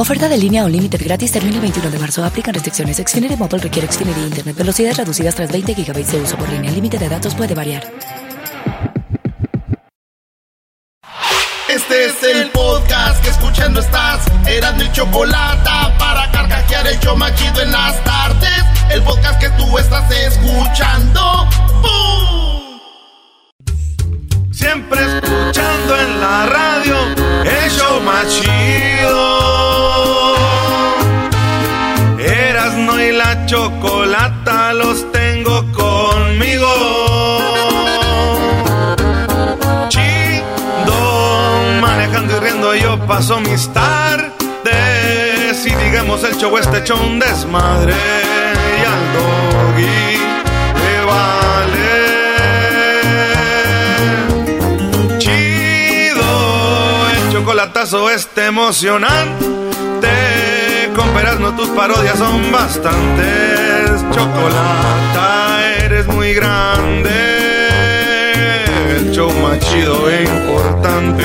Oferta de línea Unlimited gratis termina el 21 de marzo. Aplican restricciones. Xfinity Mobile requiere Xfinity Internet. Velocidades reducidas tras 20 GB de uso por línea. El límite de datos puede variar. Este es el podcast que escuchando estás. Eran mi chocolate para carcajear el yo machido en las tardes. El podcast que tú estás escuchando. ¡Bum! Siempre escuchando en la radio el show más chocolata los tengo conmigo. Chido, manejando y riendo yo paso mis tardes. Y digamos el show este hecho un desmadre. Y al doggy le vale. Chido, el chocolatazo este emocionante. Con no tus parodias son bastantes. Chocolata, eres muy grande. El show más chido e importante.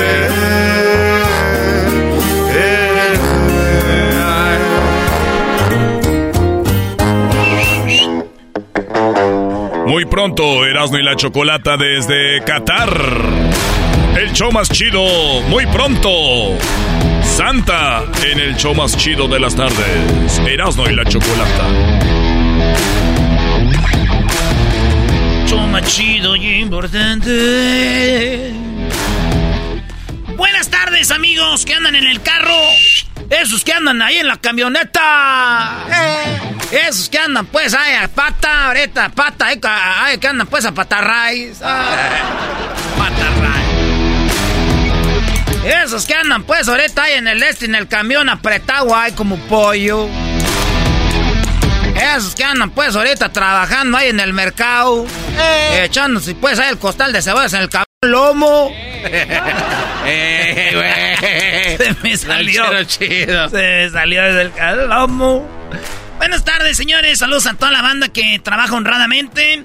Muy pronto, Erasmo y la Chocolata desde Qatar. El show más chido, muy pronto. Santa en el show más chido de las tardes. Erasmo y la Chocolata. Show más chido y importante. Buenas tardes, amigos que andan en el carro. Esos que andan ahí en la camioneta. Esos que andan pues ahí a pata, ahorita pata, ahí, ahí que andan pues a patarraíz. Patarraíz. Esos que andan pues ahorita ahí en el este, en el camión apretado ahí como pollo. Esos que andan pues ahorita trabajando ahí en el mercado. Echándose pues ahí el costal de cebollas en el cabrón lomo. Eh, Se me salió. chido. Se me salió desde el lomo. Buenas tardes, señores. Saludos a toda la banda que trabaja honradamente.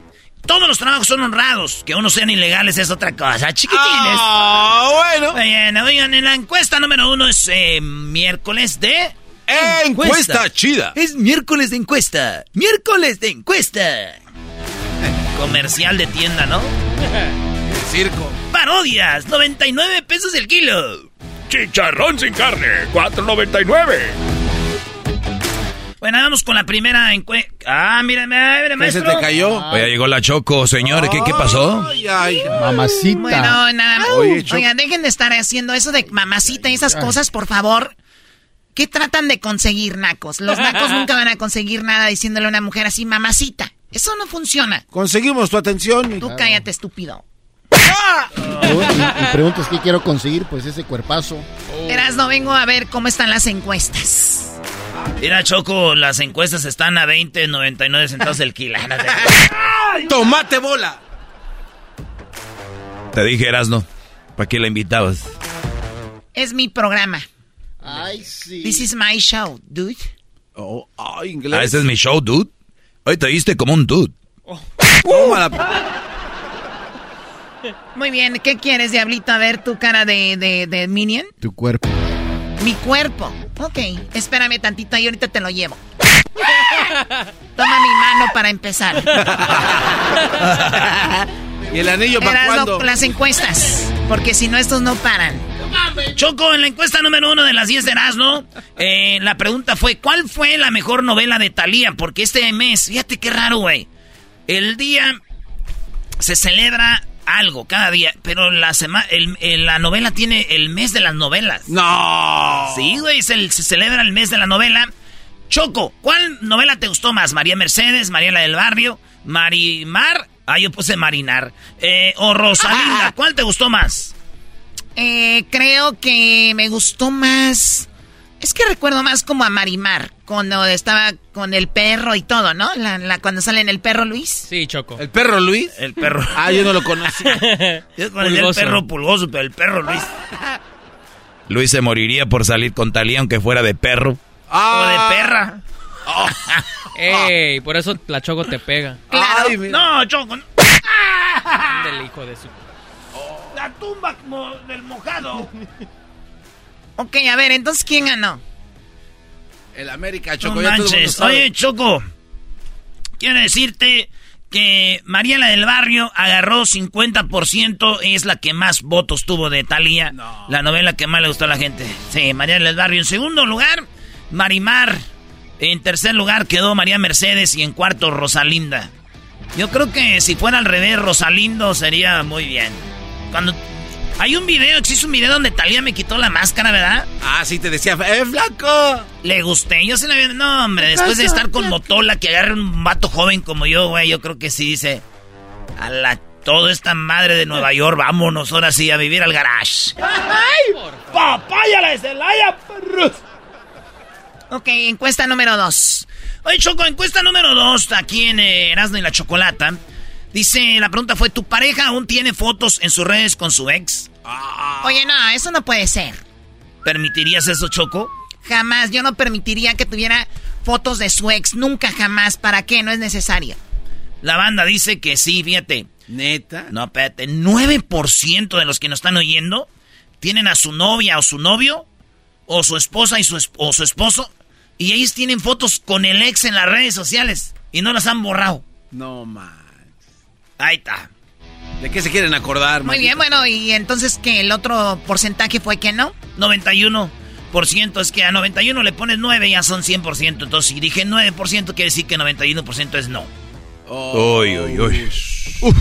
Todos los trabajos son honrados. Que unos sean ilegales es otra cosa. Chiquitines. Ah, bueno. Oigan, oigan, en la encuesta número uno es eh, miércoles de... Encuesta chida. Es miércoles de encuesta. Miércoles de encuesta. Comercial de tienda, ¿no? El circo. Parodias, 99 pesos el kilo. Chicharrón sin carne, 4.99. Bueno, vamos con la primera encuesta. Ah, mira, mira, mira, ¿Qué se maestro. te cayó? Oye, llegó la Choco, señor. ¿Qué, qué pasó? Ay, ay. Mamacita. Bueno, nada más. Oigan, dejen de estar haciendo eso de mamacita y esas cosas, por favor. ¿Qué tratan de conseguir, nacos? Los nacos nunca van a conseguir nada diciéndole a una mujer así, mamacita. Eso no funciona. Conseguimos tu atención. Tú cállate, estúpido. Y, y preguntas qué quiero conseguir, pues ese cuerpazo. Verás, no vengo a ver cómo están las encuestas. Mira, Choco, las encuestas están a 20, 99 centavos el kilo. Tomate bola. Te dije, Erasno. ¿Para qué la invitabas? Es mi programa. Ay, sí. This is my show, dude. Oh, ay, inglés. Ah, ese es mi show, dude. Hoy te diste como un dude. Tómala. Muy bien, ¿qué quieres, Diablito? A ver tu cara de, de, de Minion. Tu cuerpo. Mi cuerpo. Ok, espérame tantito y ahorita te lo llevo. Toma mi mano para empezar. ¿Y el anillo para cuándo? las encuestas. Porque si no, estos no paran. Choco, en la encuesta número uno de las 10 de Erasmo, eh, la pregunta fue, ¿cuál fue la mejor novela de Thalía? Porque este mes, fíjate qué raro, güey. El día se celebra algo cada día, pero la sema el, el- la novela tiene el mes de las novelas. No. Sí, güey, se, se celebra el mes de la novela. Choco, ¿cuál novela te gustó más? ¿María Mercedes, Mariela del Barrio, Marimar? Ah, yo puse Marinar. Eh, o Rosalinda, ¿cuál te gustó más? Eh, creo que me gustó más. Es que recuerdo más como a Marimar, cuando estaba con el perro y todo, ¿no? La, la- cuando sale en el perro Luis. Sí, Choco. ¿El perro Luis? El perro. Ah, yo no lo conocí. Yo el perro pulgoso, pero el perro Luis. Luis se moriría por salir con Talía aunque fuera de perro. O Ah. de perra. Ey, por eso la Choco te pega. Claro. Ay, mira. No, Choco. Del hijo de su... La tumba del mojado. Ok, a ver, entonces, ¿quién ganó? El América, No Choco. ya todo el mundo manches. Oye, Choco. Quiero decirte que Mariela del Barrio agarró 50%, es la que más votos tuvo de Talía. No. La novela que más le gustó a la gente. Sí, Mariela del Barrio. En segundo lugar, Marimar. En tercer lugar quedó María Mercedes y en cuarto Rosalinda. Yo creo que si fuera al revés, Rosalindo sería muy bien. Cuando hay un video, existe un video donde Talía me quitó la máscara, ¿verdad? Ah, sí, te decía, ¡eh, flaco! Le gusté, yo se la vi. No, hombre, después de estar con Motola, que agarre un vato joven como yo, güey, yo creo que sí dice. A la. Toda esta madre de Nueva York, vámonos ahora sí a vivir al garage. ¡Ay! ¡Papaya la Celaya, perros! Ok, encuesta número dos. Oye, Choco, encuesta número dos, aquí en eh, Erasmo y la Chocolata. Dice, la pregunta fue, ¿tu pareja aún tiene fotos en sus redes con su ex? Oye, no, eso no puede ser. ¿Permitirías eso, Choco? Jamás, yo no permitiría que tuviera fotos de su ex, nunca jamás. ¿Para qué? No es necesario. La banda dice que sí, fíjate. ¿Neta? No, espérate, 9% de los que nos están oyendo tienen a su novia o su novio, o su esposa y su, esp- o su esposo, y ellos tienen fotos con el ex en las redes sociales y no las han borrado. No, man. Ahí está. ¿De qué se quieren acordar, Muy bien, bueno, y entonces que el otro porcentaje fue que no. 91%. Es que a 91 le pones 9, ya son 100%. Entonces, si dije 9%, quiere decir que 91% es no. Uy, uy, uy. Uy,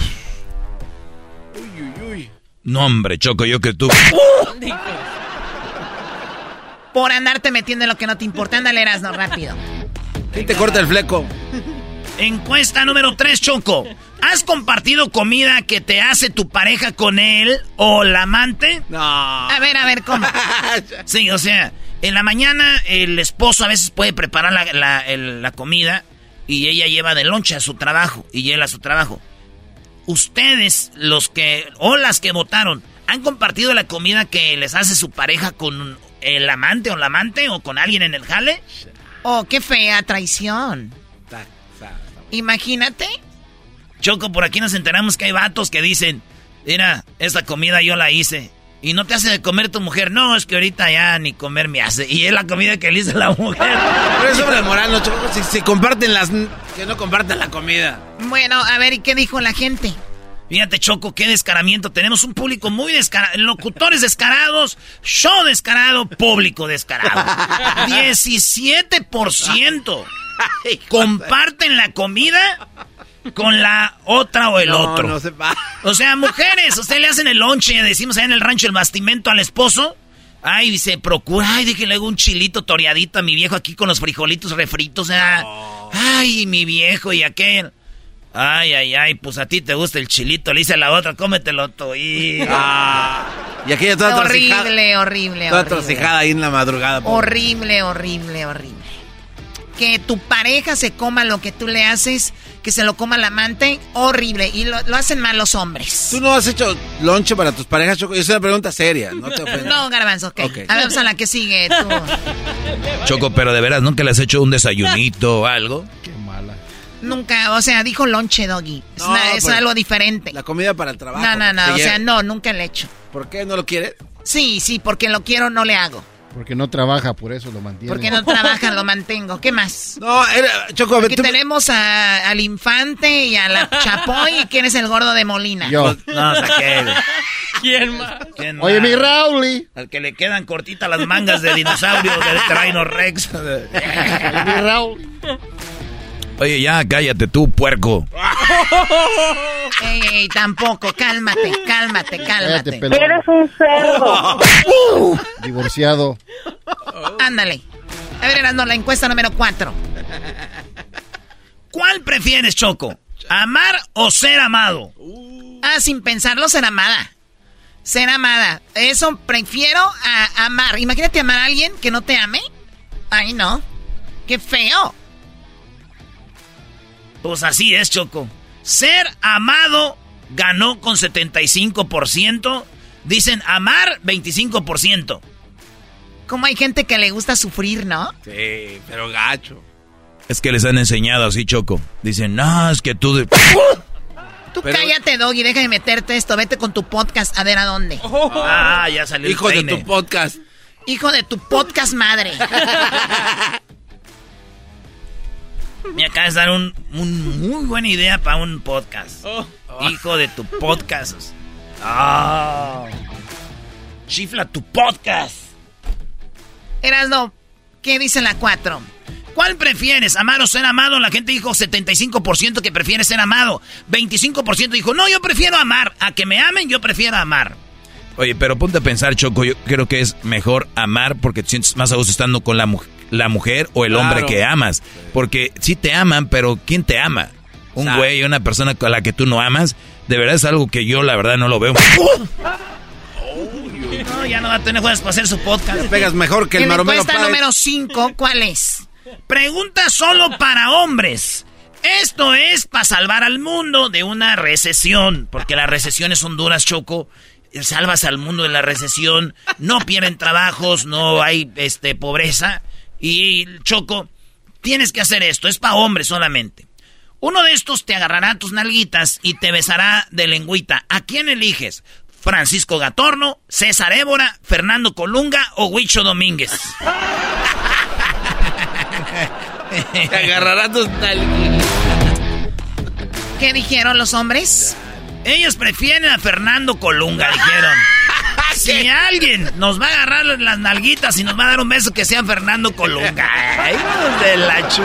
uy, uy. No, hombre, Choco, yo que tú. Por andarte metiendo en lo que no te importa, ándale, no rápido. ¿Quién te corta el fleco? Encuesta número 3, Choco. ¿Has compartido comida que te hace tu pareja con él o la amante? No. A ver, a ver, ¿cómo? Sí, o sea, en la mañana el esposo a veces puede preparar la, la- el- la comida y ella lleva de lonche a su trabajo y él a su trabajo. Ustedes, los que, o las que votaron, ¿han compartido la comida que les hace su pareja con el amante o la amante o con alguien en el jale? Oh, qué fea traición. Imagínate. Choco, por aquí nos enteramos que hay vatos que dicen, mira, esta comida yo la hice. Y no te hace de comer tu mujer. No, es que ahorita ya ni comer me hace. Y es la comida que le hizo la mujer. Pero es sobre moral, ¿no, Choco? Si, si comparten las... Que no compartan la comida. Bueno, a ver, ¿y qué dijo la gente? Fíjate, Choco, qué descaramiento. Tenemos un público muy descarado. Locutores descarados, show descarado, público descarado. 17% comparten la comida con la otra o el no, otro. no se va. O sea, mujeres, usted le hacen el lonche, decimos allá en el rancho el bastimento al esposo. Ay, dice, procura, ay, déjele un chilito toreadito a mi viejo aquí con los frijolitos refritos. ah. Ay, mi viejo y aquel. Ay, ay, ay, pues a ti te gusta el chilito, le dice a la otra, cómetelo tú. Y... Ah, y aquella toda. Horrible, horrible, Toda horrible. ahí en la madrugada. pobre. Horrible, horrible, horrible. Que tu pareja se coma lo que tú le haces, que se lo coma el amante, horrible. Y lo, lo hacen mal los hombres. ¿Tú no has hecho lonche para tus parejas, Choco? Es una pregunta seria, no te ofendas. No, garbanzo, ok. Ok. A ver, a la que sigue. Tú. Choco, pero de veras, ¿nunca le has hecho un desayunito o algo? Qué mala. Nunca, o sea, dijo lonche, doggy. Es, No, una- es pues, algo diferente. La comida para el trabajo. No, no, no, o sea, no, nunca le he hecho. ¿Por qué no lo quieres? Sí, sí, porque lo quiero, no le hago. Porque no trabaja, por eso lo mantiene. Porque no trabaja, lo mantengo. ¿Qué más? No, era, Choco, Aquí tú... tenemos a- al infante y a la chapoy. ¿Y quién es el gordo de Molina? Yo. No, saqué. ¿Quién más? ¿Quién Oye, más? mi Rauli. Al que le quedan cortitas las mangas de dinosaurio del Traino Rex. Oye, mi Rauli. Oye, ya, cállate tú, puerco. ey, ey, tampoco. Cálmate, cálmate, cálmate. Cállate. Eres un cerdo. Divorciado. Ándale. A ver, Erasmo, la encuesta número 4. ¿Cuál prefieres, Choco? ¿Amar o ser amado? Ah, sin pensarlo, ser amada. Ser amada. Eso prefiero a amar. Imagínate amar a alguien que no te ame. Ay, no. Qué feo. Pues así es, Choco. Ser amado ganó con 75%. Dicen amar 25%. Como hay gente que le gusta sufrir, ¿no? Sí, pero gacho. Es que les han enseñado así, Choco. Dicen, no, es que tú... de-". Tú cállate, Doggy, deja de meterte esto. Vete con tu podcast a ver a dónde. Ah, ya salió el Hijo de tu podcast. Hijo de tu podcast madre. Me acabas de dar un, un muy buena idea para un podcast. Hijo de tu podcast. Ah. Chifla tu podcast. Erasno, ¿qué dice la 4? ¿Cuál prefieres, amar o ser amado? La gente dijo 75% que prefiere ser amado. 25% dijo, no, yo prefiero amar. A que me amen, yo prefiero amar. Oye, pero ponte a pensar, Choco, yo creo que es mejor amar porque te sientes más a gusto estando con la, mu- la mujer o el Claro. hombre que amas. Porque sí te aman, pero ¿quién te ama? Un Exacto. güey, una persona con la que tú no amas, de verdad es algo que yo la verdad no lo veo. No, ya no va a tener juegas para hacer su podcast. Pegas mejor que el maromero encuesta número 5, ¿cuál es? Pregunta solo para hombres. Esto es para salvar al mundo de una recesión, porque las recesiones son duras, Choco. Salvas al mundo de la recesión, no pierden trabajos, no hay este pobreza. Y Choco, tienes que hacer esto, es para hombres solamente. Uno de estos te agarrará tus nalguitas y te besará de lengüita. ¿A quién eliges? ¿Francisco Gatorno, César Évora, Fernando Colunga o Huicho Domínguez? Te agarrará tus nalguitas. ¿Qué dijeron los hombres? Ellos prefieren a Fernando Colunga, dijeron. Si alguien nos va a agarrar las nalguitas y nos va a dar un beso, que sea Fernando Colunga. Ay, de la chu.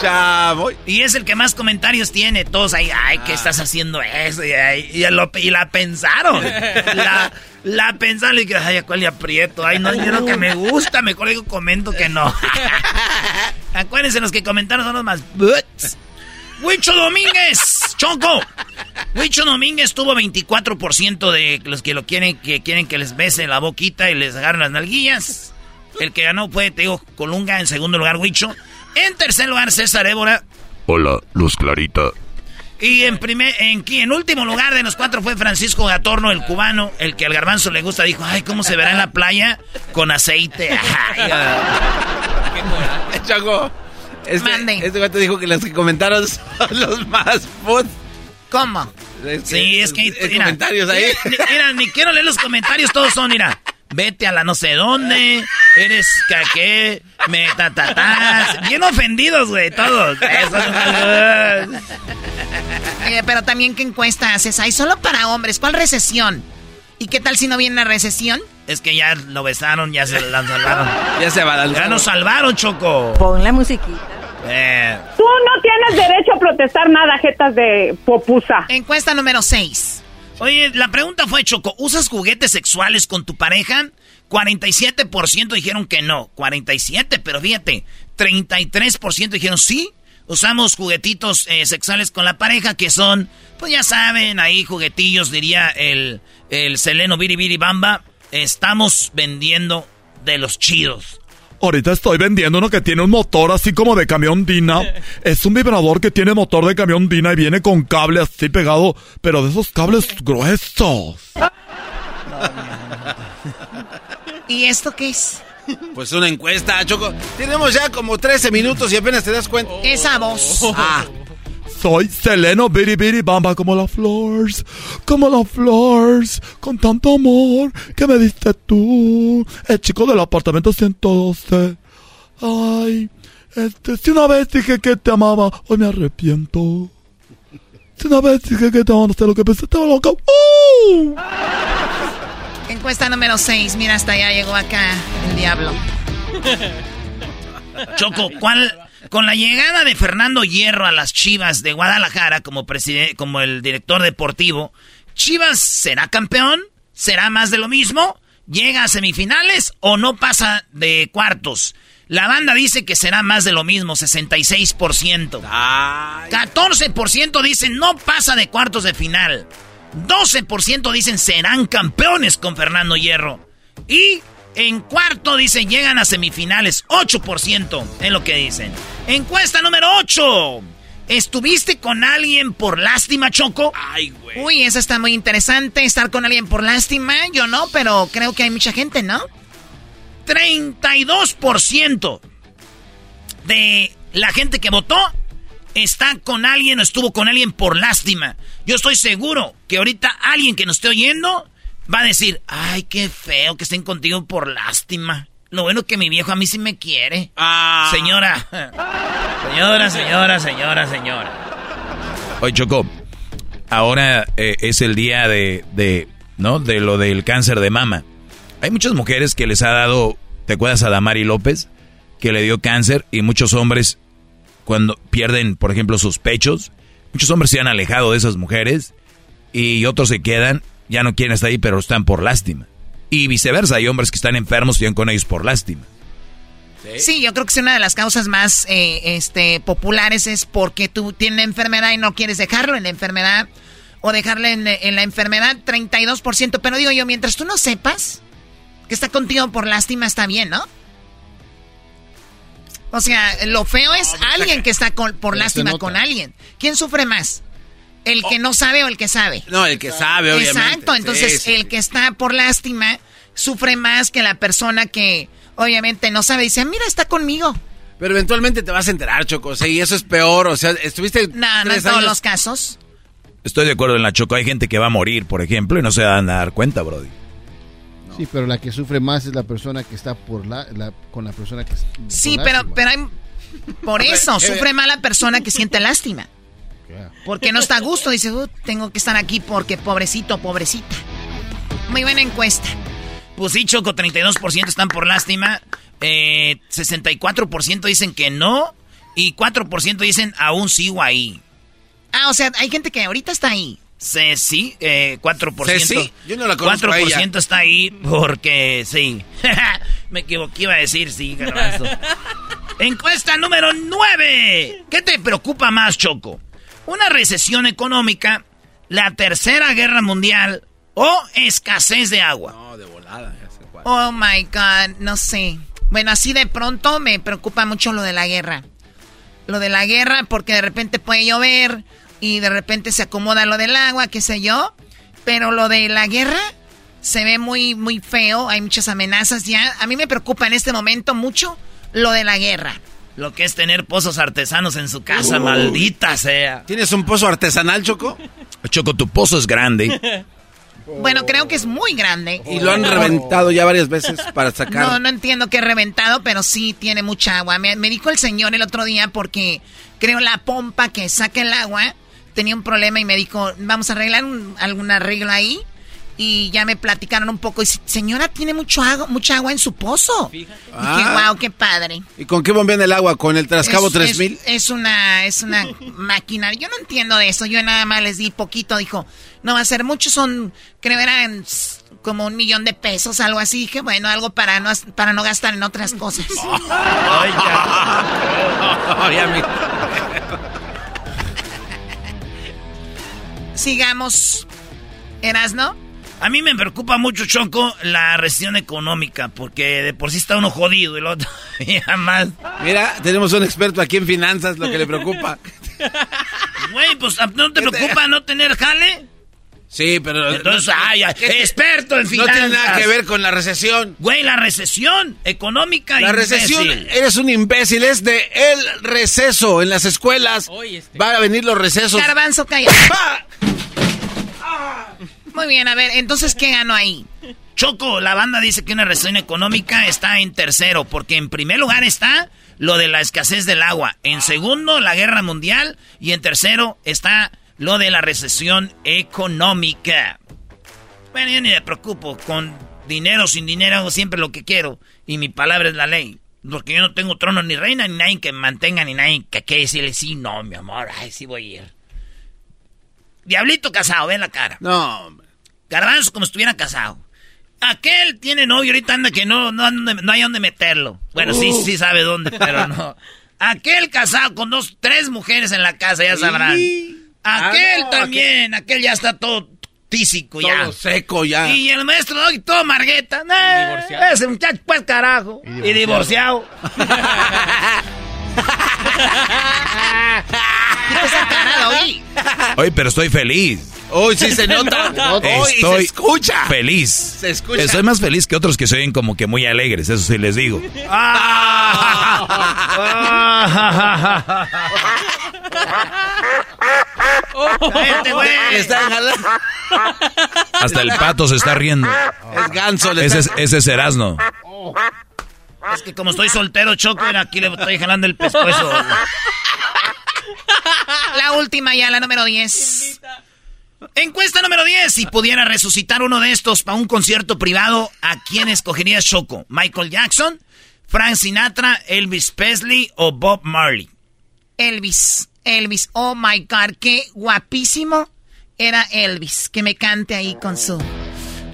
Chavo. Y es el que más comentarios tiene. Todos ahí, ay, ¿qué estás haciendo eso? Y, ay, y lo- y la pensaron. La, la pensaron y que, ay, ¿a cuál le aprieto? Ay, no, yo lo que me gusta, mejor digo, comento que no. Acuérdense, los que comentaron son los más... Huicho Domínguez, Choco. Huicho Domínguez tuvo 24% de los que lo quieren, que quieren que les bese la boquita y les agarren las nalguillas. El que ganó fue, te digo, Colunga. En segundo lugar, Huicho. En tercer lugar, César Évora. Hola, Luz Clarita. Y en primer, en, en último lugar de los cuatro fue Francisco Gatorno, el cubano, el que al garbanzo le gusta. Dijo, ay, ¿cómo se verá en la playa con aceite? Ay, Eh, Choco. Este, este güey te dijo que los que comentaron son los más put. ¿Cómo? Sí, es que... Hay mira, comentarios ahí. Mira, mira, ni quiero leer los comentarios, todos son, mira. Vete a la no sé dónde, eres caqué, me tatatás. Bien ofendidos, güey, todos. Eh, pero también, ¿qué encuesta haces? Hay solo para hombres. ¿Cuál recesión? ¿Y qué tal si no viene la recesión? Es que ya lo besaron, ya se la salvaron. Ya se va Ya nos salvaron, Choco. Pon la musiquita. Eh, Tú no tienes derecho a protestar nada, jetas de popusa. Encuesta número 6. Oye, la pregunta fue, Choco, ¿usas juguetes sexuales con tu pareja? 47% dijeron que no. 47, pero fíjate, 33% dijeron sí. Usamos juguetitos eh, sexuales con la pareja que son, pues ya saben, ahí juguetillos, diría el, el Seleno Biribiri Bamba. Estamos vendiendo de los chidos. Ahorita estoy vendiendo uno que tiene un motor así como de camión Dina. Es un vibrador que tiene motor de camión Dina y viene con cable así pegado, pero de esos cables gruesos. ¿Y esto qué es? Pues una encuesta, Choco. Tenemos ya como 13 minutos y apenas te das cuenta. Esa voz. Ah, Soy Seleno Biri Biri Bamba como la Flores, como la Flores, con tanto amor que me diste tú, el chico del apartamento 112. Ay, este, si una vez dije que te amaba, hoy me arrepiento. Si una vez dije que te amaba, no sé lo que pensé, estaba loca. ¡Uh! Encuesta número 6. Mira, hasta allá llegó acá el diablo. Choco, ¿cuál, Con la llegada de Fernando Hierro a las Chivas de Guadalajara como, como el director deportivo, ¿Chivas será campeón? ¿Será más de lo mismo? ¿Llega a semifinales o no pasa de cuartos? La banda dice que será más de lo mismo, 66%. 14% dicen no pasa de cuartos de final. 12% dicen serán campeones con Fernando Hierro. Y en cuarto dicen llegan a semifinales. 8% es lo que dicen. Encuesta número 8. ¿Estuviste con alguien por lástima, Choco? Ay, güey. Uy, eso está muy interesante. Estar con alguien por lástima. Yo no, pero creo que hay mucha gente, ¿no? 32% de la gente que votó está con alguien o estuvo con alguien por lástima. Yo estoy seguro que ahorita alguien que nos esté oyendo va a decir, ay, qué feo que estén contigo por lástima. Lo bueno que mi viejo a mí sí me quiere. Ah. Señora. Señora, señora, señora, señora. Oye, Choco, ahora eh, es el día de, de, ¿no? De lo del cáncer de mama. Hay muchas mujeres que les ha dado, ¿te acuerdas a Damari López? Que le dio cáncer y muchos hombres cuando pierden, por ejemplo, sus pechos, muchos hombres se han alejado de esas mujeres y otros se quedan, ya no quieren estar ahí, pero están por lástima. Y viceversa, hay hombres que están enfermos y van con ellos por lástima. Sí, yo creo que es una de las causas más eh, este, populares es porque tú tienes enfermedad y no quieres dejarlo en la enfermedad o dejarle en, en la enfermedad 32%. Pero digo yo, mientras tú no sepas, que está contigo por lástima está bien, ¿no? O sea, lo feo es alguien que está por lástima con alguien. ¿Quién sufre más? ¿El que oh. no sabe o el que sabe? No, el que sabe, obviamente. Exacto, entonces el que está por lástima sufre más que la persona que obviamente no sabe. Dice, mira, está conmigo. Pero eventualmente te vas a enterar, Choco. y eso es peor. O sea, estuviste. No, no en todos los casos. Estoy de acuerdo en la Choco. Hay gente que va a morir, por ejemplo, y no se van a dar cuenta, Brody. Sí, pero la que sufre más es la persona que está por la, con la persona que Sí, pero pero hay, por eso sufre más la persona que siente lástima. Porque no está a gusto, dice, uh, tengo que estar aquí porque pobrecito, pobrecita. Muy buena encuesta. Pues sí, Choco, 32% están por lástima, eh, 64% dicen que no y 4% dicen aún sigo ahí. Ah, o sea, hay gente que ahorita está ahí. Sí, eh, 4%. Sí, yo no la conozco 4% está ahí porque sí. Me equivoqué, iba a decir sí, Encuesta número 9. ¿Qué te preocupa más, Choco? ¿Una recesión económica, la tercera guerra mundial o escasez de agua? No, de volada. Oh my God, no sé. Bueno, así de pronto me preocupa mucho lo de la guerra. Lo de la guerra porque de repente puede llover y de repente se acomoda lo del agua, qué sé yo. Pero lo de la guerra se ve muy, muy feo, hay muchas amenazas ya. A mí me preocupa en este momento mucho lo de la guerra. Lo que es tener pozos artesanos en su casa, uh. maldita sea. ¿Tienes un pozo artesanal, Choco? Choco, tu pozo es grande. Bueno, creo que es muy grande. Y lo han reventado ya varias veces para sacar. No, no entiendo qué reventado, pero sí tiene mucha agua. Me, me, dijo el señor el otro día porque creo la pompa que saca el agua tenía un problema y me dijo, vamos a arreglar algún arreglo ahí. Y ya me platicaron un poco. Y señora, tiene mucho agua, mucha agua en su pozo. Y dije, wow, ah. qué padre. ¿Y con qué bombean el agua? ¿Con el Trascabo 3000? Es, es, una, es una máquina. Yo no entiendo de eso. Yo nada más les di poquito. Dijo, no va a ser mucho. Son, creo eran como un millón de pesos, algo así. Dije, bueno, algo para no, para no gastar en otras cosas. Ay, Sigamos. ¿Erasno? A mí me preocupa mucho, Choco, la recesión económica, porque de por sí está uno jodido y el otro ya más. Mira, tenemos un experto aquí en finanzas, lo que le preocupa. Güey, pues ¿no te preocupa no tener jale? Sí, pero... Entonces, ay, experto en finanzas. No tiene nada que ver con la recesión. Güey, la recesión económica. La recesión, eres un imbécil, es de el receso en las escuelas. Este. Van a venir los recesos. Garbanzo, calla. Muy bien, a ver, entonces, ¿qué ganó ahí? Choco, la banda dice que una recesión económica está en tercero, porque en primer lugar está lo de la escasez del agua, en segundo la guerra mundial y en tercero está lo de la recesión económica. Bueno, yo ni me preocupo. Con dinero, sin dinero, hago siempre lo que quiero. Y mi palabra es la ley. Porque yo no tengo trono ni reina, ni nadie que mantenga, ni nadie que, que decirle, sí, no, mi amor, ay, sí voy a ir. Diablito casado, ve la cara. No, Garbanzo como si estuviera casado. Aquel tiene novio, ahorita anda que no, no, no hay dónde meterlo. Bueno, sí, sí sabe dónde, pero no. Aquel casado con dos, tres mujeres en la casa, ya sabrán. Aquel ah, también, aquel... ya está todo tísico ya. Todo seco ya. Y el maestro Doggy todo margueta. ese muchacho, pues carajo. Y divorciado. Y Oye, pero estoy feliz. Uy, sí se nota. Estoy se escucha. Feliz. Se escucha. Estoy más feliz que otros que se oyen como que muy alegres, eso sí les digo. Hasta el pato se está riendo. Es ganso. Ese, es, ese es Erasno. Es que como estoy soltero, Choco, aquí le estoy jalando el pescuezo. La última ya, la número 10. Encuesta número 10. Si pudiera resucitar uno de estos para un concierto privado, ¿a quién escogerías, Choco? ¿Michael Jackson, Frank Sinatra, Elvis Presley o Bob Marley? Elvis. Elvis. Oh my God, qué guapísimo era Elvis. Que me cante ahí con su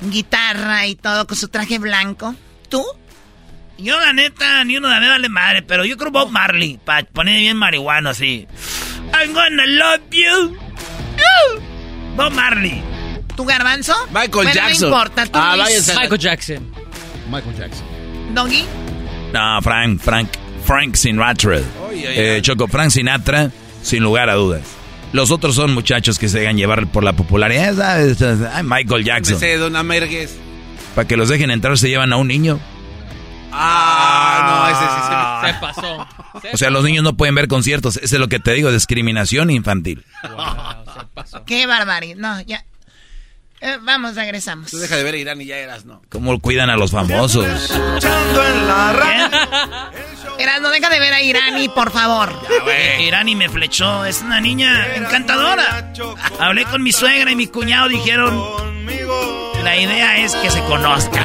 guitarra y todo, con su traje blanco. ¿Tú? Yo, la neta, ni uno de vale madre, pero yo creo Bob Marley, para poner bien marihuano así. I'm gonna love you. Bob Marley. ¿Tu garbanzo? Michael Jackson. No importa, tú ah, Michael Jackson. Michael Jackson. ¿Doggy? No, Frank, Frank, Frank Sinatra. Eh, Choco, Frank Sinatra, sin lugar a dudas. Los otros son muchachos que se dejan llevar por la popularidad. Michael Jackson. Sé, don. Para que los dejen entrar se llevan a un niño. Ah, no, ese sí se, se pasó. o sea, los niños no pueden ver conciertos. Eso es lo que te digo, discriminación infantil. Qué barbaridad. No, ya. Eh, vamos, regresamos. Tú deja de ver a Irán y ya eras, ¿no? ¿Cómo cuidan a los famosos? Eras, no deja de ver a Irani, por favor. Irani me flechó. Es una niña encantadora. Hablé con mi suegra y mi cuñado dijeron... La idea es que se conozca.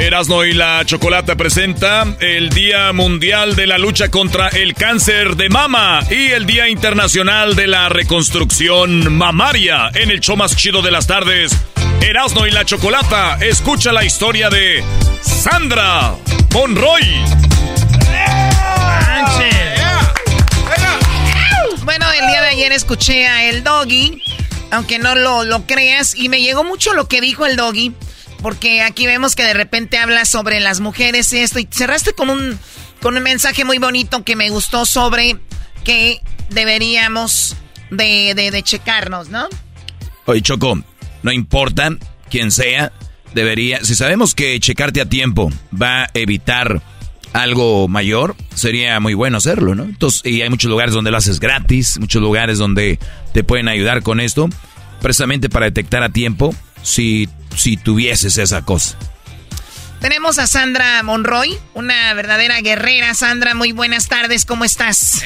Erasno y la Chocolata presenta el Día Mundial de la Lucha contra el Cáncer de Mama y el Día Internacional de la Reconstrucción Mamaria en el show más chido de las tardes. Erasno y la Chocolata, escucha la historia de Sandra Monroy. Bueno, el día de ayer escuché a el doggy, aunque no lo, lo creas, y me llegó mucho lo que dijo el doggy porque aquí vemos que de repente habla sobre las mujeres y esto. Y cerraste con un, con un mensaje muy bonito que me gustó sobre que deberíamos de, de, checarnos, ¿no? Oye, Choco, no importa quién sea, debería. Si sabemos que checarte a tiempo va a evitar algo mayor, sería muy bueno hacerlo, ¿no? Entonces, y hay muchos lugares donde lo haces gratis, muchos lugares donde te pueden ayudar con esto, precisamente para detectar a tiempo si, si tuvieses esa cosa. Tenemos a Sandra Monroy, una verdadera guerrera. Sandra, muy buenas tardes, ¿cómo estás?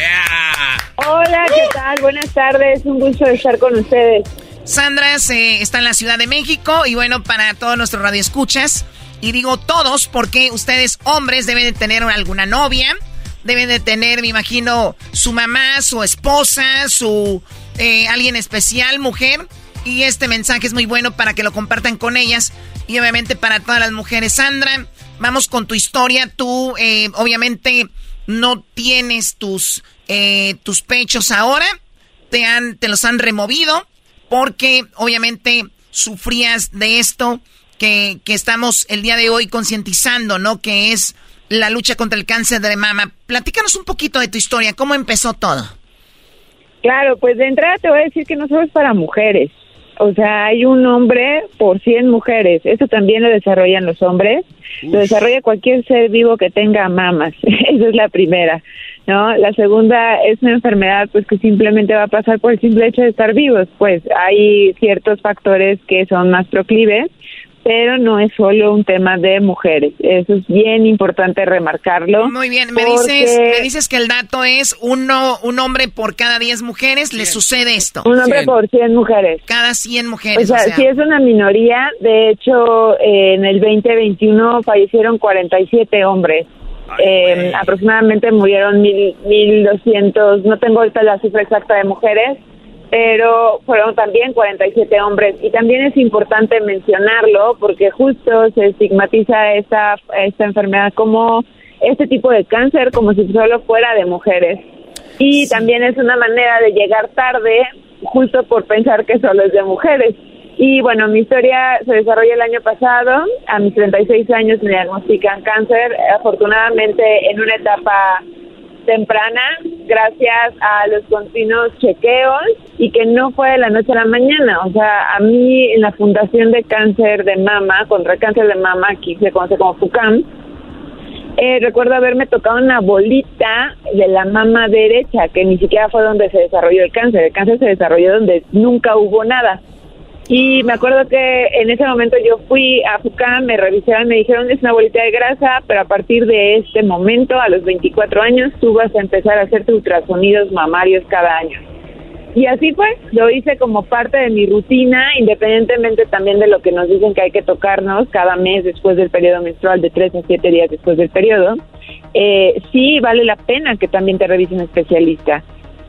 Hola, ¿qué tal? Buenas tardes, un gusto estar con ustedes. Sandra se, está en la Ciudad de México y bueno, para todos nuestros radioescuchas, y digo todos porque ustedes hombres deben de tener alguna novia, deben de tener, me imagino, su mamá, su esposa, su eh, alguien especial, mujer. Y este mensaje es muy bueno para que lo compartan con ellas y obviamente para todas las mujeres. Sandra, vamos con tu historia. Tú eh, obviamente no tienes tus, eh, tus pechos ahora, te, han, te los han removido porque obviamente sufrías de esto que, que estamos el día de hoy concientizando, ¿no? Que es la lucha contra el cáncer de mama. Platícanos un poquito de tu historia, ¿cómo empezó todo? Claro, pues de entrada te voy a decir que no solo es para mujeres. O sea, hay un hombre por 100 mujeres. Eso también lo desarrollan los hombres. Lo desarrolla cualquier ser vivo que tenga mamas. Esa es la primera. ¿no? La segunda es una enfermedad pues que simplemente va a pasar por el simple hecho de estar vivos, pues hay ciertos factores que son más proclives pero no es solo un tema de mujeres. Eso es bien importante remarcarlo. Muy bien, me dices, me dices que el dato es uno, un hombre por cada 10 mujeres le sucede esto. Un hombre por 100 mujeres. Cada 100 mujeres. O sea, sí es una minoría. De hecho, en el 2021 fallecieron 47 hombres. eh, aproximadamente murieron mil, 1.200, no tengo ahorita la cifra exacta de mujeres, pero fueron también 47 hombres. Y también es importante mencionarlo porque justo se estigmatiza esta, esta enfermedad como este tipo de cáncer, como si solo fuera de mujeres. Y también es una manera de llegar tarde, justo por pensar que solo es de mujeres. Y bueno, mi historia se desarrolla el año pasado. A mis 36 años me diagnostican cáncer, afortunadamente en una etapa temprana gracias a los continuos chequeos y que no fue de la noche a la mañana. O sea, a mí en la Fundación de Cáncer de Mama, contra el cáncer de mama, aquí se conoce como FUCAM, eh, recuerdo haberme tocado una bolita de la mama derecha, que ni siquiera fue donde se desarrolló el cáncer. El cáncer se desarrolló donde nunca hubo nada. Y me acuerdo que en ese momento yo fui a FUCAM, me revisaron, me dijeron es una bolita de grasa, pero a partir de este momento, a los 24 años, tú vas a empezar a hacerte ultrasonidos mamarios cada año. Y así fue, lo hice como parte de mi rutina, independientemente también de lo que nos dicen que hay que tocarnos cada mes después del periodo menstrual, de 3 a 7 días después del periodo. Eh, sí vale la pena que también te revise un especialista.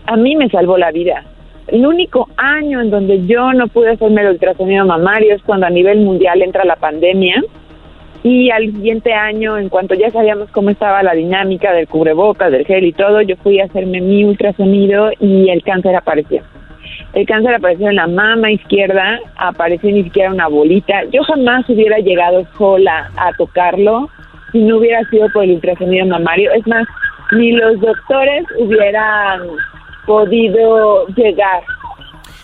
A mí me salvó la vida el único año en donde yo no pude hacerme el ultrasonido mamario es cuando a nivel mundial entra la pandemia. Y al siguiente año, en cuanto ya sabíamos cómo estaba la dinámica del cubrebocas, del gel y todo, yo fui a hacerme mi ultrasonido y el cáncer apareció. El cáncer apareció en la mama izquierda, apareció ni siquiera una bolita. Yo jamás hubiera llegado sola a tocarlo si no hubiera sido por el ultrasonido mamario. Es más, ni los doctores hubieran podido llegar.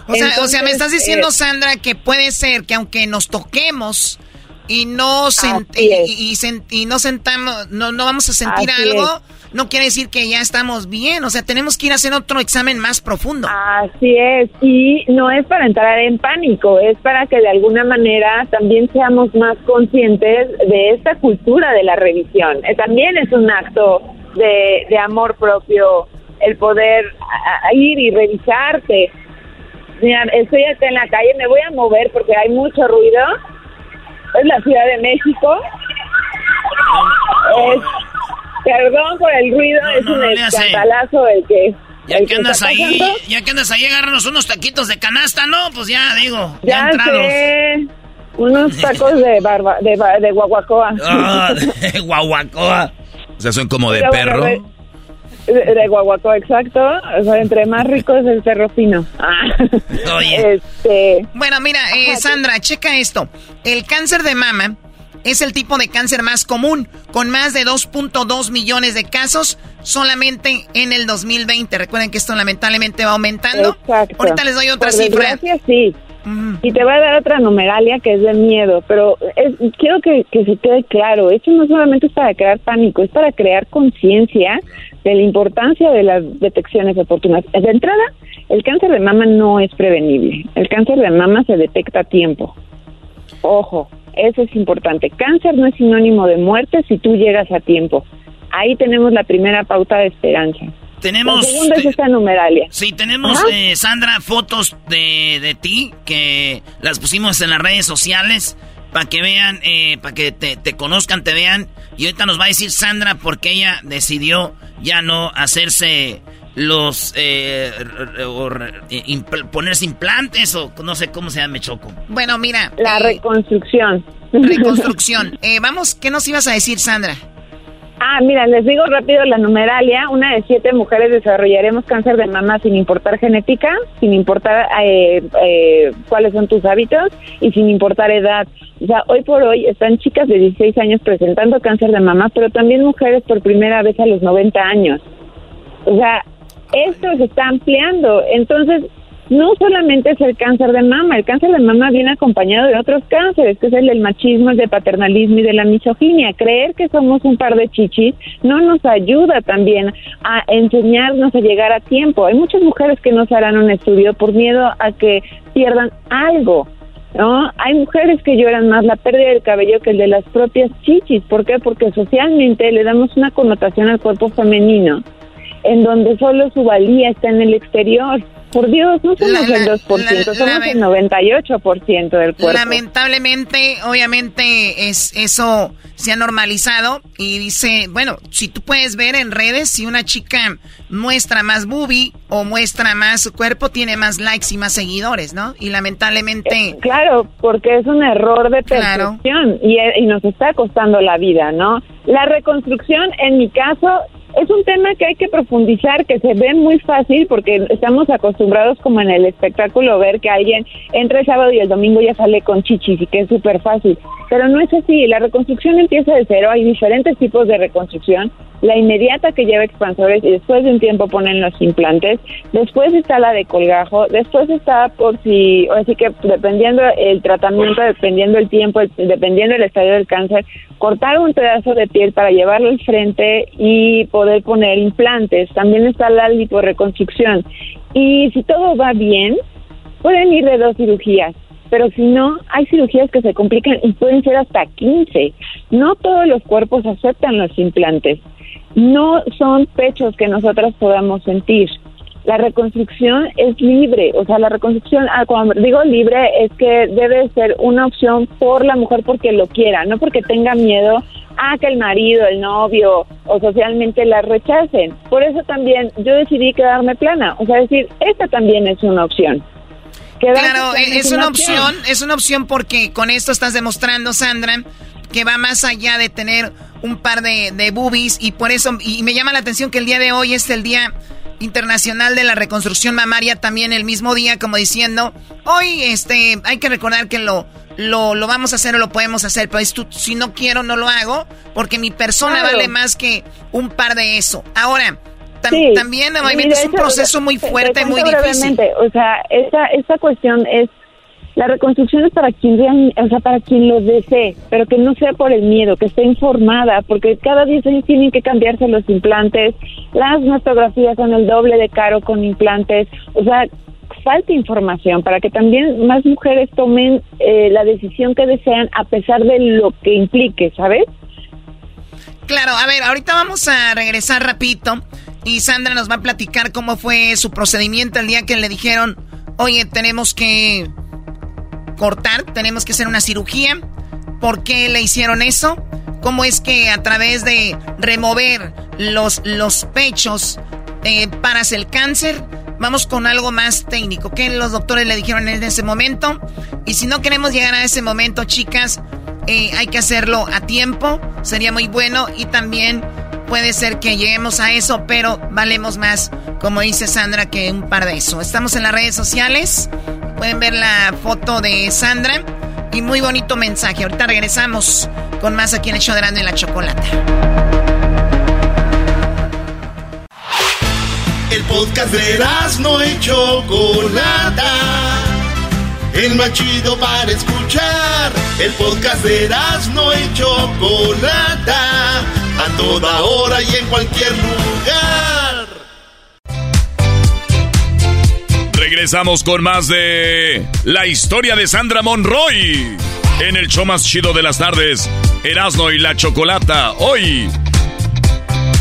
O sea, o sea, me estás diciendo, eh, Sandra, que puede ser que aunque nos toquemos y no y, y, no sentamos, no, no vamos a sentir algo, no quiere decir que ya estamos bien. O sea, tenemos que ir a hacer otro examen más profundo. Así es. Y no es para entrar en pánico, es para que de alguna manera también seamos más conscientes de esta cultura de la revisión. Eh, también es un acto de, de amor propio el poder ir y revisarte. Mira, estoy acá en la calle, me voy a mover porque hay mucho ruido. Es la Ciudad de México. perdón por el ruido, es un escandalazo el que... Ya que andas ahí, ya que andas ahí, agárranos unos taquitos de canasta, ¿no? Pues ya, digo, ya, Sé. Unos tacos de barba, de, de guaguacoa. Ah, de guaguacoa. O sea, son como de perro. De, guaguaco, exacto. O sea, entre más rico es el cerro fino. Ah. Este... Bueno, mira, eh, Sandra, checa esto. El cáncer de mama es el tipo de cáncer más común, con más de 2.2 millones de casos solamente en el 2020. Recuerden que esto lamentablemente va aumentando. Exacto. Ahorita les doy otra cifra. sí. Y te va a dar otra numeralia que es de miedo, pero quiero que, que se quede claro, esto no solamente es para crear pánico, es para crear conciencia de la importancia de las detecciones oportunas. De entrada, el cáncer de mama no es prevenible, el cáncer de mama se detecta a tiempo. Ojo, eso es importante. Cáncer no es sinónimo de muerte si tú llegas a tiempo. Ahí tenemos la primera pauta de esperanza. Tenemos. La es esta numeralia. Sí, tenemos, eh, Sandra, fotos de, de ti que las pusimos en las redes sociales para que vean, eh, para que te, te, conozcan, te vean. Y ahorita nos va a decir Sandra por qué ella decidió ya no hacerse los eh, ponerse implantes o no sé cómo se llama, choco. Bueno, mira. La reconstrucción. Reconstrucción. vamos, ¿qué nos ibas a decir, Sandra? Ah, mira, les digo rápido la numeralia. Una de siete mujeres desarrollaremos cáncer de mama sin importar genética, sin importar eh, eh, cuáles son tus hábitos y sin importar edad. O sea, hoy por hoy están chicas de 16 años presentando cáncer de mama, pero también mujeres por primera vez a los 90 años. O sea, esto se está ampliando. Entonces, no solamente es el cáncer de mama, el cáncer de mama viene acompañado de otros cánceres, que es el del machismo, el del paternalismo y de la misoginia. Creer que somos un par de chichis no nos ayuda también a enseñarnos a llegar a tiempo. Hay muchas mujeres que no se harán un estudio por miedo a que pierdan algo. ¿no? Hay mujeres que lloran más la pérdida del cabello que el de las propias chichis. ¿Por qué? Porque socialmente le damos una connotación al cuerpo femenino en donde solo su valía está en el exterior. Por Dios, no somos el 2%, somos el 98% del cuerpo. Lamentablemente, obviamente, es eso se ha normalizado y dice, bueno, si tú puedes ver en redes, si una chica muestra más boobie o muestra más su cuerpo, tiene más likes y más seguidores, ¿no? Y lamentablemente... Eh, claro, porque es un error de percepción y, y nos está costando la vida, ¿no? La reconstrucción, en mi caso, es un tema que hay que profundizar, que se ve muy fácil porque estamos acostumbrados como en el espectáculo ver que alguien entra el sábado y el domingo ya sale con chichis y que es súper fácil. Pero no es así, la reconstrucción empieza de cero, hay diferentes tipos de reconstrucción la inmediata que lleva expansores y después de un tiempo ponen los implantes, después está la de colgajo, después está por si, así que dependiendo el tratamiento, dependiendo el tiempo, dependiendo el estadio del cáncer, cortar un pedazo de piel para llevarlo al frente y poder poner implantes. También está la liporeconstrucción. Y si todo va bien, pueden ir de dos cirugías pero si no, hay cirugías que se complican y pueden ser hasta 15. No todos los cuerpos aceptan los implantes no son pechos que nosotras podamos sentir. La reconstrucción es libre, o sea, la reconstrucción, ah, cuando digo libre, es que debe ser una opción por la mujer porque lo quiera, no porque tenga miedo a que el marido, el novio o socialmente la rechacen. Por eso también yo decidí quedarme plana, o sea, decir, esta también es una opción. Claro, es, una opción, es una opción porque con esto estás demostrando, Sandra, que va más allá de tener un par de, de boobies y por eso, y me llama la atención que el día de hoy es el día internacional de la reconstrucción mamaria, también el mismo día, como diciendo, hoy este, hay que recordar que lo, lo, lo vamos a hacer o lo podemos hacer, pero si no quiero no lo hago, porque mi persona vale más que un par de eso. Ahora, también es un proceso muy fuerte, muy difícil. O sea, esa, esa cuestión es la reconstrucción es para quien, o sea, para quien lo desee, pero que no sea por el miedo, que esté informada, porque cada 10 años tienen que cambiarse los implantes, las mastografías son el doble de caro con implantes, o sea, falta información para que también más mujeres tomen eh, la decisión que desean a pesar de lo que implique, ¿sabes? Claro, a ver, ahorita vamos a regresar rapidito y Sandra nos va a platicar cómo fue su procedimiento el día que le dijeron, oye, tenemos que cortar, tenemos que hacer una cirugía. ¿Por qué le hicieron eso? ¿Cómo es que a través de remover los, los pechos eh, paras el cáncer? Vamos con algo más técnico. ¿Qué los doctores le dijeron en ese momento? Y si no queremos llegar a ese momento, chicas, eh, hay que hacerlo a tiempo. Sería muy bueno y también puede ser que lleguemos a eso, pero valemos más, como dice Sandra, que un par de eso. Estamos en las redes sociales. Pueden ver la foto de Sandra y muy bonito mensaje. Ahorita regresamos con más aquí en el show de y la Chocolata. El podcast de no y Chocolata el más chido para escuchar. El podcast de no y Chocolata, a toda hora y en cualquier lugar. Regresamos con más de la historia de Sandra Monroy en el show más chido de las tardes, Erasmo y la Chocolata, hoy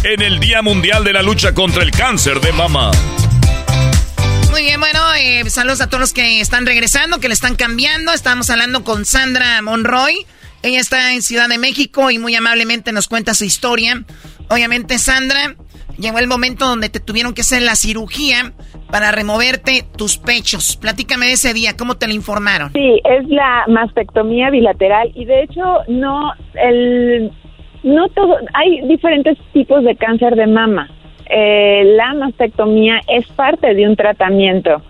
en el Día Mundial de la Lucha contra el Cáncer de Mama. Muy bien, bueno, eh, saludos a todos los que están regresando, que le están cambiando. Estamos hablando con Sandra Monroy. Ella está en Ciudad de México y muy amablemente nos cuenta su historia. Obviamente, Sandra, llegó el momento donde te tuvieron que hacer la cirugía para removerte tus pechos. Platícame de ese día, ¿cómo te lo informaron? Sí, es la mastectomía bilateral y de hecho no el no todo hay diferentes tipos de cáncer de mama. Eh, la mastectomía es parte de un tratamiento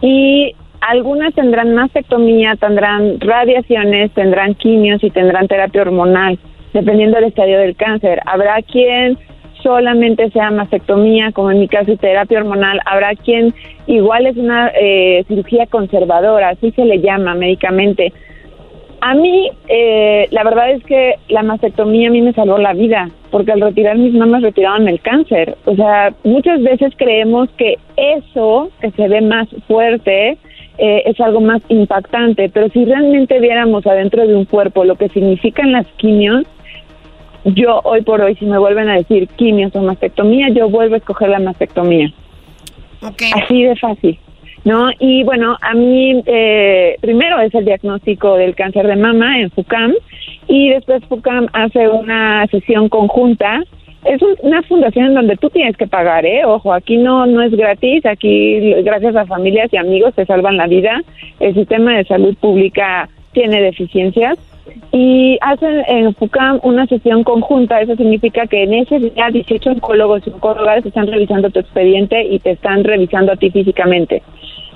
y algunas tendrán mastectomía, tendrán radiaciones, tendrán quimios y tendrán terapia hormonal, dependiendo del estadio del cáncer. Habrá quien solamente sea mastectomía, como en mi caso, terapia hormonal. Habrá quien igual es una eh, cirugía conservadora, así se le llama médicamente. A mí, eh, la verdad es que la mastectomía a mí me salvó la vida, porque al retirar mis mamas retiraron el cáncer. O sea, muchas veces creemos que eso, que se ve más fuerte, eh, es algo más impactante, pero si realmente viéramos adentro de un cuerpo lo que significan las quimios, yo hoy por hoy, si me vuelven a decir quimios o mastectomía, yo vuelvo a escoger la mastectomía. Así de fácil. ¿no? Y bueno, a mí eh, primero es el diagnóstico del cáncer de mama en FUCAM y después FUCAM hace una sesión conjunta. Es una fundación en donde tú tienes que pagar, ¿eh? Ojo, aquí no, no es gratis, aquí gracias a familias y amigos te salvan la vida. El sistema de salud pública tiene deficiencias y hacen en FUCAM una sesión conjunta. Eso significa que en ese día 18 oncólogos y oncólogas están revisando tu expediente y te están revisando a ti físicamente.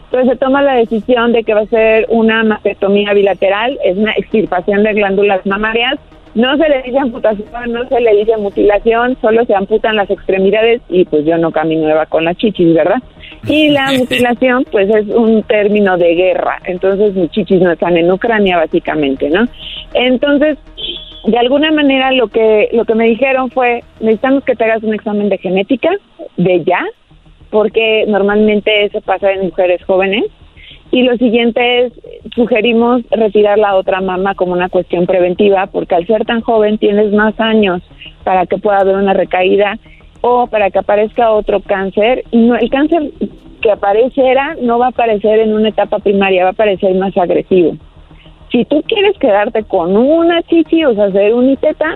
Entonces se toma la decisión de que va a ser una mastectomía bilateral, es una extirpación de glándulas mamarias. No se le dice amputación, no se le dice mutilación, solo se amputan las extremidades y pues yo no camino con la chichis, ¿verdad? Y la mutilación, pues es un término de guerra. Entonces mis chichis no están en Ucrania, básicamente, ¿no? Entonces, de alguna manera lo que, lo que me dijeron fue, necesitamos que te hagas un examen de genética de ya, porque normalmente se pasa en mujeres jóvenes. Y lo siguiente es, sugerimos retirar la otra mama como una cuestión preventiva, porque al ser tan joven tienes más años para que pueda haber una recaída o para que aparezca otro cáncer. Y no, el cáncer que apareciera no va a aparecer en una etapa primaria, va a aparecer más agresivo. Si tú quieres quedarte con una chichi, o sea, hacer un ITETA,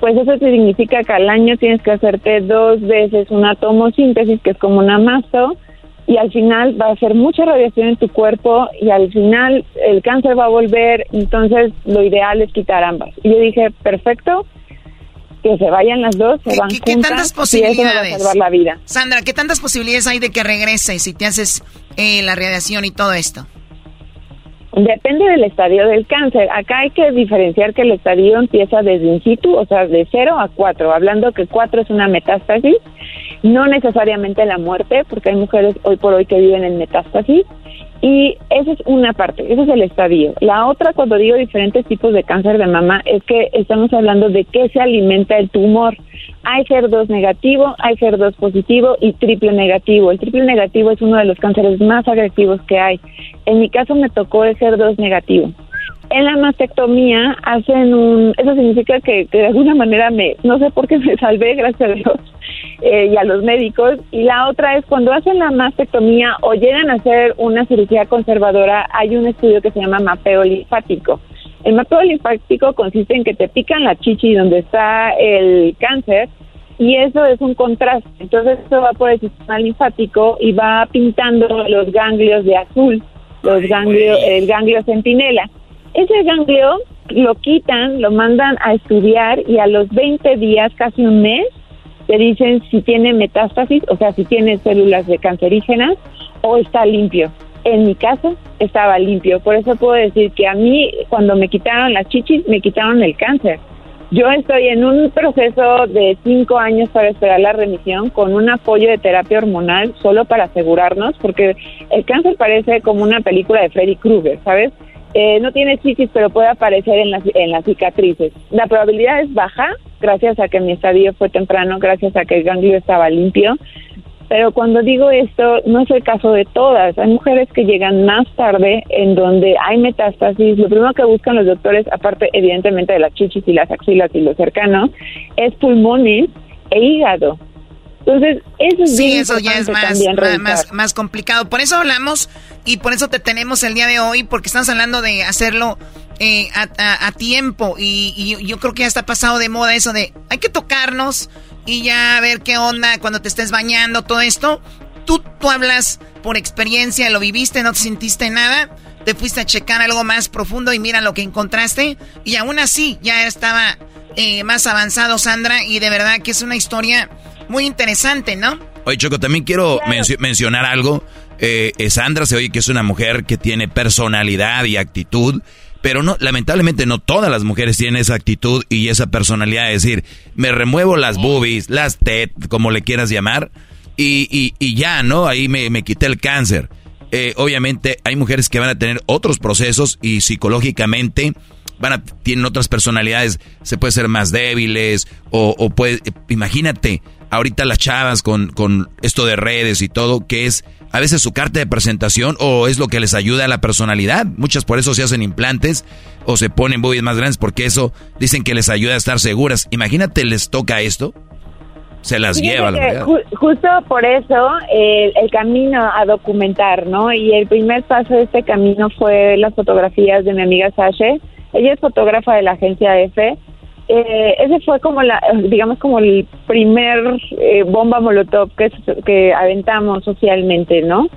pues eso significa que al año tienes que hacerte dos veces una tomosíntesis, que es como una masto, y al final va a hacer mucha radiación en tu cuerpo y al final el cáncer va a volver, entonces lo ideal es quitar ambas. Y yo dije, perfecto, que se vayan las dos, se van ¿Qué, ¿qué tantas posibilidades? salvar la vida. Sandra, ¿qué tantas posibilidades hay de que regrese si te haces eh, la radiación y todo esto? Depende del estadio del cáncer. Acá hay que diferenciar que el estadio empieza desde in situ, o sea, de 0 a 4, hablando que 4 es una metástasis, no necesariamente la muerte, porque hay mujeres hoy por hoy que viven en metástasis, y esa es una parte, ese es el estadio. La otra, cuando digo diferentes tipos de cáncer de mama, es que estamos hablando de qué se alimenta el tumor. Hay HER2 negativo, hay HER2 positivo y triple negativo. El triple negativo es uno de los cánceres más agresivos que hay. En mi caso me tocó el HER2 negativo. En la mastectomía hacen un, eso significa que, de alguna manera me, no sé por qué me salvé, gracias a Dios, eh, y a los médicos. Y la otra es cuando hacen la mastectomía o llegan a hacer una cirugía conservadora, hay un estudio que se llama mapeo linfático. El mapeo linfático consiste en que te pican la chichi donde está el cáncer y eso es un contraste. Entonces eso va por el sistema linfático y va pintando los ganglios de azul, los ganglios, el ganglio centinela. Ese ganglio lo quitan, lo mandan a estudiar y a los 20 días, casi un mes, te dicen si tiene metástasis, o sea, si tiene células de cancerígenas o está limpio. En mi caso, estaba limpio. Por eso puedo decir que a mí, cuando me quitaron las chichis, me quitaron el cáncer. Yo estoy en un proceso de cinco años para esperar la remisión con un apoyo de terapia hormonal solo para asegurarnos, porque el cáncer parece como una película de Freddy Krueger, ¿sabes? Eh, no tiene cisis, pero puede aparecer en las, en las cicatrices. La probabilidad es baja, gracias a que mi estadio fue temprano, gracias a que el ganglio estaba limpio. Pero cuando digo esto, no es el caso de todas. Hay mujeres que llegan más tarde en donde hay metástasis. Lo primero que buscan los doctores, aparte evidentemente de las chichis y las axilas y lo cercano, es pulmones e hígado. Entonces, eso es sí, eso ya es más, más, complicado. Por eso hablamos y por eso te tenemos el día de hoy, porque estamos hablando de hacerlo eh, a, tiempo. Y, yo creo que ya está pasado de moda eso de hay que tocarnos y ya ver qué onda cuando te estés bañando, todo esto. Tú, tú hablas por experiencia, lo viviste, no te sintiste nada. Te fuiste a checar algo más profundo y mira lo que encontraste. Y aún así ya estaba eh, más avanzado, Sandra. Y de verdad que es una historia muy interesante, ¿no? Oye, Choco, también quiero mencionar algo. Eh, Sandra se oye que es una mujer que tiene personalidad y actitud, pero no, lamentablemente no todas las mujeres tienen esa actitud y esa personalidad de decir, me remuevo las boobies, las tet, como le quieras llamar, y, y, ya, ¿no? Ahí me, me quité el cáncer. Eh, obviamente hay mujeres que van a tener otros procesos y psicológicamente van a, tienen otras personalidades, se puede ser más débiles o, o puede, imagínate, ahorita las chavas con, con esto de redes y todo, que es a veces su carta de presentación o es lo que les ayuda a la personalidad. Muchas por eso se hacen implantes o se ponen boobies más grandes porque eso dicen que les ayuda a estar seguras. Imagínate, les toca esto. Se las lleva, la verdad. justo por eso el camino a documentar, ¿no? Y el primer paso de este camino fue las fotografías de mi amiga Sasha. Ella es fotógrafa de la agencia EFE eh, ese fue como la, digamos como el primer eh, bomba molotov que, que aventamos socialmente, ¿no?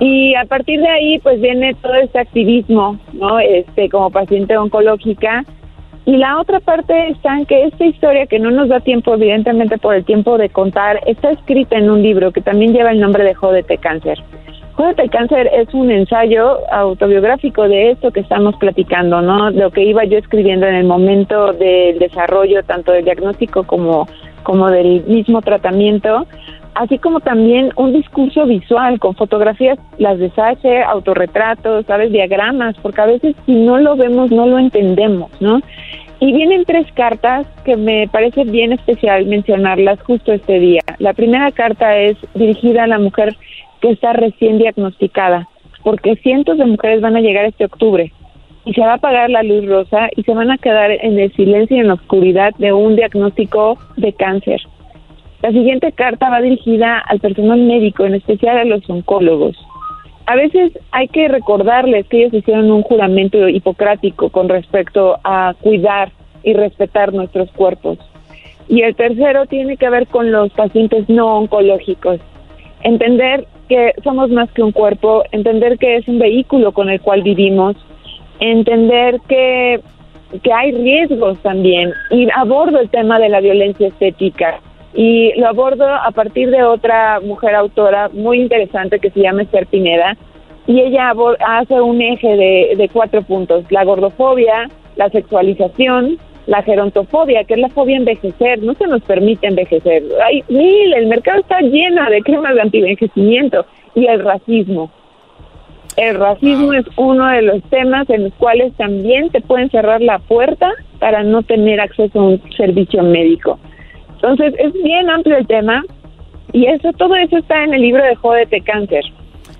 Y a partir de ahí, pues viene todo este activismo, ¿no? Este, como paciente oncológica. Y la otra parte está en que esta historia, que no nos da tiempo, evidentemente por el tiempo de contar, está escrita en un libro que también lleva el nombre de Jódete Cáncer. Jódete Cáncer es un ensayo autobiográfico de esto que estamos platicando, ¿no? Lo que iba yo escribiendo en el momento del desarrollo tanto del diagnóstico como, como del mismo tratamiento, así como también un discurso visual con fotografías, las de autorretratos, ¿sabes? Diagramas, porque a veces si no lo vemos no lo entendemos, ¿no? Y vienen tres cartas que me parece bien especial mencionarlas justo este día. La primera carta es dirigida a la mujer que está recién diagnosticada, porque cientos de mujeres van a llegar este octubre y se va a apagar la luz rosa y se van a quedar en el silencio y en la oscuridad de un diagnóstico de cáncer. La siguiente carta va dirigida al personal médico, en especial a los oncólogos. A veces hay que recordarles que ellos hicieron un juramento hipocrático con respecto a cuidar y respetar nuestros cuerpos. Y el tercero tiene que ver con los pacientes no oncológicos. Entender que somos más que un cuerpo, entender que es un vehículo con el cual vivimos, entender que, que hay riesgos también y abordo el tema de la violencia estética y lo abordo a partir de otra mujer autora muy interesante que se llama Esther Pineda y ella hace un eje de, cuatro puntos, la gordofobia, la sexualización, la gerontofobia, que es la fobia envejecer, no se nos permite envejecer. Hay mil, el mercado está lleno de cremas de anti-envejecimiento y el racismo. El racismo es uno de los temas en los cuales también te pueden cerrar la puerta para no tener acceso a un servicio médico. Entonces, es bien amplio el tema y eso todo eso está en el libro de Jódete Cáncer.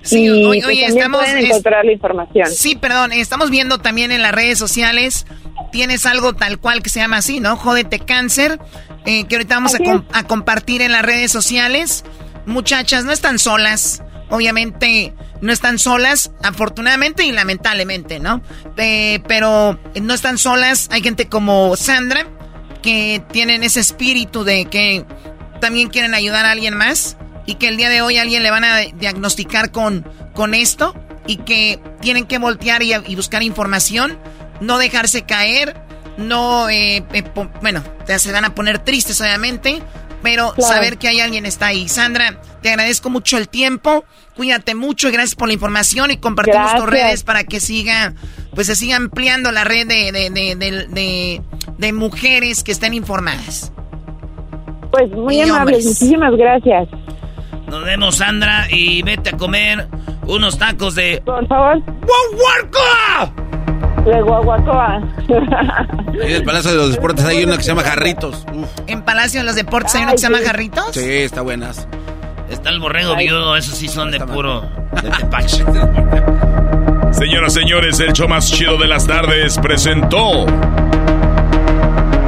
Sí, hoy, pues, estamos pueden encontrar la información. Sí, perdón, estamos viendo también en las redes sociales tienes algo tal cual que se llama así, ¿no? Jódete cáncer, eh, que ahorita vamos a, compartir en las redes sociales. Muchachas, no están solas. Obviamente no están solas, afortunadamente y lamentablemente, ¿no? Eh, pero no están solas. Hay gente como Sandra que tienen ese espíritu de que también quieren ayudar a alguien más y que el día de hoy alguien le van a diagnosticar con, con esto y que tienen que voltear y, buscar información no dejarse caer, no, eh, eh, bueno, se van a poner tristes obviamente, pero saber que hay alguien está ahí. Sandra, te agradezco mucho el tiempo, cuídate mucho y gracias por la información y compartimos tus redes para que siga, pues se siga ampliando la red de, de, de mujeres que estén informadas. Pues muy amables, muchísimas gracias. Nos vemos, Sandra, y vete a comer unos tacos de... Por favor. ¡Guaguarcoa! De Guaguacoa. en el Palacio de los Deportes hay una que se llama Jarritos. ¿En Palacio de los Deportes hay una que se llama Jarritos? Sí, está buenas. Está el borrego viudo, esos sí son de puro... de tepache. Señoras, señores, el show más chido de las tardes presentó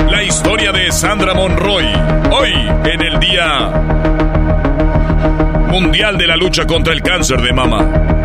la historia de Sandra Monroy. Hoy, en el Día Mundial de la Lucha contra el Cáncer de Mama.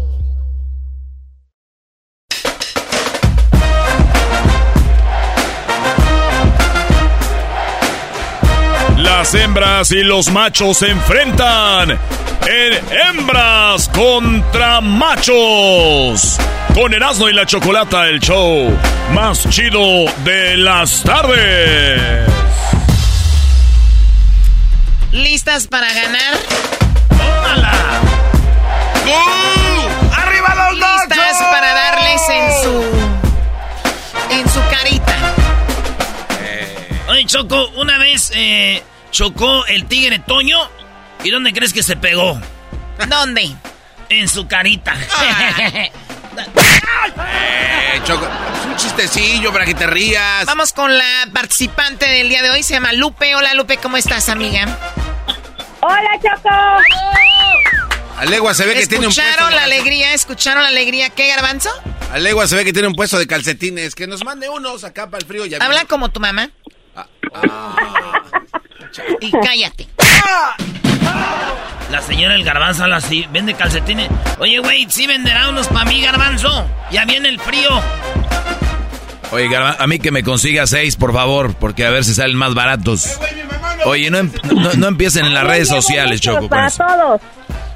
Las hembras y los machos se enfrentan en hembras contra machos. Con Erasmo y la Chocolata, el show más chido de las tardes. ¿Listas para ganar? ¡Tómala! ¡Arriba los Listas para darles en su... En su carita. Oye, Choco, una vez eh, chocó el tigre Toño. ¿Y dónde crees que se pegó? ¿Dónde? En su carita. Eh, Choco, es un chistecillo para que te rías. Vamos con la participante del día de hoy, se llama Lupe. Hola Lupe, ¿cómo estás, amiga? Hola, Choco. A legua se ve que tiene un puesto. ¿Escucharon la alegría? ¿Escucharon la alegría? ¿Qué, garbanzo? A legua se ve que tiene un puesto de calcetines. Que nos mande unos acá para el frío. Ya Habla como tu mamá. Ah. Y cállate. La señora el garbanzo habla así, vende calcetines. Oye, güey, sí venderá unos para mí, garbanzo. Ya viene el frío. Oye, a mí que me consiga seis, por favor, porque a ver si salen más baratos. Oye, no, no, no empiecen en las redes sociales, Choco. Para eso. todos.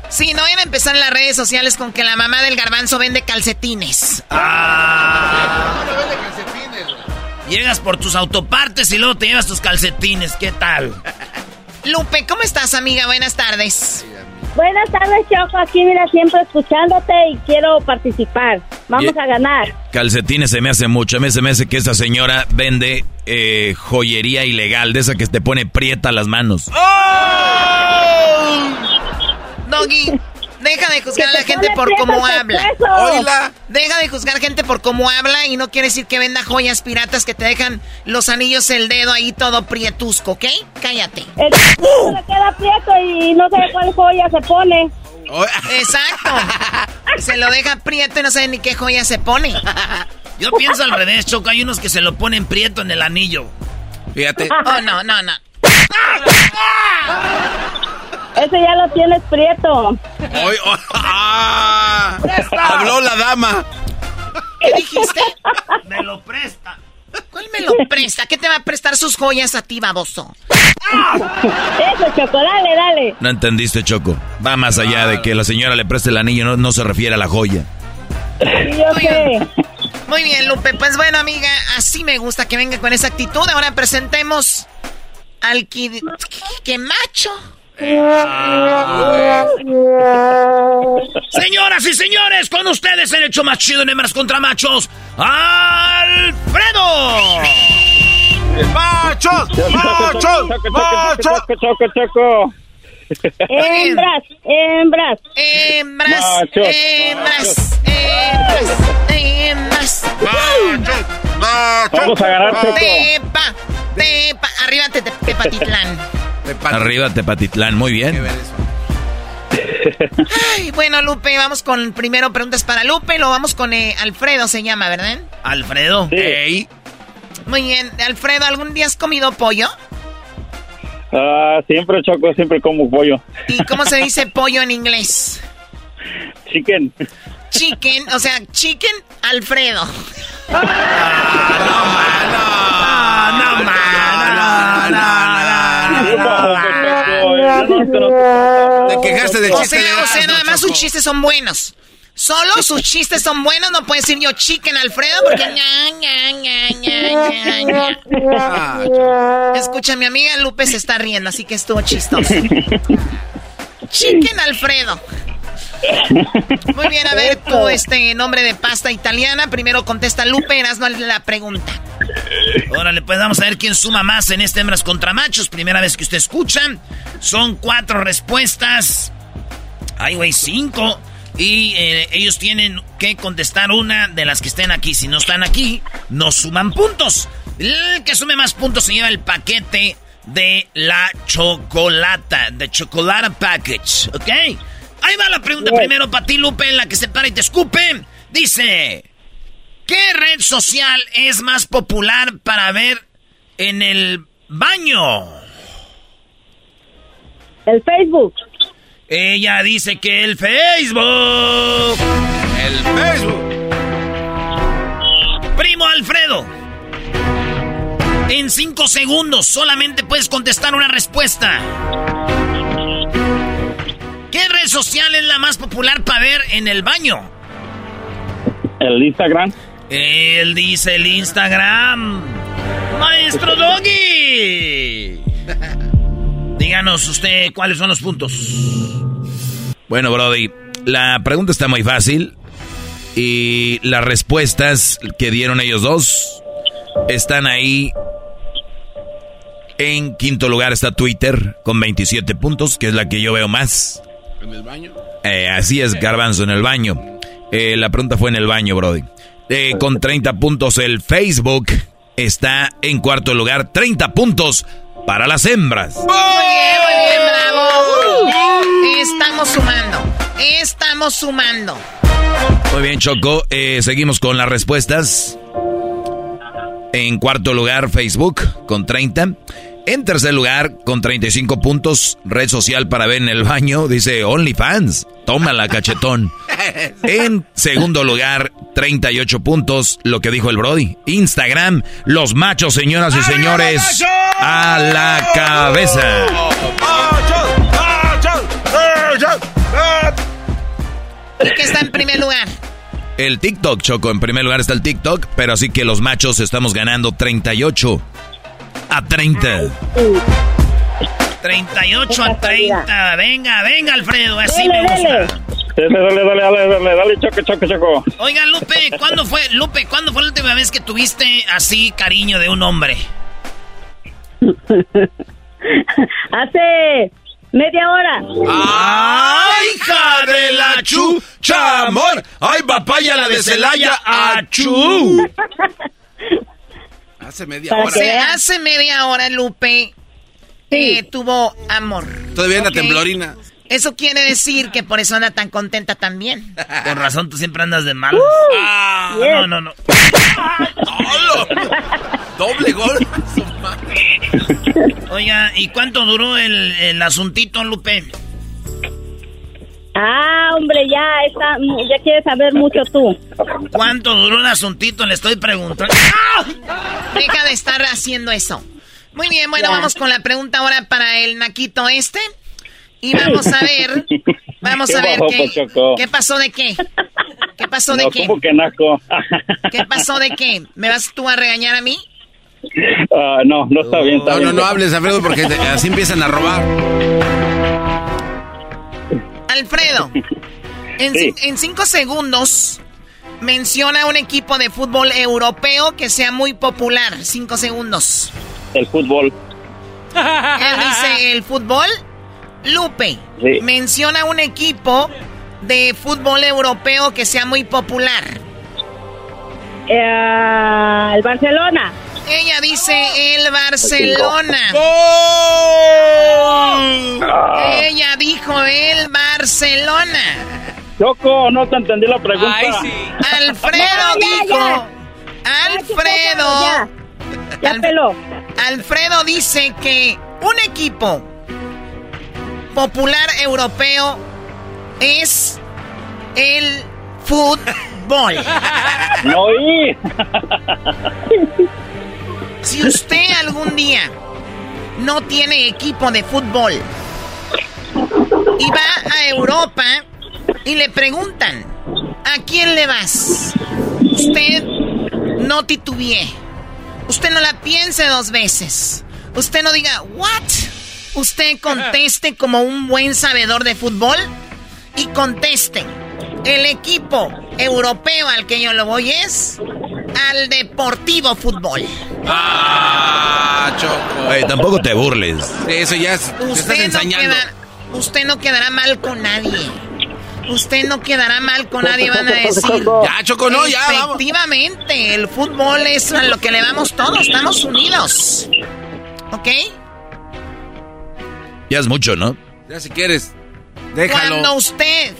Sí, no vayan a empezar en las redes sociales con que la mamá del garbanzo vende calcetines. Ah. Llegas por tus autopartes y luego te llevas tus calcetines. ¿Qué tal? Lupe, ¿cómo estás, amiga? Buenas tardes. Buenas tardes, Choco. Aquí, mira, siempre escuchándote y quiero participar. Vamos a ganar. Calcetines se me hace mucho. A mí se me hace que esta señora vende eh, joyería ilegal, de esa que te pone prieta las manos. Doggy, deja de juzgar a la gente por cómo habla. Oíla. Deja de juzgar gente por cómo habla y no quiere decir que venda joyas piratas que te dejan los anillos, el dedo ahí todo prietusco, ¿ok? Cállate. El se le queda prieto y no sé cuál joya se pone. Exacto. Se lo deja prieto y no sabe ni qué joya se pone. Yo pienso al revés, Choco. Hay unos que se lo ponen prieto en el anillo. Fíjate. Oh, no, no, no. Ese ya lo tienes prieto. Hoy, oh, ah, habló la dama. ¿Qué dijiste? Me lo presta. ¿Cuál me lo presta? ¿Qué te va a prestar sus joyas a ti, baboso? Eso, Choco, dale, dale. No entendiste, Choco. Va más allá de que la señora le preste el anillo, no, no se refiere a la joya. Yo sé. Muy bien, Lupe. Pues bueno, amiga, así me gusta que venga con esa actitud. Ahora presentemos al que, que macho. Señoras y señores, con ustedes el hecho más chido en hembras contra machos, Alfredo. ¡Machos! ¡Machos! ¡Machos! Choco, choco. Hembras, hembras. Hembras, Machos, hembras, hembras, hembras. Vamos a agarrar, Choco. Tepa, tepa, arriba te, Tepatitlán. Arriba Tepatitlán, muy bien. Ay, bueno, Lupe, vamos con primero preguntas para Lupe, lo vamos con eh, Alfredo, se llama, ¿verdad? Alfredo. Ey. Muy bien, Alfredo, ¿algún día has comido pollo? Ah, siempre choco, siempre como pollo. ¿Y cómo se dice pollo en inglés? Chicken. Chicken, o sea, chicken Alfredo. no, Te quejaste del O chiste de sea, o sea, nada más sus chistes son buenos. Solo sus chistes son buenos, no puedo decir yo chicken Alfredo porque ña, ña, ña, ña, ña, ña. Escucha, mi amiga Lupe se está riendo, así que estuvo chistoso. Chicken Alfredo. Muy bien, a ver, tú, este nombre de pasta italiana. Primero contesta Lupe, no la pregunta. Órale, pues vamos a ver quién suma más en este hembras contra machos. Primera vez que usted escucha. Son cuatro respuestas. Ay, güey, cinco. Y eh, ellos tienen que contestar una de las que estén aquí. Si no están aquí, no suman puntos. El que sume más puntos se lleva el paquete de la chocolata. De chocolate package, ¿ok? Ahí va la pregunta primero para ti, Lupe, en la que se para y te escupe. Dice... ¿Qué red social es más popular para ver en el baño? El Facebook. Ella dice que el Facebook. El Facebook. Primo Alfredo. En cinco segundos solamente puedes contestar una respuesta. ¿Qué red social es la más popular para ver en el baño? El Instagram. Él dice el Instagram. Maestro Doggy. Díganos usted cuáles son los puntos. Bueno, Brody, la pregunta está muy fácil y las respuestas que dieron ellos dos están ahí. En quinto lugar está Twitter con 27 puntos, que es la que yo veo más. ¿En el baño? Eh, así es, Garbanzo, en el baño. Eh, la pregunta fue en el baño, Brody. Eh, con 30 puntos el Facebook está en cuarto lugar. 30 puntos para las hembras. Muy bien, muy bien, bravo. Estamos sumando. Estamos sumando. Muy bien, Choco. Eh, seguimos con las respuestas. En cuarto lugar, Facebook con 30. En tercer lugar, con 35 puntos, red social para ver en el baño, dice OnlyFans. Tómala, cachetón. En segundo lugar, 38 puntos, lo que dijo el Brody. Instagram, los machos, señoras y señores, a la cabeza. ¿Qué está en primer lugar? El TikTok, Choco, en primer lugar está el TikTok, pero así que los machos estamos ganando 38 a 30. 38 a 30. Venga, venga, Alfredo. Así me gusta. Dale, dale, dale, dale, dale, dale, choque, choque, choco. Oiga, Lupe, ¿cuándo fue, Lupe, ¿cuándo fue la última vez que tuviste así cariño de un hombre? Hace media hora. ¡Ay, hija de la chucha, amor! ¡Ay, papaya la de Celaya, achú! Hace media hora. vean. hace media hora, Lupe eh, tuvo amor. Todavía anda Ok. temblorina. Eso quiere decir que por eso anda tan contenta también. Con razón, tú siempre andas de mal. ah, no, no, no. Doble gol. Oiga, ¿y cuánto duró el, el asuntito, Lupe? Ah, hombre, ya está, ya quieres saber mucho tú. ¿Cuánto duró el asuntito? Le estoy preguntando. Deja de estar haciendo eso. Muy bien, bueno, vamos con la pregunta ahora para el naquito este. Y vamos a ver, vamos a ver qué, qué pasó de qué. ¿Qué pasó de qué? ¿Cómo que naco? ¿Qué pasó de qué? ¿Me vas tú a regañar a mí? Ah, no, no está bien. Está no, bien. no, no hables, Alfredo, porque así empiezan a robar. Alfredo, en, Sí. cin- en cinco segundos menciona un equipo de fútbol europeo que sea muy popular. Cinco segundos. El fútbol. Él dice el fútbol. Lupe, Sí. menciona un equipo de fútbol europeo que sea muy popular. Eh, el Barcelona. Ella dice el Barcelona. Ella dijo el Barcelona. Choco, no te entendí la pregunta. Alfredo Ya, ya, dijo. ya. Alfredo. Ya, ya Al- peló. Alfredo dice que un equipo popular europeo es el fútbol. No oí. Si usted algún día no tiene equipo de fútbol y va a Europa y le preguntan, ¿a quién le vas? Usted no titubee. Usted no la piense dos veces. Usted no diga, ¿what? Usted conteste como un buen sabedor de fútbol y conteste. El equipo europeo al que yo lo voy es al Deportivo Fútbol. Ah, Choco. Tampoco te burles. Eso ya es, estás Usted no, queda- usted no quedará mal con nadie. Usted no quedará mal con nadie, van a decir. Ya, Choco, no, ya, vamos. Efectivamente, el fútbol es a lo que le vamos todos, estamos unidos. ¿Ok? Ya es mucho, ¿no? Ya si quieres, déjalo. Cuando usted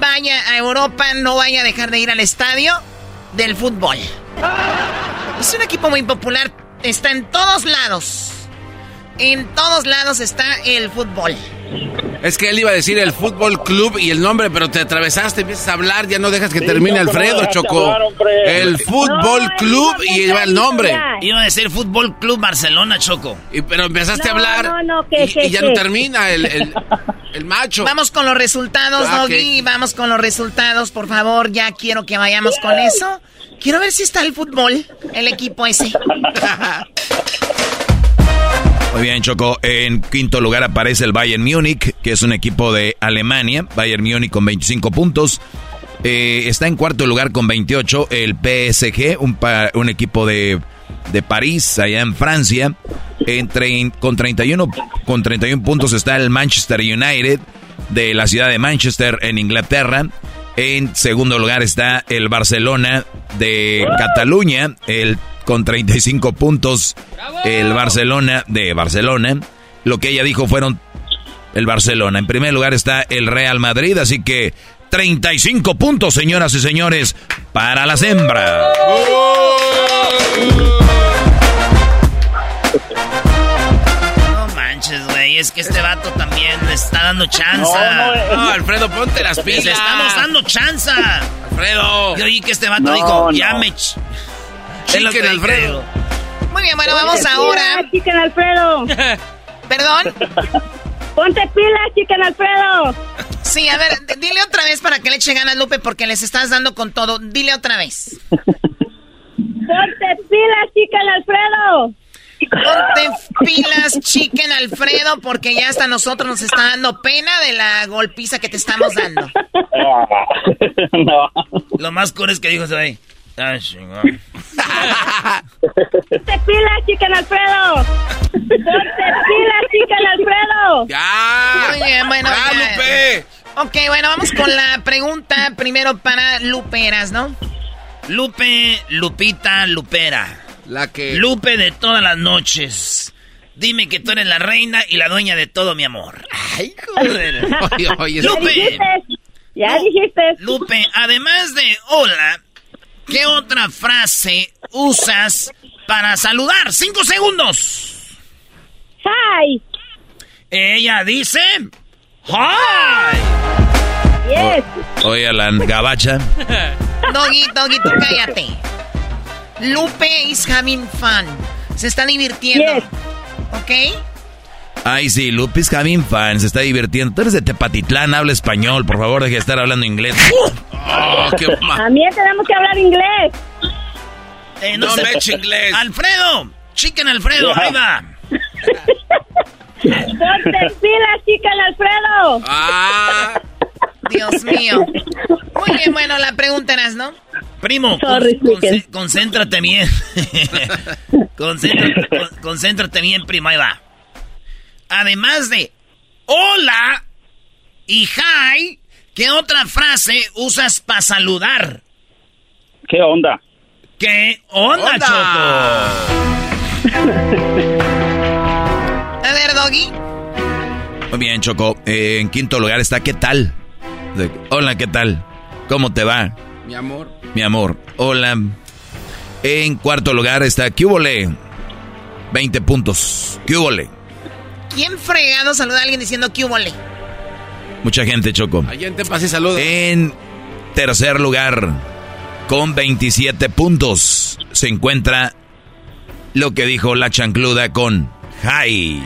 vaya a Europa, no vaya a dejar de ir al estadio del fútbol. Es un equipo muy popular, está en todos lados. En todos lados está el fútbol. Es que él iba a decir el fútbol club y el nombre, pero te atravesaste, empiezas a hablar, ya no dejas que termine no Alfredo, Choco. hablar. El fútbol No, club no, y el no, nombre. Iba a decir Fútbol Club Barcelona, Choco. Y, pero empezaste a hablar no, no, que- y, que- y ya que- no termina el, el, el macho. Vamos con los resultados, Ah, Doggy. Vamos con los resultados, por favor. Ya quiero que vayamos con eso. Quiero ver si está el fútbol, el equipo ese. Muy bien, Choco. En quinto lugar aparece el Bayern Múnich, que es un equipo de Alemania. Bayern Múnich con 25 puntos. Eh, está en cuarto lugar con 28 el PSG, un, pa- un equipo de, de París, allá en Francia. Entre, con, 31, con 31 puntos está el Manchester United de la ciudad de Manchester en Inglaterra. En segundo lugar está el Barcelona de Cataluña, el, con 35 puntos el Barcelona de Barcelona. Lo que ella dijo fueron el Barcelona. En primer lugar está el Real Madrid, así que 35 puntos, señoras y señores, para las hembras. Es que este vato también le está dando chance. No, no, No, Alfredo, ponte las pilas. Les estamos dando chance. Alfredo. Yo oí que este vato No, dijo, no. ya me... ch- Es lo que Alfredo. Muy bien, bueno, vamos Ponte ahora. pilas, Chicken Alfredo. ¿Perdón? Ponte pilas, Chicken Alfredo. Sí, a ver, dile otra vez para que le eche ganas, Lupe, porque les estás dando con todo. Dile otra vez. Ponte pilas, Chicken Alfredo. Ponte pilas, chicken Alfredo, porque ya hasta nosotros nos está dando pena de la golpiza que te estamos dando. no. Lo más cool es que dijo ese güey. Ah, chingón. Ponte pilas, Chicken Alfredo. Ponte pilas, Chicken Alfredo. Ya. Muy bien, bueno, Ya, ya. Lupe. Ok, bueno, vamos con la pregunta primero para Luperas, ¿no? Lupe, Lupita, Lupera. La que. Lupe de todas las noches. Dime que tú eres la reina y la dueña de todo mi amor. Ay, joder. Lupe. Ya dijiste. Lupe, además de hola, ¿qué otra frase usas para saludar? ¡Cinco segundos! Hi. Ella dice... ¡Hi! Yes. Oye, la gabacha. Doggy, Doggy, tú cállate. Lupe is having fun. Se está divirtiendo. Yes. ¿Ok? Ay, sí, Lupis having fun, se está divirtiendo. Tú eres de Tepatitlán, habla español, por favor, deje de estar hablando inglés. Oh, qué ma- También tenemos que hablar inglés. Eh, no No sé- me eche inglés. Alfredo, chicken Alfredo, ahí va. Ponte pilas, chica, el Alfredo. Ah, Dios mío. Muy bien, bueno, la pregunta eras, ¿no? Primo, Sorry, con- concéntrate bien. concéntrate, con- concéntrate bien, primo, ahí va. Además de hola y hi, ¿qué otra frase usas para saludar? ¿Qué onda? ¿Qué onda, Onda. A ver, Doggy. Muy bien, Choco. Eh, en quinto lugar está ¿qué tal? De- Hola, ¿qué tal? ¿Cómo te va? mi amor. Mi amor, hola. En cuarto lugar está ¿qué hubole? 20 puntos. ¿Qué hubole? ¿Quién fregado saluda a alguien diciendo que hubole? Mucha gente, Choco. Allá en Tepa sí saluda. En tercer lugar, con 27 puntos, se encuentra lo que dijo la chancluda con Hi.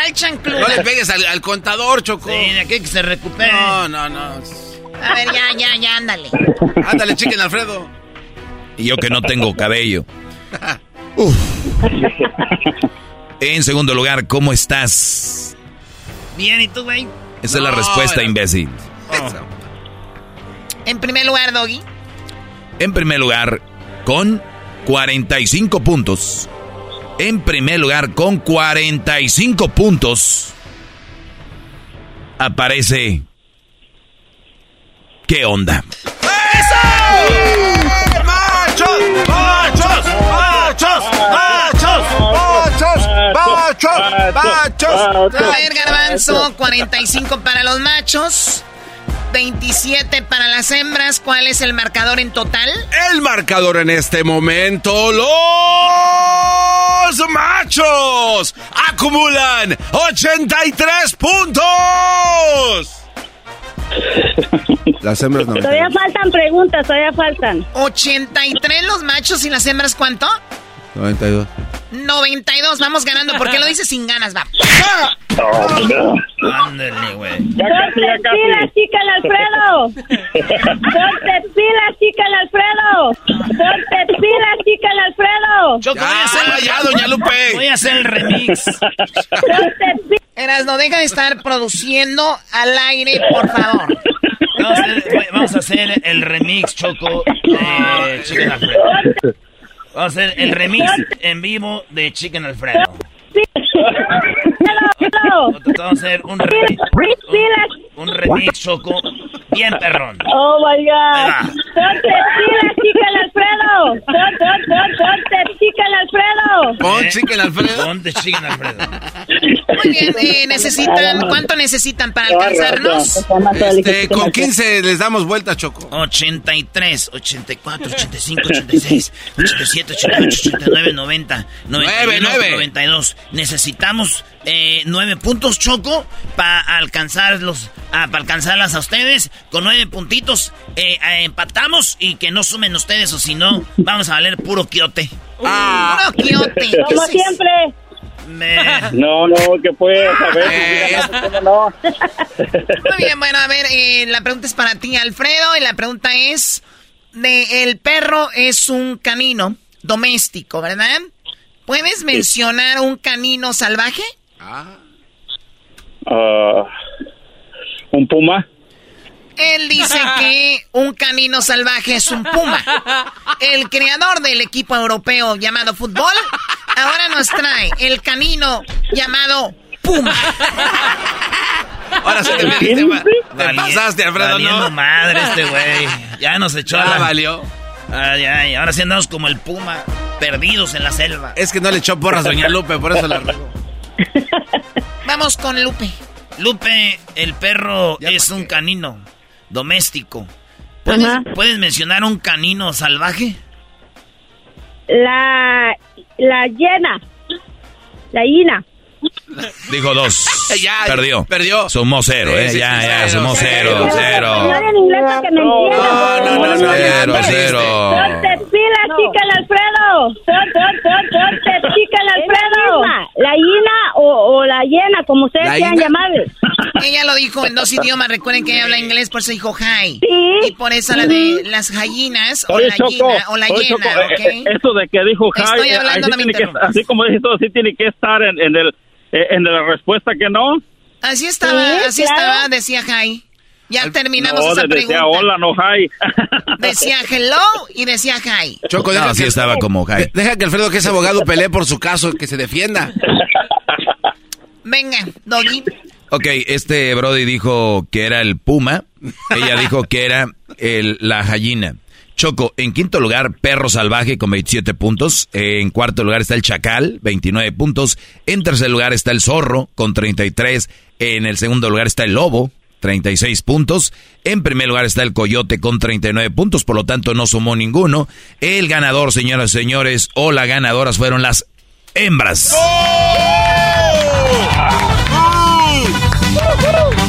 ¿Cuál chancluda? ¿Cuál No le pegues al, al contador, Choco. Sí, de aquí que se recupere. No, no, no. A ver, ya, ya, ya, ándale. Ándale, chicken Alfredo. Y yo que no tengo cabello. Uf. En segundo lugar, ¿cómo estás? Bien, ¿y tú, güey? Esa es la respuesta, imbécil. En primer lugar, Doggy. En primer lugar, con 45 puntos. En primer lugar, con 45 puntos, aparece... ¿Qué onda? ¡Machos! ¡Machos! ¡Machos! ¡Machos! ¡Machos! ¡Machos! ¡Machos! A ver, Garbanzo, 45 para los machos, 27 para las hembras. ¿Cuál es el marcador en total? El marcador en este momento, los machos acumulan 83 puntos. Las hembras no. Todavía faltan preguntas, todavía faltan. 83 los machos y las hembras, ¿cuánto? 92. 92, vamos ganando. ¿Por qué lo dices sin ganas? Va. Ándale, güey. Ya casi, ya pilas, chica, el Alfredo. Ponte pilas, chica, el Alfredo. Ponte pilas, chica, el Alfredo. Choco, voy a Ya, hacer, ya, doña Lupe. Voy a hacer el remix. Eras, no deja de estar produciendo al aire, por favor. Vamos a hacer, vamos a hacer el remix, Choco, de Chicken Alfredo. Vamos a hacer el remix en vivo de Chicken Alfredo. Alfredo. Vamos a hacer un remix. Un remix, Choco, bien perrón. Oh my. God. Ponte pilas, chica, el Alfredo. Ponte, chica, el Alfredo. Pon ¿Eh? chicken Alfredo. Ponte Chicken Alfredo. Muy bien, eh, necesitan, ¿cuánto necesitan para alcanzarnos? Este, con 15 les damos vuelta, Choco. 83, 84, 85, 86, 87, 88, 89, 90, 91, Nueve, 92. Necesitamos eh, nueve puntos, Choco, para alcanzarlos, ah, para alcanzarlas a ustedes. Con nueve puntitos eh, eh, empatamos y que no sumen ustedes o si no, vamos a valer puro quiote. Puro quiote. ¿Qué Como siempre. Me- No, no, que puedes a ver. Eh, ¿Cómo no? Muy bien, bueno, a ver, eh, la pregunta es para ti, Alfredo, y la pregunta es, de el perro es un canino doméstico, ¿verdad? ¿Puedes mencionar un canino salvaje? Ah, ¿Un puma? Él dice que un canino salvaje es un puma. El creador del equipo europeo llamado fútbol ahora nos trae el canino llamado puma. Ahora sí te ma- Te Vali- pasaste, Alfredo, ¿no? madre este güey. Ya nos echó a Ya la... valió. Ay, ay, ahora sí andamos como el puma. perdidos en la selva. Es que no le echó porras Doña Lupe, por eso la. Vamos con Lupe. Lupe, el perro es un canino doméstico. ¿Puedes, ¿Puedes, mencionar un canino salvaje? La, la llena. La hina. Dijo dos. ya, perdió. Perdió. Sumó cero, ¿eh? ya, ya, sumó cero, cero. No. No, no, no, cero, cero. Ponte pila, chica el Alfredo. Ponte chica el Alfredo. La hina o, o la llena, como ustedes quieran llamarle. Ella lo dijo en dos idiomas. Recuerden que ella habla inglés, por eso dijo hi. Sí. Y por eso la de las gallinas o la llena o la llena, ¿ok? eh, Eso de que dijo hi, Estoy eh, hablando, no sí me así como dice todo, sí tiene que estar en, el eh, en la respuesta que no. Así estaba, Sí, así claro. estaba, decía hi. Ya terminamos no, esa de- decía pregunta. hola, no hi. Decía hello y decía hi. Choco, No, deja sí que, estaba como de- high. deja que Alfredo, que es abogado, pelee por su caso, que se defienda. Venga, Doggy. Ok, este Brody dijo que era el puma. Ella dijo que era el, la gallina. Choco, en quinto lugar, perro salvaje con 27 puntos. En cuarto lugar está el chacal, 29 puntos. En tercer lugar está el zorro con 33. En el segundo lugar está el lobo, 36 puntos. En primer lugar está el coyote con 39 puntos, por lo tanto no sumó ninguno. El ganador, señoras y señores, o las ganadoras fueron las hembras. Sí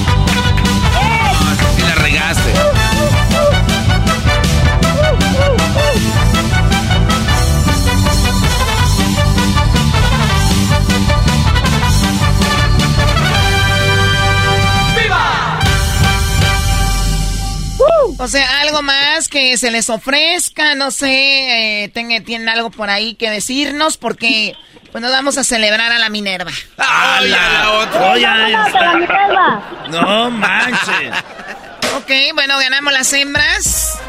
algo más que se les ofrezca, no sé, eh, tienen algo por ahí que decirnos porque pues nos vamos a celebrar a la Minerva. ¡Ah, la otra! Oye, Vámonos a la Minerva. no manches. Ok, bueno, ganamos las hembras.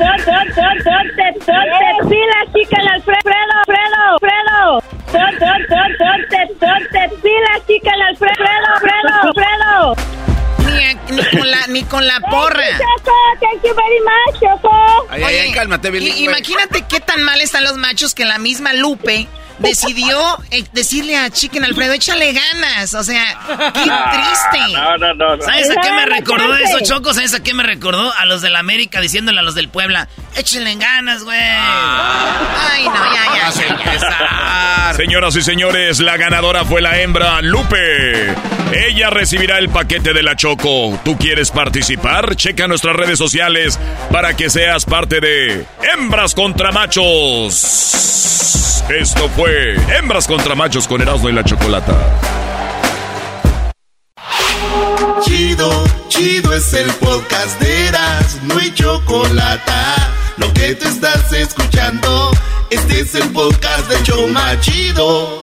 Chica el Alfredo, Alfredo, Alfredo. Alfredo, Alfredo, Alfredo. Ni, con la, ni con la porra. Thank you, Choco, thank you very much, Choco. Ay, ay, ay, cálmate, bilingüe. imagínate qué tan mal están los machos que la misma Lupe decidió eh, decirle a Chicken Alfredo, échale ganas. O sea, qué triste. No, no, no. no. ¿Sabes a qué me recordó eso, Choco? ¿Sabes a qué me recordó? A los del América diciéndole a los del Puebla, échenle ganas, güey. Ay, no, ya, ya. Vas a empezar. Señoras y señores, la ganadora fue la hembra Lupe. Ella recibirá el paquete de la Choco. ¿Tú quieres participar? Checa nuestras redes sociales para que seas parte de Hembras contra Machos. Esto fue Hembras contra Machos con Erasmo y la Chocolata. Chido, chido es el podcast de Eras, no hay chocolate. Lo que te estás escuchando, este es el podcast de Choma Chido.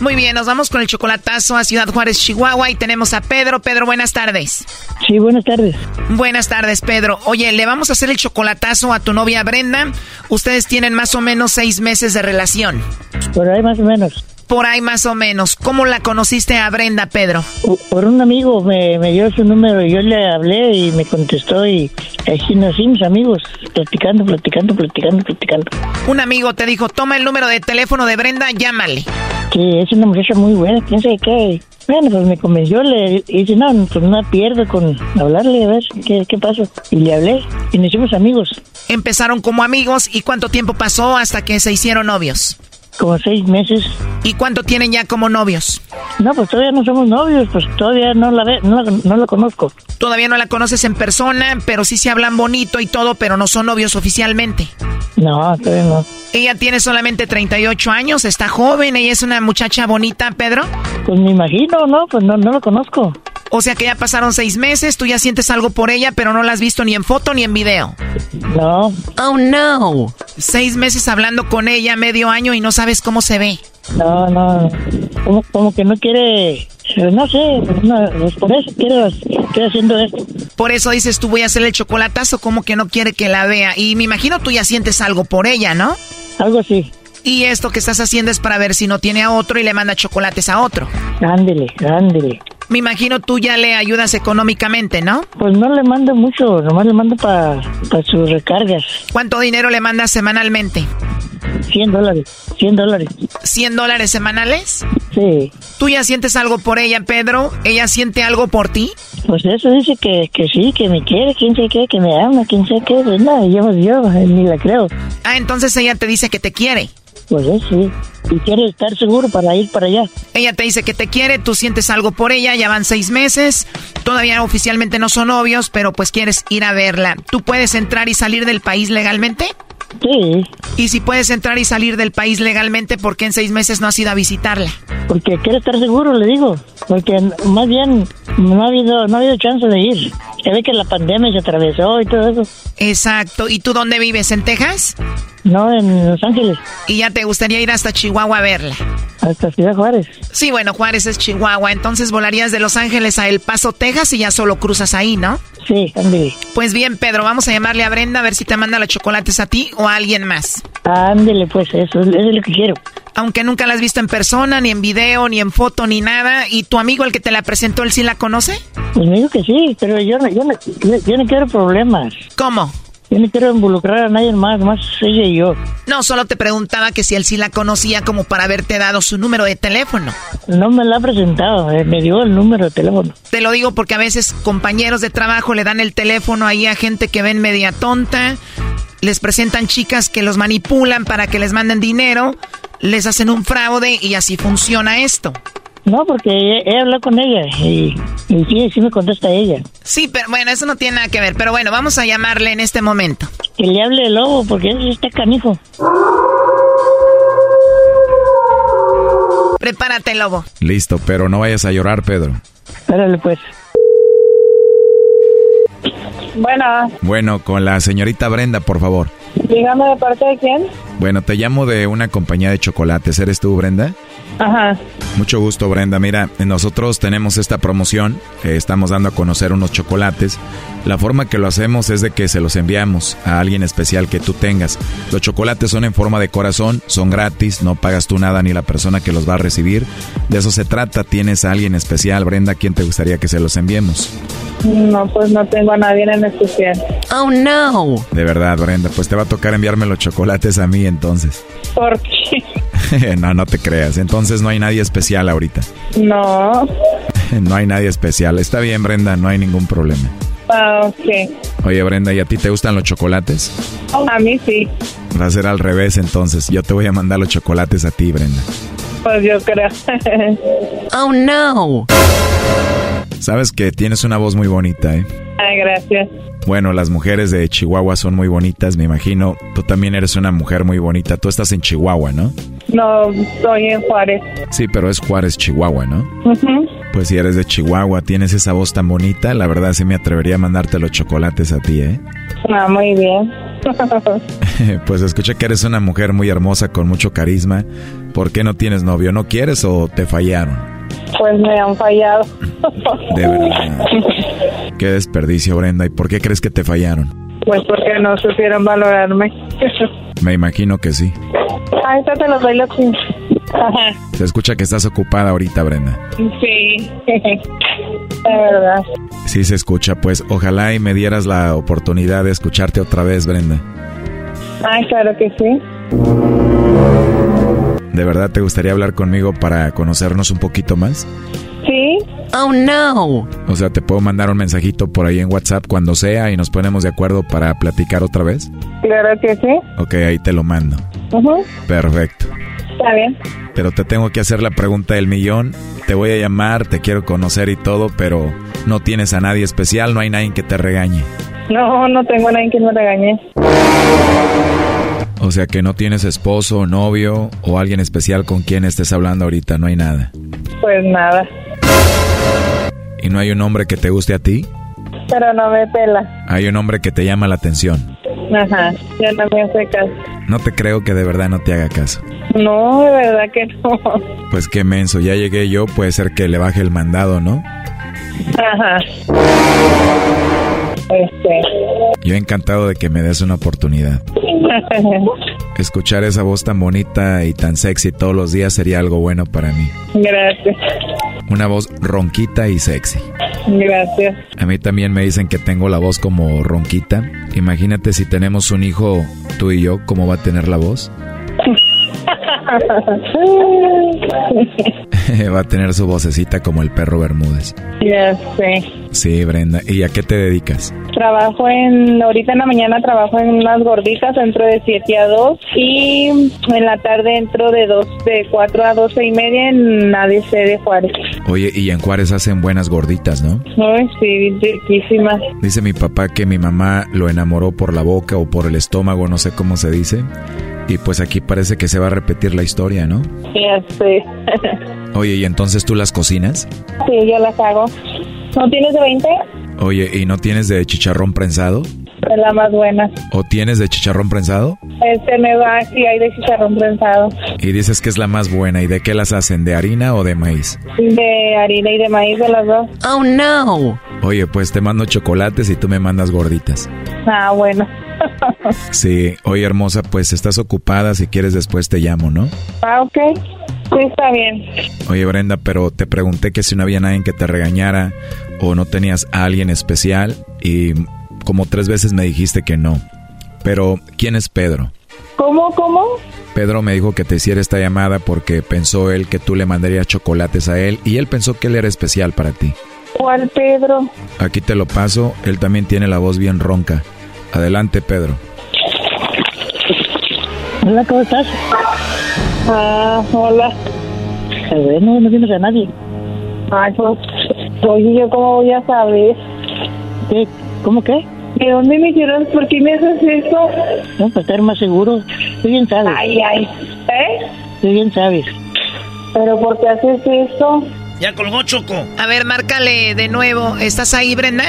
Muy bien, nos vamos con el chocolatazo a Ciudad Juárez, Chihuahua y tenemos a Pedro. Pedro, buenas tardes. Sí, buenas tardes. Buenas tardes, Pedro. Oye, le vamos a hacer el chocolatazo a tu novia Brenda. Ustedes tienen más o menos seis meses de relación. Por ahí más o menos. Por ahí más o menos. ¿Cómo la conociste a Brenda, Pedro? Por- un amigo me, me dio su número, yo le hablé y me contestó y así nos hicimos amigos, platicando, platicando, platicando, platicando. Un amigo te dijo, toma el número de teléfono de Brenda, llámale. Que es una muchacha muy buena, quién sabe qué. Bueno, pues me convenció, le dije, no, pues no pierdo con hablarle, a ver qué, qué pasa. Y le hablé y nos hicimos amigos. Empezaron como amigos y ¿cuánto tiempo pasó hasta que se hicieron novios? Como seis meses. ¿Y cuánto tienen ya como novios? No, pues todavía no somos novios, pues todavía no la ve, no, la, no la conozco. Todavía no la conoces en persona, pero sí se hablan bonito y todo, pero no son novios oficialmente. No, todavía no. Ella tiene solamente 38 años, está joven, ella es una muchacha bonita, Pedro. Pues me imagino, ¿no? Pues no, no la conozco. O sea que ya pasaron seis meses, tú ya sientes algo por ella, pero no la has visto ni en foto ni en video. No. Oh, no. Seis meses hablando con ella, medio año, y no sabes cómo se ve. No, no. Como, como que no quiere. No sé, no, pues por eso quiero, quiero haciendo esto. Por eso dices tú voy a hacer el chocolatazo, como que no quiere que la vea. Y me imagino tú ya sientes algo por ella, ¿no? Algo así. Y esto que estás haciendo es para ver si no tiene a otro y le manda chocolates a otro. Ándele, ándele. Me imagino tú ya le ayudas económicamente, ¿no? Pues no le mando mucho, nomás le mando para sus recargas. ¿Cuánto dinero le mandas semanalmente? 100 dólares, 100 dólares. ¿100 dólares semanales? Sí. ¿Tú ya sientes algo por ella, Pedro? ¿Ella siente algo por ti? Pues eso dice que, que sí, que me quiere, quién sé qué, que me ama, quién sé qué. Pues nada, yo, yo ni la creo. Ah, entonces ella te dice que te quiere. Pues sí. Y quiere estar seguro para ir para allá. Ella te dice que te quiere, tú sientes algo por ella, ya van seis meses, todavía oficialmente no son novios, pero pues quieres ir a verla. ¿Tú puedes entrar y salir del país legalmente? Sí. Y si puedes entrar y salir del país legalmente, ¿por qué en seis meses no has ido a visitarla? Porque quiere estar seguro, le digo. Porque más bien no ha habido, no ha habido chance de ir. Se ve que la pandemia se atravesó y todo eso. Exacto. ¿Y tú dónde vives? ¿En Texas? No, en Los Ángeles. ¿Y ya te gustaría ir hasta Chihuahua a verla? Hasta Ciudad Juárez. Sí, bueno, Juárez es Chihuahua. Entonces volarías de Los Ángeles a El Paso, Texas y ya solo cruzas ahí, ¿no? Sí, ándale. Pues bien, Pedro, vamos a llamarle a Brenda a ver si te manda los chocolates a ti o a alguien más. Ándele, pues eso, es lo que quiero. Aunque nunca la has visto en persona, ni en video, ni en foto, ni nada. ¿Y tu amigo, el que te la presentó, él sí la conoce? Pues me dijo que sí, pero yo no, yo no, yo no quiero problemas. ¿Cómo? Yo no quiero involucrar a nadie más, más ella y yo. No, solo te preguntaba que si él sí la conocía como para haberte dado su número de teléfono. No me la ha presentado, eh, me dio el número de teléfono. Te lo digo porque a veces compañeros de trabajo le dan el teléfono ahí a gente que ven media tonta, les presentan chicas que los manipulan para que les manden dinero, les hacen un fraude y así funciona esto. No, porque he, hablado con ella y, sí, sí me contesta ella. Sí, pero bueno, eso no tiene nada que ver. Pero bueno, vamos a llamarle en este momento. Que le hable el lobo, porque él está canijo. Prepárate, lobo. Listo, pero no vayas a llorar, Pedro. Espérale, pues. Bueno. Bueno, con la señorita Brenda, por favor. Dígame de parte de quién. Bueno, te llamo de una compañía de chocolates. ¿Eres tú, Brenda? Ajá. Mucho gusto, Brenda. Mira, nosotros tenemos esta promoción. estamos dando a conocer unos chocolates. La forma que lo hacemos es de que se los enviamos a alguien especial que tú tengas. Los chocolates son en forma de corazón, son gratis, no pagas tú nada ni la persona que los va a recibir. De eso se trata. ¿Tienes a alguien especial, Brenda? ¿A quién te gustaría que se los enviemos? No, pues no tengo a nadie en especial. Oh, no. De verdad, Brenda. Pues te va a tocar enviarme los chocolates a mí entonces. ¿Por qué? no, no te creas. Entonces no hay nadie especial ahorita. No. no hay nadie especial. Está bien, Brenda, no hay ningún problema. Ah, ok. Oye, Brenda, ¿y a ti te gustan los chocolates? A mí sí. Va a ser al revés entonces. Yo te voy a mandar los chocolates a ti, Brenda. Pues yo creo. oh, no. Sabes que tienes una voz muy bonita, ¿eh? Ay, gracias. Bueno, las mujeres de Chihuahua son muy bonitas, me imagino. Tú también eres una mujer muy bonita. Tú estás en Chihuahua, ¿no? No, estoy en Juárez. Sí, pero es Juárez, Chihuahua, ¿no? Pues si eres de Chihuahua, tienes esa voz tan bonita, la verdad sí me atrevería a mandarte los chocolates a ti, ¿eh? Ah, muy bien. pues escuché que eres una mujer muy hermosa con mucho carisma. ¿Por qué no tienes novio? ¿No quieres o te fallaron? Pues me han fallado. De verdad. Qué desperdicio, Brenda. ¿Y por qué crees que te fallaron? Pues porque no supieron valorarme. Me imagino que sí. Ahorita te los doy los Se escucha que estás ocupada ahorita, Brenda. Sí, de verdad. Sí se escucha, pues ojalá y me dieras la oportunidad de escucharte otra vez, Brenda. Ay, claro que sí. ¿De verdad te gustaría hablar conmigo para conocernos un poquito más? Sí. Oh no. O sea, te puedo mandar un mensajito por ahí en WhatsApp cuando sea y nos ponemos de acuerdo para platicar otra vez. Claro que sí. Ok, ahí te lo mando. Perfecto. Está bien. Pero te tengo que hacer la pregunta del millón. Te voy a llamar, te quiero conocer y todo, pero no tienes a nadie especial, no hay nadie que te regañe. No, no tengo a nadie que me regañe. O sea que no tienes esposo, novio o alguien especial con quien estés hablando ahorita, no hay nada. Pues nada. ¿Y no hay un hombre que te guste a ti? Pero no me pela. Hay un hombre que te llama la atención. Ajá, ya no me hace caso. No te creo que de verdad no te haga caso. No, de verdad que no. Pues qué menso, ya llegué yo, puede ser que le baje el mandado, ¿no? Ajá. Este. Yo encantado de que me des una oportunidad. Escuchar esa voz tan bonita y tan sexy todos los días sería algo bueno para mí. Gracias. Una voz ronquita y sexy. Gracias. A mí también me dicen que tengo la voz como ronquita. Imagínate si tenemos un hijo, tú y yo, ¿cómo va a tener la voz? Va a tener su vocecita como el perro Bermúdez. Ya sé. Sí, Brenda. ¿Y a qué te dedicas? Trabajo en, ahorita en la mañana trabajo en unas gorditas, entro de 7 a 2 y en la tarde entro de 2, de 4 a 12 y media en ADC de Juárez. Oye, y en Juárez hacen buenas gorditas, ¿no? Ay, sí, riquísimas. Dice mi papá que mi mamá lo enamoró por la boca o por el estómago, no sé cómo se dice. Y pues aquí parece que se va a repetir la historia, ¿no? Ya sé. Oye, ¿y entonces tú las cocinas? Sí, yo las hago. ¿No tienes de 20? Oye, ¿y no tienes de chicharrón prensado? Es la más buena. ¿O tienes de chicharrón prensado? Este me va, sí hay de chicharrón prensado. Y dices que es la más buena. ¿Y de qué las hacen? ¿De harina o de maíz? De harina y de maíz de las dos. Oh, no. Oye, pues te mando chocolates y tú me mandas gorditas. Ah, bueno. Sí, oye hermosa, pues estás ocupada, si quieres después te llamo, ¿no? Ah, ok. Sí, está bien. Oye Brenda, pero te pregunté que si no había nadie que te regañara o no tenías a alguien especial y como tres veces me dijiste que no. Pero, ¿quién es Pedro? ¿Cómo, cómo? Pedro me dijo que te hiciera esta llamada porque pensó él que tú le mandarías chocolates a él y él pensó que él era especial para ti. ¿Cuál Pedro? Aquí te lo paso, él también tiene la voz bien ronca. Adelante, Pedro. Hola, ¿cómo estás? Ah, hola. No, no tienes a nadie. Ay, pues, oye, ¿yo cómo voy a saber? ¿Qué? ¿Cómo qué? ¿De dónde me hicieron? ¿Por qué me haces eso? No, para estar más seguro. Tú bien sabes. Ay, ay. ¿Eh? Tú bien sabes. ¿Pero por qué haces eso? Ya colgó Choco. A ver, márcale de nuevo. ¿Estás ahí, Brenda?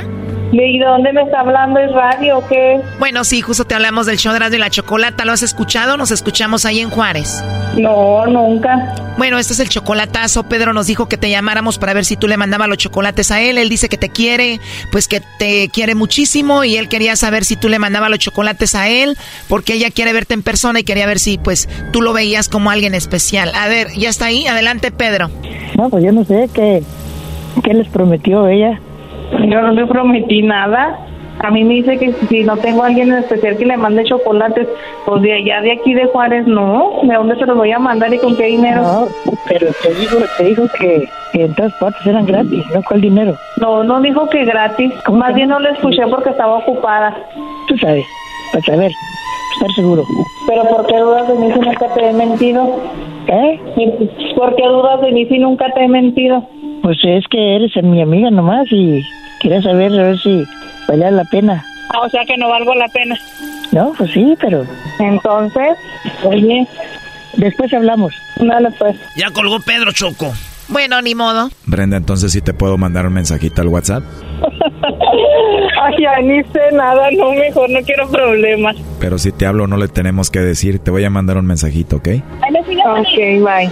¿Y de dónde me está hablando? ¿Es radio o qué? Bueno, sí, justo te hablamos del show de y la Chocolata. ¿Lo has escuchado? Nos escuchamos ahí en Juárez. No, nunca. Bueno, este es el chocolatazo. Pedro nos dijo que te llamáramos para ver si tú le mandabas los chocolates a él. Él dice que te quiere, pues que te quiere muchísimo y él quería saber si tú le mandabas los chocolates a él porque ella quiere verte en persona y quería ver si pues tú lo veías como alguien especial. A ver, ¿ya está ahí? Adelante, Pedro. No, pues yo no sé qué, qué les prometió ella. Yo no le prometí nada. A mí me dice que si no tengo a alguien en especial que le mande chocolates, pues de allá de aquí de Juárez, no. ¿De dónde se los voy a mandar y con qué dinero? No, pero te dijo, te dijo que, en todas partes eran gratis, ¿no? ¿Cuál dinero? No, no dijo que gratis. Más bien no le escuché porque estaba ocupada. Tú sabes, para saber, estar seguro. Pero ¿por qué dudas de mí si nunca te he mentido? ¿Eh? ¿Por qué dudas de mí si nunca te he mentido? Pues es que eres mi amiga nomás y quería saber a ver si valía la pena. Ah, o sea que no valgo la pena. No, pues sí, pero... Entonces, oye... Después hablamos. Dale, pues. Ya colgó Pedro Choco. Bueno, ni modo. Brenda, entonces sí te puedo mandar un mensajito al WhatsApp. Ay, ya ni sé nada, no, mejor no quiero problemas. Pero si te hablo no le tenemos que decir, te voy a mandar un mensajito, ¿ok? Ok, bye.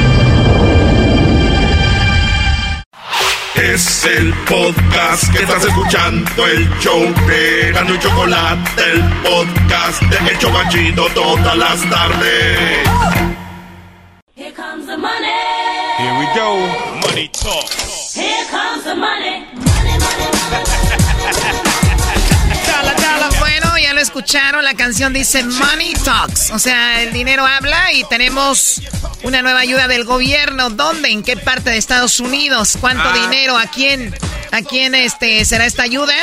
Es el podcast que estás escuchando, el show de Gano y Chocolate, el podcast de Hecho Machito todas las tardes. Here comes the money. Here we go. Money talk. Here comes the money. Bueno, ya lo escucharon, la canción dice Money Talks, o sea, el dinero habla y tenemos una nueva ayuda del gobierno. ¿Dónde? ¿En qué parte de Estados Unidos? ¿Cuánto Ah. dinero? ¿A quién? ¿A quién este será esta ayuda?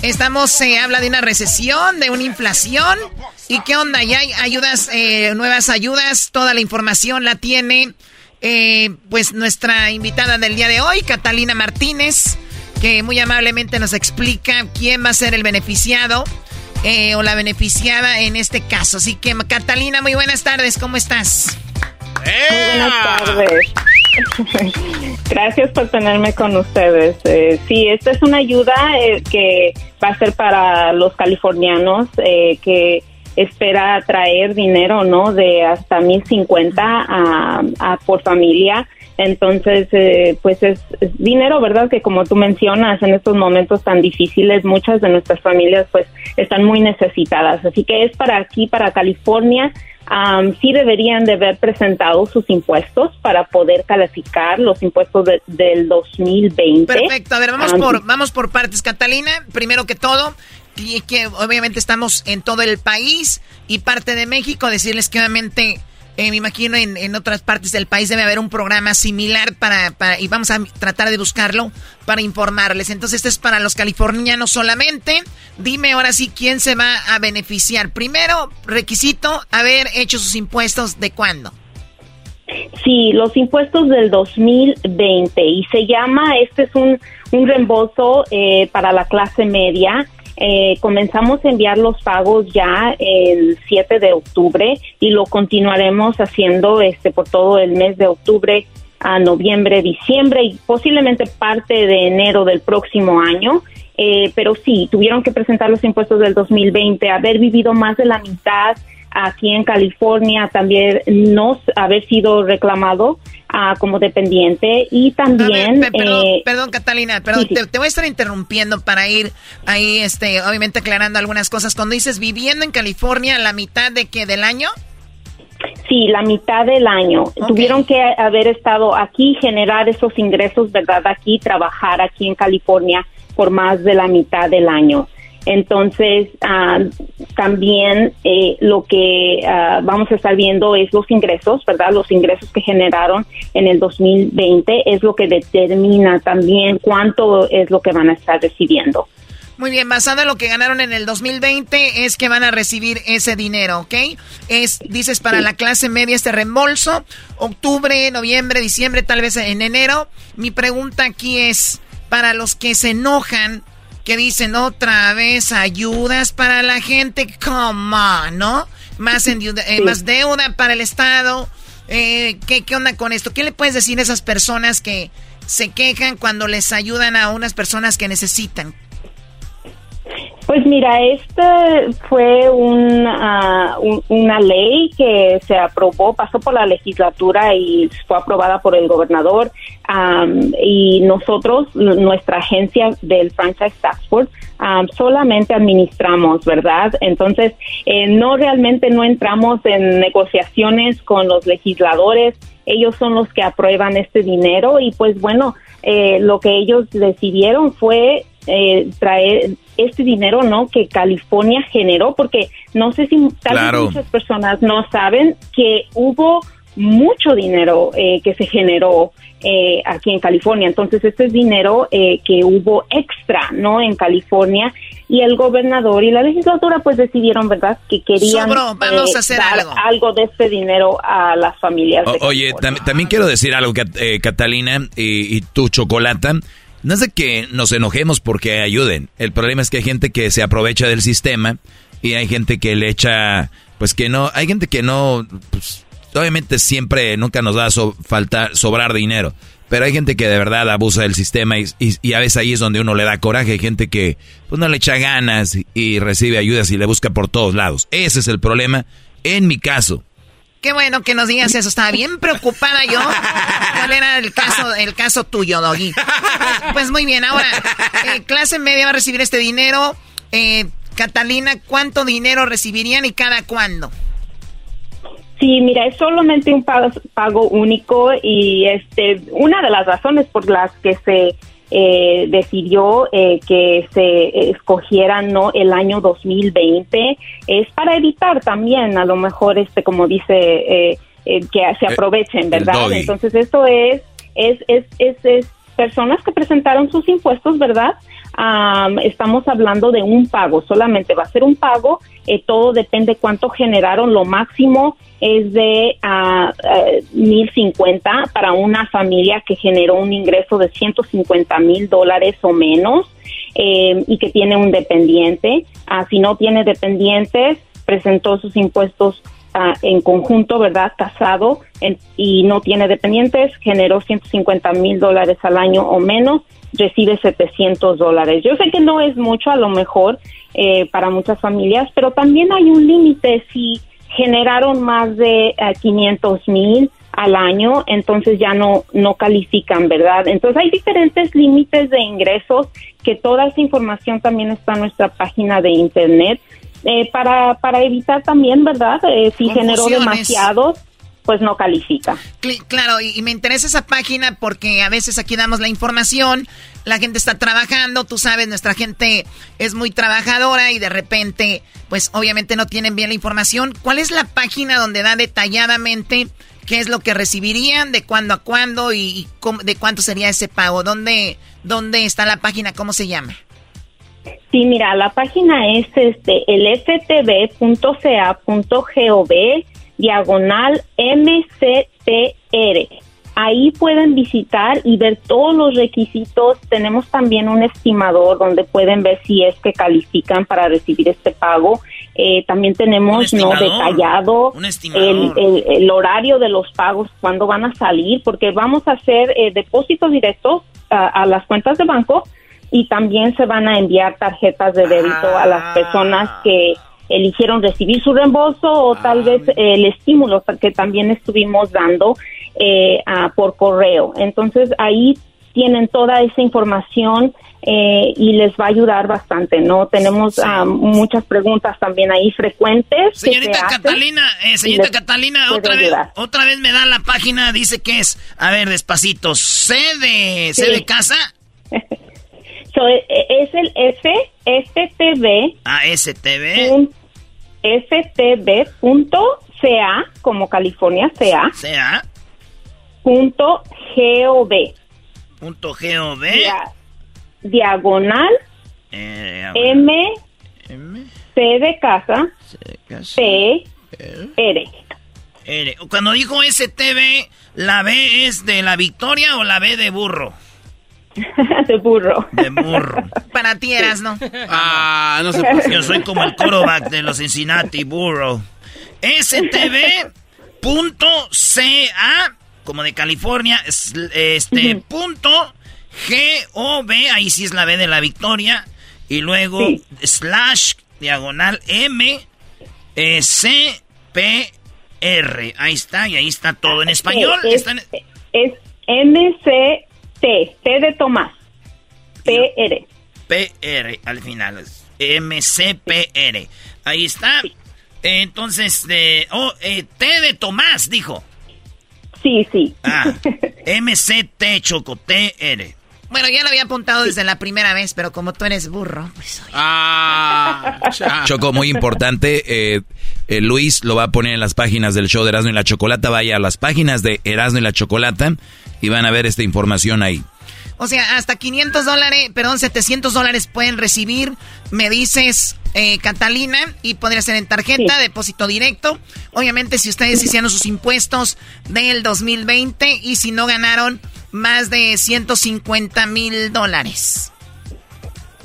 Estamos, se habla de una recesión, de una inflación. ¿Y qué onda? Ya hay ayudas, eh, nuevas ayudas. Toda la información la tiene, eh, pues, nuestra invitada del día de hoy, Catalina Martínez, que muy amablemente nos explica quién va a ser el beneficiado eh, o la beneficiada en este caso. Así que, Catalina, muy buenas tardes. ¿Cómo estás? Buenas tardes. Gracias por tenerme con ustedes. Eh, sí, esta es una ayuda eh, que va a ser para los californianos eh, que espera traer dinero, ¿no? De hasta 1050 a, a por familia. Entonces, eh, pues es, es dinero, ¿verdad? Que como tú mencionas, en estos momentos tan difíciles, muchas de nuestras familias pues están muy necesitadas. Así que es para aquí, para California. Am, sí deberían de haber presentado sus impuestos para poder calificar los impuestos de- del 2020. Perfecto, a ver, vamos Am, por, vamos por partes, Catalina. Primero que todo, y que obviamente estamos en todo el país y parte de México. Decirles que obviamente, eh, me imagino en, en otras partes del país debe haber un programa similar para, para, y vamos a tratar de buscarlo para informarles. Entonces, este es para los californianos solamente. Dime ahora sí quién se va a beneficiar. Primero, requisito, haber hecho sus impuestos de cuándo. Sí, los impuestos del 2020 y se llama, este es un, un reembolso eh, para la clase media. Eh, comenzamos a enviar los pagos ya el 7 de octubre y lo continuaremos haciendo este por todo el mes de octubre a noviembre, diciembre y posiblemente parte de enero del próximo año. Eh, pero sí, tuvieron que presentar los impuestos del 2020, haber vivido más de la mitad aquí en California, también no haber sido reclamado ah, como dependiente y también... Perdón, eh, perdón, Catalina, perdón, sí, sí. Te, te voy a estar interrumpiendo para ir ahí, este, obviamente aclarando algunas cosas. Cuando dices viviendo en California, la mitad de que del año, Sí, la mitad del año. Tuvieron que haber estado aquí, generar esos ingresos, ¿verdad? Aquí, trabajar aquí en California por más de la mitad del año. Entonces, ah, también eh, lo que ah, vamos a estar viendo es los ingresos, ¿verdad? Los ingresos que generaron en el 2020 es lo que determina también cuánto es lo que van a estar recibiendo. muy bien, basado en lo que ganaron en el 2020, es que van a recibir ese dinero, ¿ok? Es, dices, para la clase media este reembolso, octubre, noviembre, diciembre, tal vez en enero. Mi pregunta aquí es, para los que se enojan, que dicen otra vez ayudas para la gente, come on, ¿no? Más, endiuda- eh, Sí. más deuda para el Estado. Eh, ¿qué, ¿Qué onda con esto? ¿Qué le puedes decir a esas personas que se quejan cuando les ayudan a unas personas que necesitan? Pues mira, este fue un, ah, un- una ley que se aprobó, pasó por la legislatura y fue aprobada por el gobernador. am, y nosotros, nuestra agencia del Franchise Task Force, am, solamente administramos, ¿verdad? Entonces, eh, no realmente no entramos en negociaciones con los legisladores. Ellos son los que aprueban este dinero y pues bueno, eh, lo que ellos decidieron fue eh, traer este dinero, ¿no? Que California generó, porque no sé si tal vez Claro. muchas personas no saben que hubo mucho dinero eh, que se generó eh, aquí en California. Entonces, este es dinero eh, que hubo extra, ¿no? En California y el gobernador y la legislatura pues decidieron, ¿verdad? Que querían Sobró, vamos eh, a hacer dar algo. de este dinero a las familias. de O- oye, tam- también quiero decir algo, eh, Catalina y, y tú, Chocolata. No es de que nos enojemos porque ayuden. El problema es que hay gente que se aprovecha del sistema y hay gente que le echa, pues que no, hay gente que no, pues, obviamente siempre, nunca nos va a so- faltar, sobrar dinero. Pero hay gente que de verdad abusa del sistema y a veces ahí es donde uno le da coraje. Hay gente que pues no le echa ganas y recibe ayudas y le busca por todos lados. Ese es el problema. En mi caso, Qué bueno que nos digas eso. Estaba bien preocupada yo. ¿Cuál era el caso, el caso tuyo, Doggy? Pues muy bien. Ahora, eh, clase media va a recibir este dinero. Eh, Catalina, ¿cuánto dinero recibirían y cada cuándo? Sí, mira, es solamente un pago, único y este una de las razones por las que se eh, decidió eh, que se escogiera no el año 2020 es para evitar también a lo mejor este como dice eh, que se aprovechen verdad entonces esto es es, es es es personas que presentaron sus impuestos verdad estamos hablando de un pago, solamente va a ser un pago, eh, todo depende cuánto generaron, lo máximo es de uh, uh, 1050 para una familia que generó un ingreso de 150 mil dólares o menos eh, y que tiene un dependiente. Ah, si no tiene dependientes, presentó sus impuestos ah, en conjunto, ¿verdad? Casado y no tiene dependientes, generó 150 mil dólares al año o menos recibe 700 dólares. Yo sé que no es mucho a lo mejor eh, para muchas familias, pero también hay un límite si generaron más de 500 eh, mil al año, entonces ya no, no califican, ¿verdad? Entonces hay diferentes límites de ingresos que toda esa información también está en nuestra página de internet. Eh, para, para evitar también, ¿verdad? si generó demasiados, pues no califica. Claro, y, me interesa esa página porque a veces aquí damos la información, la gente está trabajando, tú sabes, nuestra gente es muy trabajadora y de repente, pues obviamente no tienen bien la información. ¿Cuál es la página donde da detalladamente qué es lo que recibirían, de cuándo a cuándo y, de cuánto sería ese pago? ¿Dónde, ¿Dónde está la página? ¿Cómo se llama? Sí, mira, la página es este, el diagonal MCTR. Ahí pueden visitar y ver todos los requisitos. Tenemos también un estimador donde pueden ver si es que califican para recibir este pago. Eh, también tenemos no detallado el, horario de los pagos, cuándo van a salir, porque vamos a hacer eh, depósitos directos a, las cuentas de banco y también se van a enviar tarjetas de débito a las personas que eligieron recibir su reembolso o tal vez el estímulo que también estuvimos dando eh, por correo. Entonces ahí tienen toda esa información eh, y les va a ayudar bastante, ¿no? Tenemos ah, muchas preguntas también ahí frecuentes. Señorita Catalina, eh, señorita Catalina, otra vez, otra vez me da la página, dice que es, a ver, despacito, C de, C de casa. es el F, STV. Ah, STV. STB.ca, como California, CA. CA. Punto GOV. Punto GOV. diagonal. Eh, M, M. C de casa. C P. R. R. Cuando dijo STB, ¿la B es de la victoria o la B de burro? de burro. De burro. Para ti eras, ¿no? Ah, no sé. Yo soy como el coroback de los Cincinnati Burro. stv.ca, como de California, este, punto G-O-B, ahí sí es la B de la victoria, y luego slash, diagonal M, e, C, P, R. Ahí está, y ahí está todo en español. Es, es M, C, T, T de Tomás. PR. PR al final. MCPR. Ahí está. Entonces, de, oh, eh, T de Tomás, dijo. Sí, sí. Ah, MCT Choco, TR. Bueno, ya lo había apuntado desde la primera vez, pero como tú eres burro, pues... Ah, Choco, muy importante. Eh, eh, Luis lo va a poner en las páginas del show de Erasmo y la Chocolata. Vaya a las páginas de Erasmo y la Chocolata y van a ver esta información ahí. O sea, hasta 500 dólares, perdón, 700 dólares pueden recibir, me dices, eh, Catalina, y podría ser en tarjeta, depósito directo. Obviamente, si ustedes hicieron sus impuestos del 2020 y si no ganaron más de 150 mil dólares.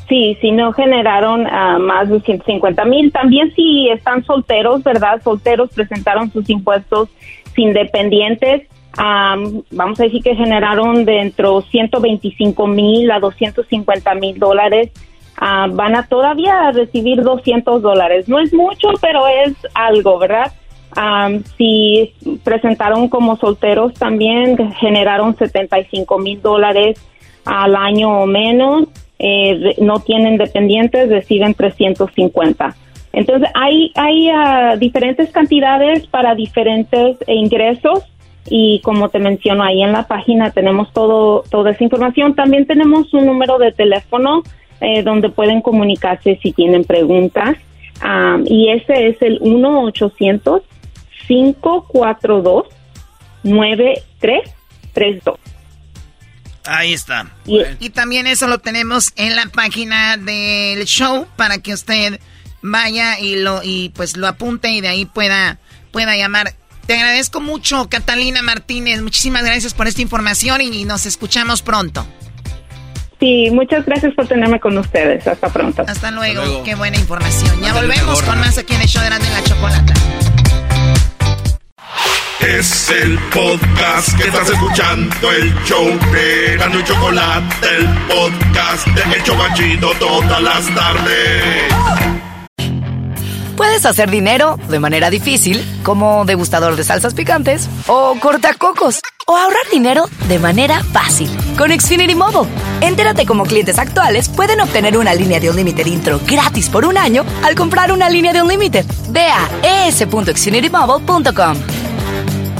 Sí, si no generaron uh, más de 150 mil. También si están solteros, ¿verdad? Solteros presentaron sus impuestos independientes vamos a decir que generaron dentro 125 mil a 250 mil dólares. Ah, van a todavía recibir 200 dólares. No es mucho, pero es algo, ¿verdad? Am, si presentaron como solteros también, generaron 75 mil dólares al año o menos. Eh, no tienen dependientes, reciben 350. Entonces, hay, hay ah, diferentes cantidades para diferentes ingresos y como te menciono ahí en la página tenemos todo toda esa información. También tenemos un número de teléfono eh, donde pueden comunicarse si tienen preguntas Am, y ese es el 1 800 542 9332. Ahí está. Y también eso lo tenemos en la página del show para que usted vaya y lo y pues lo apunte y de ahí pueda pueda llamar. Te agradezco mucho, Catalina Martínez. Muchísimas gracias por esta información y nos escuchamos pronto. Sí, muchas gracias por tenerme con ustedes. Hasta pronto. Hasta luego. Qué buena información. Ya volvemos con más aquí en el show de Erasmo y la Chocolata. Es el podcast que estás escuchando, el show de Gano y Chocolate, el podcast de El Chobachito todas las tardes. Puedes hacer dinero de manera difícil, como degustador de salsas picantes, o cortacocos, o ahorrar dinero de manera fácil con Xfinity Mobile. Entérate cómo clientes actuales pueden obtener una línea de un límite intro gratis por un año al comprar una línea de un límite. Ve a es.xfinitymobile.com.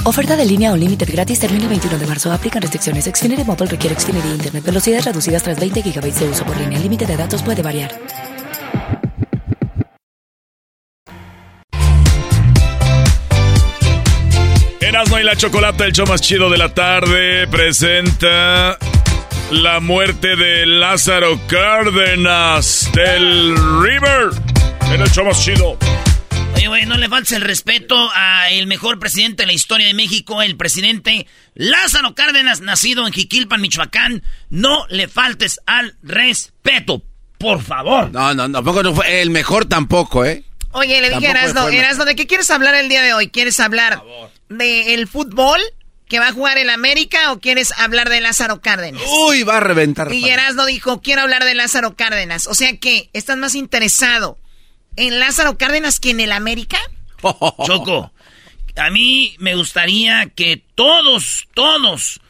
Oferta de línea o límite gratis termina el 21 de marzo. Aplican restricciones. Xfinity Mobile requiere Xfinity Internet. Velocidades reducidas tras 20 GB de uso por línea. El límite de datos puede variar. Erasmo y la Chocolata, el show más chido de la tarde, presenta la muerte de Lázaro Cárdenas del River en el show más chido. Oye, güey, no le faltes el respeto a el mejor presidente de la historia de México, el presidente Lázaro Cárdenas, nacido en Jiquilpan, Michoacán. No le faltes al respeto, por favor. No, no, tampoco no fue el mejor tampoco, ¿eh? Oye, le dije Erasno. Erasno, ¿de qué quieres hablar el día de hoy? ¿Quieres hablar del fútbol que va a jugar el América o quieres hablar de Lázaro Cárdenas? Uy, va a reventar. Y Erasno dijo, quiero hablar de Lázaro Cárdenas. O sea que, ¿estás más interesado en Lázaro Cárdenas que en el América? Choco, a mí me gustaría que todos, todos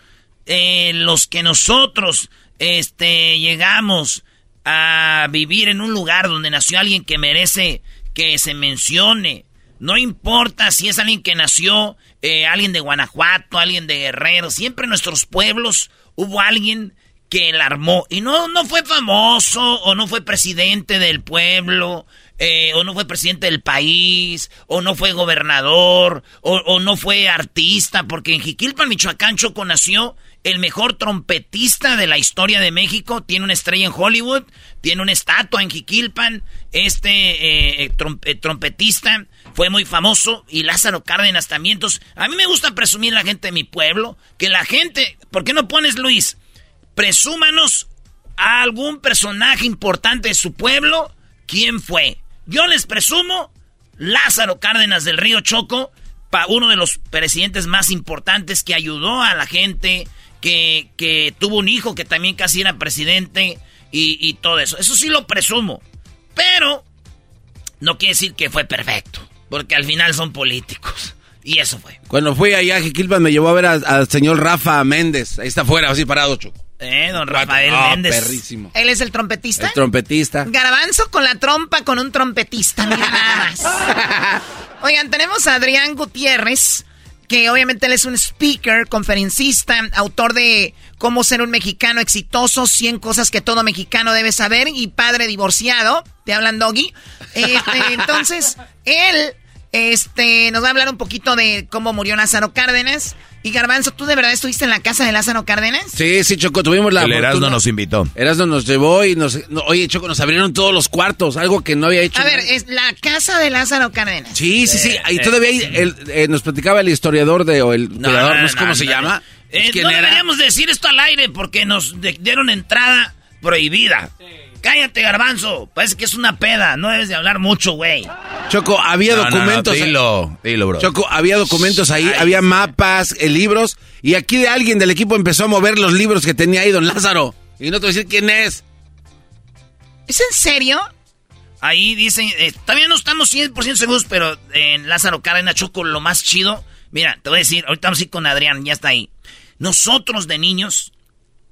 eh, los que nosotros este, llegamos a vivir en un lugar donde nació alguien que merece que se mencione, no importa si es alguien que nació, eh, alguien de Guanajuato, alguien de Guerrero, siempre en nuestros pueblos hubo alguien que la armó. Y no, no fue famoso, o no fue presidente del pueblo, eh, o no fue presidente del país, o no fue gobernador, o, o no fue artista, porque en Jiquilpan, Michoacán, Choco nació el mejor trompetista de la historia de México, tiene una estrella en Hollywood, tiene una estatua en Jiquilpan, este eh, trom- eh, trompetista fue muy famoso y Lázaro Cárdenas también. A mí me gusta presumir la gente de mi pueblo, que la gente, ¿por qué no pones Luis? Presúmanos a algún personaje importante de su pueblo, ¿quién fue? Yo les presumo Lázaro Cárdenas del Río Choco, uno de los presidentes más importantes que ayudó a la gente, que, que tuvo un hijo que también casi era presidente y, todo eso. Eso sí lo presumo. Pero no quiere decir que fue perfecto, porque al final son políticos. Y eso fue. Cuando fui allá a Jiquilpan me llevó a ver al señor Rafa Méndez. Ahí está afuera, así parado, Choco. Eh, don Rafael Méndez. perrísimo. ¿Él es el trompetista? El trompetista. Garbanzo con la trompa con un trompetista, mira nada más. Oigan, tenemos a Adrián Gutiérrez, que obviamente él es un speaker, conferencista, autor de Cómo ser un mexicano exitoso, 100 cosas que todo mexicano debe saber y padre divorciado. Te hablan Doggy. Este, entonces, él este, nos va a hablar un poquito de cómo murió Lázaro Cárdenas. Y Garbanzo, ¿tú de verdad estuviste en la casa de Lázaro Cárdenas? Sí, sí, Choco, tuvimos la El Erasmo fortuna- nos invitó. Erasmo nos llevó y nos... no, oye, Choco, nos abrieron todos los cuartos, algo que no había hecho. A ver, es la casa de Lázaro Cárdenas. Sí, sí, sí. Eh, Y eh, todavía el- eh, nos platicaba el historiador de, o el curador, no, sé cómo se no, llama. Eh, ¿Quién no era? deberíamos decir esto al aire porque nos dieron entrada prohibida. Cállate, garbanzo. Parece que es una peda. No debes de hablar mucho, güey. Choco, había No, no, no, documentos. dilo, dilo, bro. Choco, había documentos ahí, había mapas, eh, libros, y aquí de alguien del equipo empezó a mover los libros que tenía ahí don Lázaro. Y no te voy a decir quién es. ¿Es en serio? Ahí dicen, eh, todavía no estamos 100% seguros, pero en Lázaro Cárdenas, Choco, lo más chido. Mira, te voy a decir, ahorita vamos a ir con Adrián, ya está ahí. Nosotros de niños,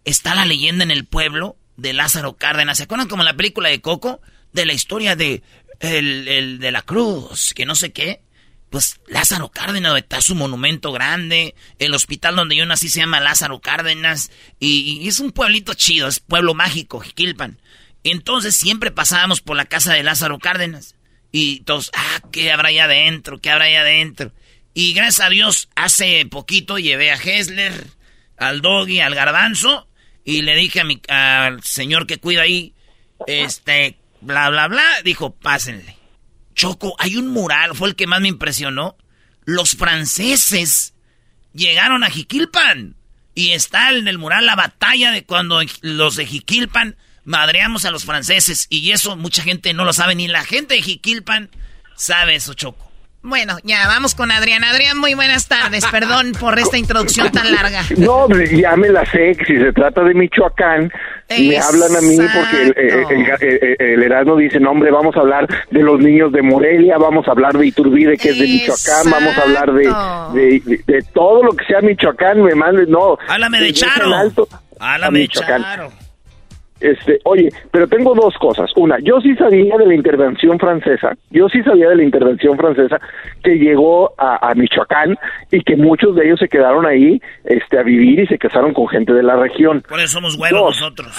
está la leyenda en el pueblo de Lázaro Cárdenas. ¿Se acuerdan como la película de Coco? De la historia de el, de la cruz, que no sé qué. Pues Lázaro Cárdenas, está su monumento grande. El hospital donde yo nací se llama Lázaro Cárdenas. Y, es un pueblito chido, es pueblo mágico, Jiquilpan. Entonces siempre pasábamos por la casa de Lázaro Cárdenas. Y todos, ah, ¿qué habrá ahí adentro? ¿Qué habrá ahí adentro? Y gracias a Dios, hace poquito llevé a Hessler, al Doggy, al Garbanzo. Y le dije a mi, al señor que cuida ahí, este, bla, bla, bla. Dijo, pásenle. Choco, hay un mural, fue el que más me impresionó. Los franceses llegaron a Jiquilpan. Y está en el mural la batalla de cuando los de Jiquilpan madreamos a los franceses. Y eso mucha gente no lo sabe, ni la gente de Jiquilpan sabe eso, Choco. Bueno, ya vamos con Adrián. Adrián, muy buenas tardes. Perdón por esta introducción tan larga. No, ya me la sé, que si se trata de Michoacán, me hablan a mí porque el, el, Erasmo dice, no hombre, vamos a hablar de los niños de Morelia, vamos a hablar de Iturbide, que es de Michoacán, vamos a hablar de, de, todo lo que sea Michoacán, me mande, no. Háblame de Charo. Háblame de Charo. Este, oye, pero tengo dos cosas. Una, yo sí sabía de la intervención francesa, yo sí sabía de la intervención francesa que llegó a, Michoacán y que muchos de ellos se quedaron ahí este, a vivir y se casaron con gente de la región. Por eso somos güeros nosotros.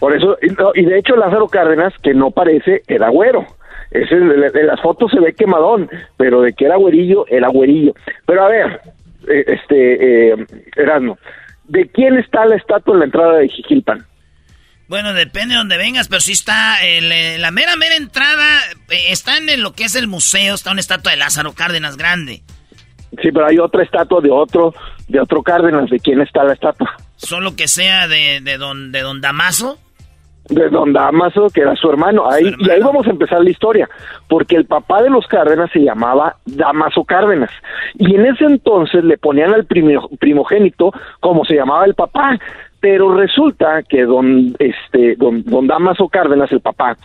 Por eso, y, de hecho Lázaro Cárdenas, que no parece, era güero. Ese, de, las fotos se ve quemadón, pero de que era güerillo, era güerillo. Pero a ver, eh, este, eh, Erasmo, ¿de quién está la estatua en la entrada de Jiquilpan? Bueno, depende de donde vengas, pero sí está eh, la mera, mera entrada, eh, está en lo que es el museo, está una estatua de Lázaro Cárdenas grande. Sí, pero hay otra estatua de otro, de otro Cárdenas, ¿de quién está la estatua? Solo que sea de, de, don, de don Damaso. De don Damaso, que era su hermano. Ahí, Y ahí vamos a empezar la historia, porque el papá de los Cárdenas se llamaba Damaso Cárdenas. Y en ese entonces le ponían al primogénito como se llamaba el papá. Pero resulta que don, este, don, don Damaso Cárdenas, el papá,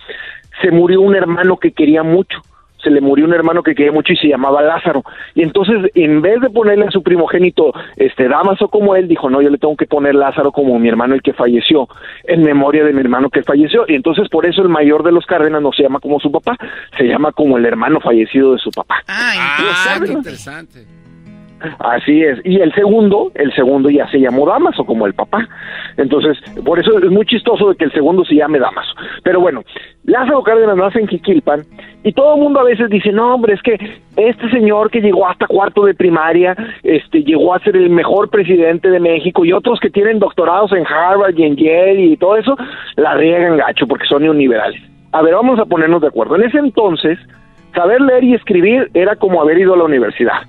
se murió un hermano que quería mucho se le murió un hermano que quería mucho y se llamaba Lázaro. Y entonces, en vez de ponerle a su primogénito este Damaso como él, dijo, no, yo le tengo que poner Lázaro como mi hermano el que falleció, en memoria de mi hermano que falleció. Y entonces, por eso el mayor de los Cárdenas no se llama como su papá, se llama como el hermano fallecido de su papá. Ah, interesante. Así es. Y el segundo, el segundo ya se llamó Damaso, como el papá. Entonces, por eso es muy chistoso de que el segundo se llame Damaso. Pero bueno, Lázaro Cárdenas nace en Jiquilpan y todo el mundo a veces dice, no, hombre, es que este señor que llegó hasta cuarto de primaria, este, llegó a ser el mejor presidente de México y otros que tienen doctorados en Harvard y en Yale y todo eso, la riegan gacho porque son neoliberales. A ver, vamos a ponernos de acuerdo. En ese entonces, saber leer y escribir era como haber ido a la universidad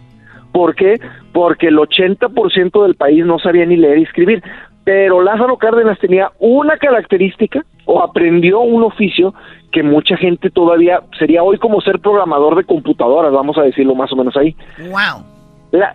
¿Por qué? Porque el 80% del país no sabía ni leer y escribir. Pero Lázaro Cárdenas tenía una característica o aprendió un oficio que mucha gente todavía sería hoy como ser programador de computadoras, vamos a decirlo más o menos ahí. Wow.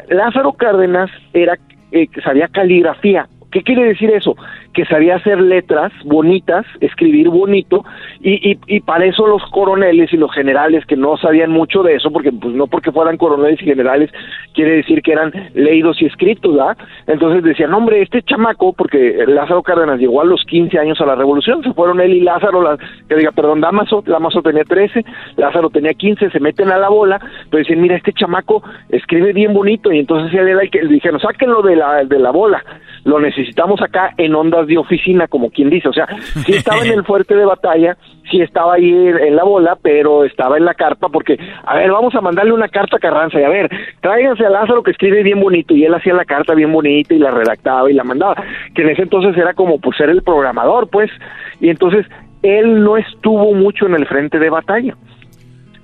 Lázaro Cárdenas era eh, sabía caligrafía, ¿Qué quiere decir eso? Que sabía hacer letras bonitas, escribir bonito, y, y, y, para eso los coroneles y los generales que no sabían mucho de eso, porque pues no porque fueran coroneles y generales, quiere decir que eran leídos y escritos, ¿verdad? Entonces decían, hombre, este chamaco, porque Lázaro Cárdenas llegó a los 15 años a la revolución, se fueron él y Lázaro, que diga, perdón, Damaso, Damaso tenía 13, Lázaro tenía 15, se meten a la bola, pero dicen, mira, este chamaco escribe bien bonito, y entonces él era el que dijeron, sáquenlo de la, de la bola, lo necesitamos acá en ondas de oficina, como quien dice. O sea, sí estaba en el fuerte de batalla, sí estaba ahí en la bola, pero estaba en la carpa porque, a ver, vamos a mandarle una carta a Carranza y a ver, tráiganse a Lázaro que escribe bien bonito y él hacía la carta bien bonita y la redactaba y la mandaba, que en ese entonces era como pues ser el programador, pues, y entonces él no estuvo mucho en el frente de batalla.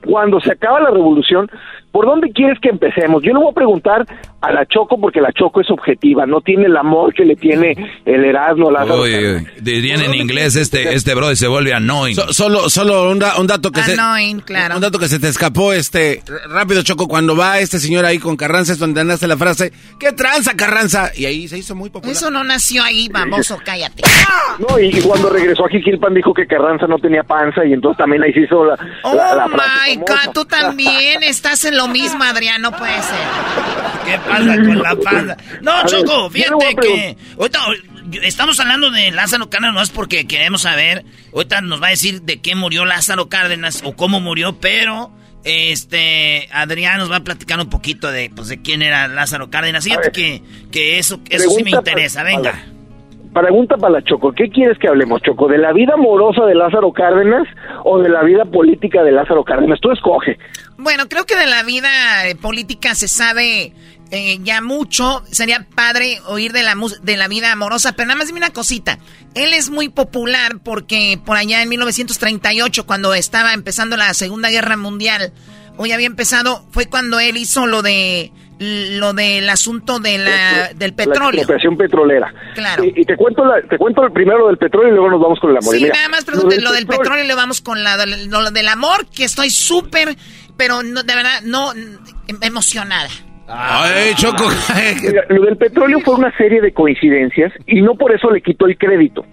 Cuando se acaba la revolución, ¿por dónde quieres que empecemos? Yo le voy a preguntar a la Choco porque la Choco es objetiva, no tiene el amor que le tiene el Erasmo. Uy, dirían en inglés este este bro se vuelve annoying. So- solo solo un, da- un dato que Annoying, se claro. un dato que se te escapó este rápido Choco cuando va este señor ahí con Carranza es donde nace la frase ¿qué tranza Carranza? y ahí se hizo muy popular. Eso no nació ahí, baboso, cállate. No, y, y cuando regresó a Jiquilpan dijo que Carranza no tenía panza y entonces también ahí se hizo la, Oh la- la frase my famosa. God, tú también estás en lo mismo, Adrián, no puede ser. ¿Qué pasa con la panda? No, Choco, fíjate que ahorita estamos hablando de Lázaro Cárdenas, no es porque queremos saber, ahorita nos va a decir de qué murió Lázaro Cárdenas o cómo murió, pero este Adrián nos va a platicar un poquito de pues de quién era Lázaro Cárdenas. Fíjate que, que eso, eso sí me interesa, venga. Pregunta para la Choco, ¿qué quieres que hablemos, Choco? ¿De la vida amorosa de Lázaro Cárdenas o de la vida política de Lázaro Cárdenas? Tú escoge. Bueno, creo que de la vida eh, política se sabe eh, ya mucho. Sería padre oír de la, de la vida amorosa, pero nada más dime una cosita. Él es muy popular porque por allá en 1938, cuando estaba empezando la Segunda Guerra Mundial, hoy había empezado, fue cuando él hizo lo de lo del asunto de la, del La petróleo. expropiación petrolera. Claro. Y, y te cuento la- te cuento el primero lo del petróleo y luego nos vamos con el amor. Sí, mira, nada más pregunte del lo del petróleo y le vamos con la, lo, lo del amor, que estoy súper, pero no, de verdad, no, em- emocionada. Ay, Choco. Mira, lo del petróleo fue una serie de coincidencias y no por eso le quitó el crédito.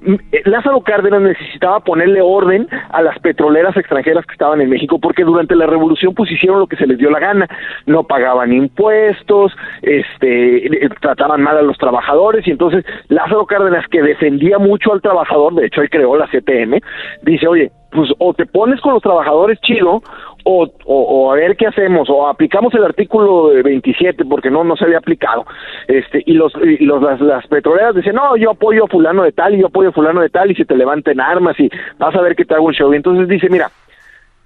Mm, eh, Lázaro Cárdenas necesitaba ponerle orden a las petroleras extranjeras que estaban en México porque durante la revolución pues hicieron lo que se les dio la gana, no pagaban impuestos, este eh, trataban mal a los trabajadores y entonces Lázaro Cárdenas que defendía mucho al trabajador, de hecho él creó la CTM, dice, "Oye, pues o te pones con los trabajadores chido o, o, o a ver qué hacemos, o aplicamos el artículo de 27 porque no, no se había aplicado, este, y los, y los las, las petroleras dicen, no, yo apoyo a fulano de tal y yo apoyo a fulano de tal y se te levanten armas y vas a ver que te hago un show. Y entonces dice, mira,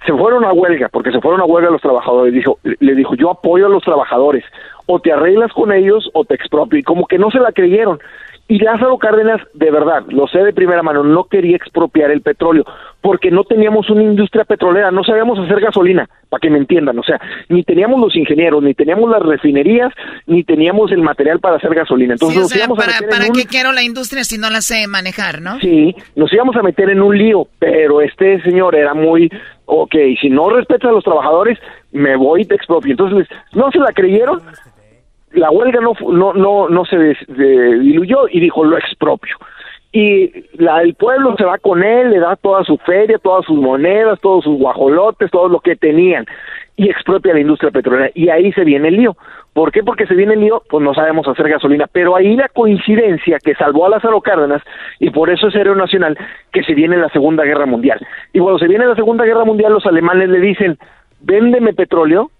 se fueron a huelga, porque se fueron a huelga los trabajadores, dijo, le dijo, yo apoyo a los trabajadores, o te arreglas con ellos o te expropio, y como que no se la creyeron. Y Lázaro Cárdenas, de verdad, lo sé de primera mano, no quería expropiar el petróleo, porque no teníamos una industria petrolera, no sabíamos hacer gasolina, para que me entiendan, o sea, ni teníamos los ingenieros, ni teníamos las refinerías, ni teníamos el material para hacer gasolina. Entonces Sí, o nos sea, íbamos a para, meter en para un- qué quiero la industria si no la sé manejar, ¿no? Sí, nos íbamos a meter en un lío, pero este señor era muy, ok, si no respetas a los trabajadores, me voy y te expropio. Entonces, no se la creyeron, la huelga no no no no se diluyó y dijo, lo expropio. Y la, el pueblo se va con él, le da toda su feria, todas sus monedas, todos sus guajolotes, todo lo que tenían, y expropia la industria petrolera. Y ahí se viene el lío. ¿Por qué? Porque se viene el lío, pues no sabemos hacer gasolina. Pero ahí la coincidencia que salvó a Lázaro Cárdenas, y por eso es héroe nacional, que se viene la Segunda Guerra Mundial. Y cuando se viene la Segunda Guerra Mundial, los alemanes le dicen, véndeme petróleo,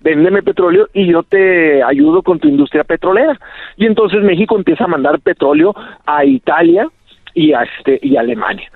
véndeme petróleo y yo te ayudo con tu industria petrolera. Y entonces México empieza a mandar petróleo a Italia y a este y a Alemania.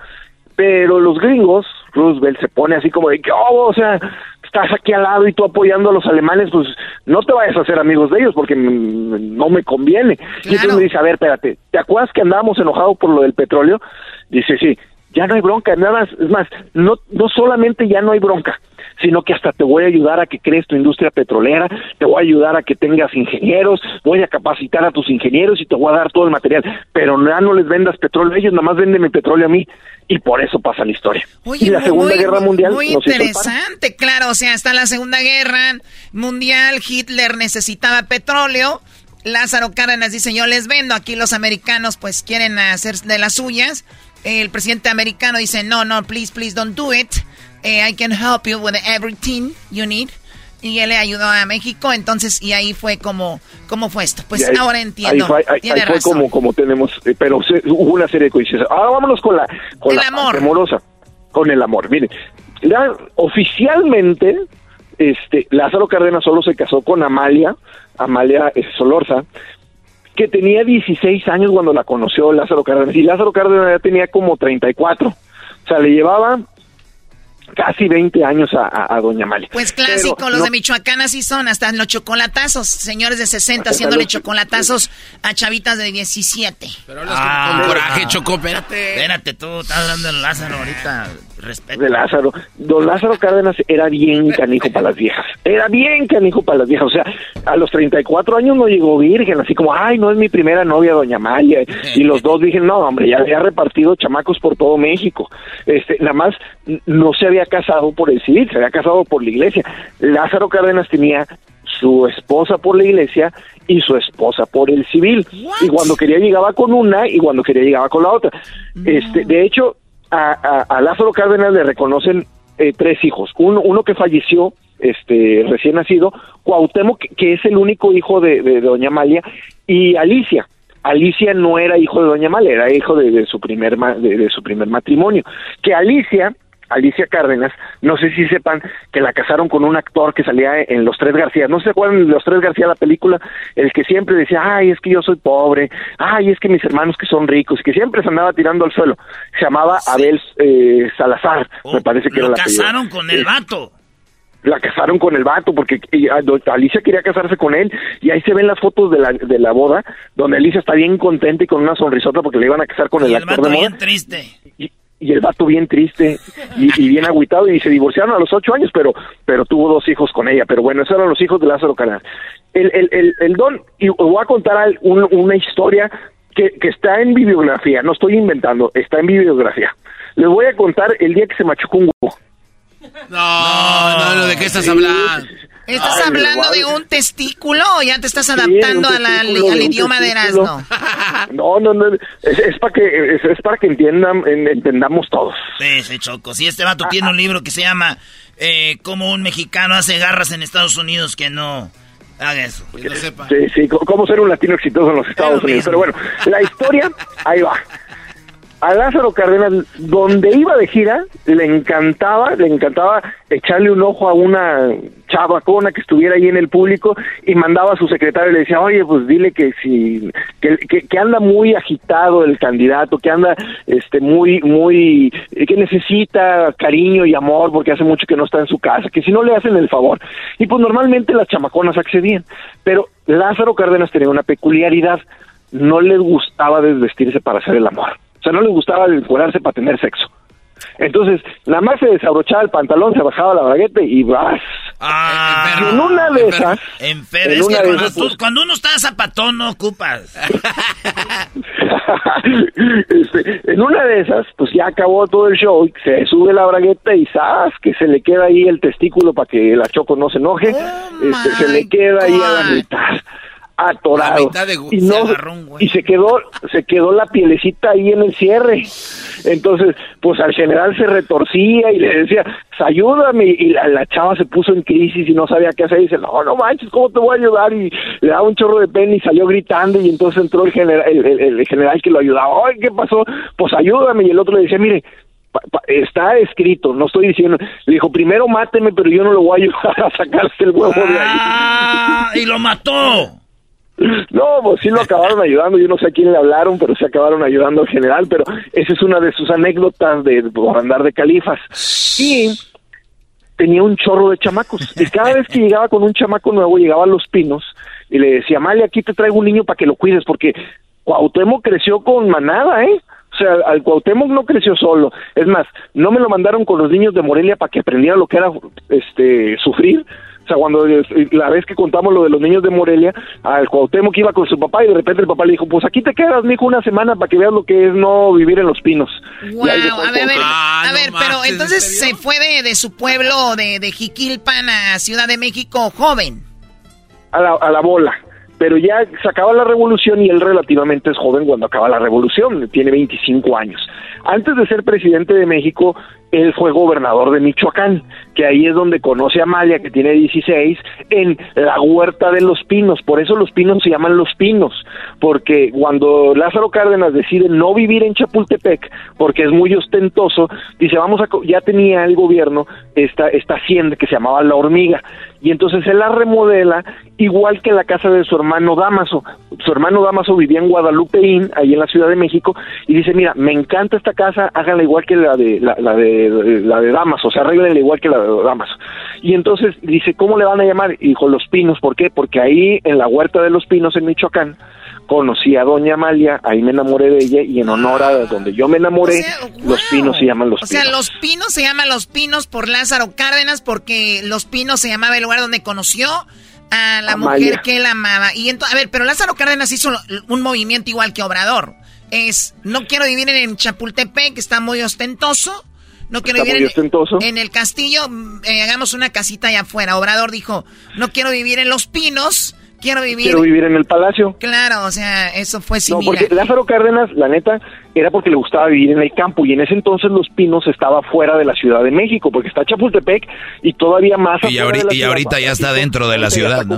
Pero los gringos, Roosevelt se pone así como de que, oh, o sea, estás aquí al lado y tú apoyando a los alemanes, pues no te vayas a hacer amigos de ellos porque mm, no me conviene. Y entonces me dice, a ver, espérate, ¿te acuerdas que andábamos enojados por lo del petróleo? Dice, sí, ya no hay bronca, nada más, es más, no, no solamente ya no hay bronca, sino que hasta te voy a ayudar a que crees tu industria petrolera, te voy a ayudar a que tengas ingenieros, voy a capacitar a tus ingenieros y te voy a dar todo el material, pero ya no les vendas petróleo a ellos, nada más véndeme petróleo a mí, y por eso pasa la historia. y la muy- Segunda Guerra Mundial Muy interesante, claro. O sea, está la Segunda Guerra Mundial, Hitler necesitaba petróleo. Lázaro Cárdenas dice, yo les vendo. Aquí los americanos pues quieren hacer de las suyas. El presidente americano dice, no, no, please, please don't do it. Eh, I can help you with everything you need. Y él le ayudó a México, entonces, y ahí fue como, ¿cómo fue esto? Pues ahí- ahora entiendo. Ahí fue, ahí- Tiene ahí fue razón. como, como tenemos, eh, pero se- hubo una serie de coincidencias. Ahora vámonos con la, con El la amor. amorosa, con el amor. Miren, la- oficialmente, este, Lázaro Cárdenas solo se casó con Amalia, Amalia eh, Solorza, que tenía 16 años cuando la conoció Lázaro Cárdenas, y Lázaro Cárdenas ya tenía como 34. O sea, le llevaba casi 20 años a, a- a Doña Amalia. Pues clásico, Pero los no- de Michoacán así son, hasta los chocolatazos, señores de 60 Hasta haciéndole los- chocolatazos a chavitas de 17. Pero hablas con- con coraje, Choco, espérate. Espérate tú, estás hablando de Lázaro ahorita. De Lázaro. Don Lázaro Cárdenas era bien canijo para las viejas. Era bien canijo para las viejas. O sea, a los 34 años no llegó virgen, así como, ay, no es mi primera novia, doña María. Y los dos dije, no, hombre, ya había repartido chamacos por todo México. Este, nada más no se había casado por el civil, se había casado por la iglesia. Lázaro Cárdenas tenía su esposa por la iglesia y su esposa por el civil. Y cuando quería llegaba con una y cuando quería llegaba con la otra. Este, de hecho, a, Lázaro Cárdenas le reconocen eh, tres hijos. Uno, uno que falleció, este, recién nacido, Cuauhtémoc, que, es el único hijo de, Doña Amalia, y Alicia. Alicia no era hijo de Doña Amalia, era hijo de, su primer de, su primer matrimonio. Que Alicia Alicia Cárdenas, no sé si sepan que la casaron con un actor que salía en Los Tres García, no se acuerdan de Los Tres García la película, el que siempre decía, ay, es que yo soy pobre, ay, es que mis hermanos que son ricos, que siempre se andaba tirando al suelo, se llamaba Abel eh, Salazar, me oh, parece que era la casaron con el vato. la casaron con el vato porque Alicia quería casarse con él y ahí se ven las fotos de la, de la boda donde Alicia está bien contenta y con una sonrisota porque le iban a casar con el, actor de moda. bien triste y el vato bien triste y, bien agüitado y se divorciaron a los ocho años, pero pero tuvo dos hijos con ella. Pero bueno, esos eran los hijos de Lázaro Canal. El, el, el, el don, y voy a contar una historia que, que está en bibliografía, no estoy inventando, está en bibliografía. Les voy a contar el día que se machucó un huevo. No, no, ¿de qué estás hablando? ¿Estás hablando de un testículo o ya te estás adaptando al, idioma de Erasmo? No, no, no, es, para que es, para que entiendan, entendamos todos. Sí, sí, Choco. Si este vato tiene un libro que se llama eh, Cómo un mexicano hace garras en Estados Unidos que no haga eso. Que no sepa. Sí, sí, cómo ser un latino exitoso en los Estados Unidos. Pero bueno, la historia, ahí va a Lázaro Cárdenas, donde iba de gira, le encantaba, le encantaba echarle un ojo a una chavacona que estuviera ahí en el público y mandaba a su secretario y le decía, oye, pues dile que si, que, que, anda muy agitado el candidato, que anda este muy, muy, que necesita cariño y amor porque hace mucho que no está en su casa, que si no le hacen el favor. Y pues normalmente las chamaconas accedían, pero Lázaro Cárdenas tenía una peculiaridad, no le gustaba desvestirse para hacer el amor. O sea, no le gustaba encuadrarse para tener sexo. Entonces, nada más se desabrochaba el pantalón, se bajaba la bragueta y vas. Ah, en una de esas. En es que pues, cuando, uno está zapatón no ocupas. Este, en una de esas, pues ya acabó todo el show, se sube la bragueta y ¡zas! que se le queda ahí el testículo para que la choco no se enoje. Oh este, se le queda ahí a la mitad atorado. Y no y se quedó se quedó la pielecita ahí en el cierre. Entonces pues al general se retorcía y le decía pues, ayúdame y la, chava se puso en crisis y no sabía qué hacer. Y dice no no manches cómo te voy a ayudar y le daba un chorro de pena y salió gritando. Y entonces entró el general el, general que lo ayudaba. Ay qué pasó pues ayúdame y el otro le decía mire está escrito, no estoy diciendo, le dijo, primero máteme, pero yo no lo voy a ayudar a sacarse el huevo de ahí. Ah, y lo mató. No, pues sí lo acabaron ayudando, yo no sé a quién le hablaron, pero se acabaron ayudando al general, pero esa es una de sus anécdotas de por andar de califas. Y tenía un chorro de chamacos, y cada vez que llegaba con un chamaco nuevo, llegaba a Los Pinos, y le decía, Mali, aquí te traigo un niño para que lo cuides, porque Cuauhtémoc creció con manada, ¿eh? O sea, al Cuauhtémoc no creció solo. Es más, no me lo mandaron con los niños de Morelia para que aprendiera lo que era este sufrir, o sea, cuando la vez que contamos lo de los niños de Morelia, al Cuauhtémoc iba con su papá y de repente el papá le dijo, pues aquí te quedas, mijo, una semana para que veas lo que es no vivir en los pinos. Wow, a ver, a ver, ah, pero entonces se fue de, su pueblo, de, de Jiquilpan a Ciudad de México joven. A la, a la bola pero ya se acaba la revolución y él relativamente es joven cuando acaba la revolución, tiene 25 años. Antes de ser presidente de México, él fue gobernador de Michoacán, que ahí es donde conoce a Amalia, que tiene 16, en la huerta de los pinos. Por eso los pinos se llaman los pinos, porque cuando Lázaro Cárdenas decide no vivir en Chapultepec, porque es muy ostentoso, dice, vamos a, ya tenía el gobierno esta, esta hacienda que se llamaba La Hormiga, y entonces él la remodela igual que la casa de su hermano Damaso. Su hermano Damaso vivía en Guadalupeín, ahí en la Ciudad de México, y dice, mira, me encanta esta casa, háganla igual que la de la, de la de Damaso, o sea, arreglenla igual que la de Damaso. Y entonces dice, ¿cómo le van a llamar? Y dijo, Los Pinos, ¿por qué? Porque ahí en la huerta de Los Pinos en Michoacán conocí a Doña Amalia, ahí me enamoré de ella y en honor a donde yo me enamoré, Los Pinos se llaman Los O Pinos. sea, Los Pinos se llaman Los Pinos por Lázaro Cárdenas porque Los Pinos se llamaba el lugar donde conoció a la Amalia. mujer que él amaba. Y ento- a ver, pero Lázaro Cárdenas hizo un movimiento igual que Obrador. Es, no quiero vivir en Chapultepec, que está muy ostentoso. No quiero Está vivir muy en, ostentoso. en el castillo, mm, eh, hagamos una casita allá afuera. Obrador dijo, no quiero vivir en Los Pinos, quiero vivir... Quiero vivir en el palacio. Claro, o sea, eso fue No, similar. porque Lázaro Cárdenas, la neta, era porque le gustaba vivir en el campo y en ese entonces Los Pinos estaba fuera de la Ciudad de México, porque está Chapultepec y todavía más Y, afuera ahori- de la y ciudad. ahorita ya está dentro de la ciudad, ¿no?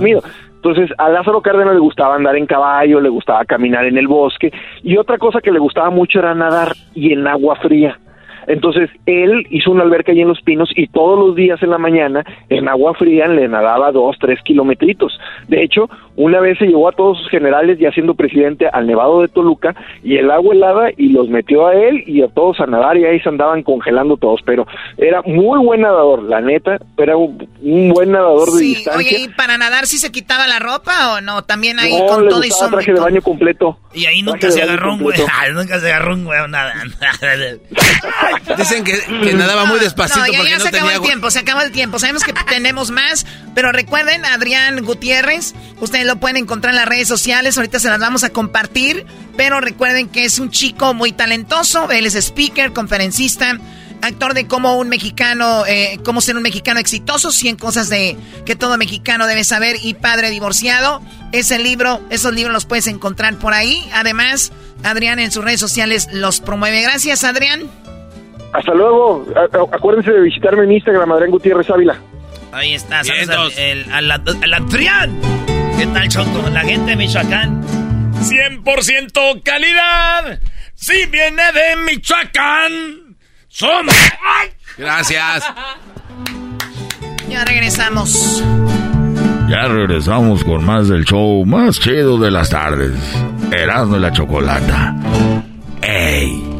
Entonces, a Lázaro Cárdenas le gustaba andar en caballo, le gustaba caminar en el bosque y otra cosa que le gustaba mucho era nadar y en agua fría. Entonces, él hizo una alberca ahí en Los Pinos y todos los días en la mañana, en agua fría, le nadaba dos, tres kilometritos. De hecho, una vez se llevó a todos sus generales, ya siendo presidente, al Nevado de Toluca y el agua helada y los metió a él y a todos a nadar y ahí se andaban congelando todos. Pero era muy buen nadador, la neta, era un, un buen nadador de Sí, distancia. oye, ¿y para nadar sí se quitaba la ropa o no? También ahí No, con le todo y sombrero. traje de baño completo. Y ahí nunca se agarró un güey. nunca se agarró un güey nada. Dicen que, que nadaba muy despacito No, ya, porque ya no se acabó tenía el tiempo, se acabó el tiempo. Sabemos que tenemos más, pero recuerden, Adrián Gutiérrez, ustedes lo pueden encontrar en las redes sociales, ahorita se las vamos a compartir, pero recuerden que es un chico muy talentoso, él es speaker, conferencista, actor de cómo un mexicano, eh, cómo ser un mexicano exitoso, 100 cosas de que todo mexicano debe saber y padre divorciado. Ese libro, esos libros los puedes encontrar por ahí. Además, Adrián en sus redes sociales los promueve. Gracias, Adrián. Hasta luego. A- acuérdense de visitarme en Instagram, Adrián Gutiérrez Ávila. Ahí está, saludos al, el- al, al Adrián. ¿Qué tal, Choco? La gente de Michoacán. 100% calidad. Si viene de Michoacán, somos. Gracias. Ya regresamos. Ya regresamos con más del show más chido de las tardes. Erasmo y la Chocolata. ¡Ey!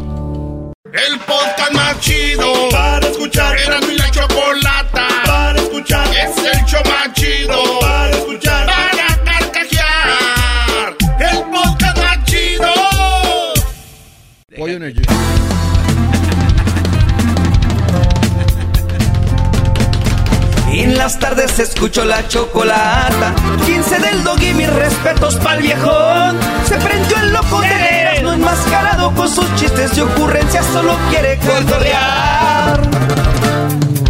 El podcast más chido para escuchar. Era mi la chocolata para escuchar. Es el show más chido para escuchar. Para carcajear. El podcast más chido. Pollo en el En las tardes escucho la chocolata. 15 del dog y mis respetos pa'l viejón. Se prendió el loco de enmascarado con sus chistes y ocurrencias, solo quiere cotorrear.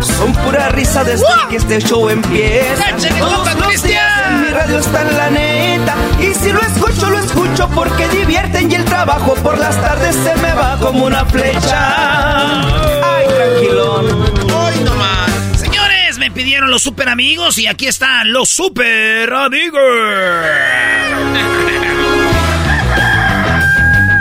Son pura risa desde que este show empieza. ¡Échale, Todos los días en mi radio está en la neta. Y si lo escucho, lo escucho porque divierten y el trabajo por las tardes se me va como una flecha. Ay, tranquilón. Hoy nomás. Señores, me pidieron los super amigos y aquí están los super amigos.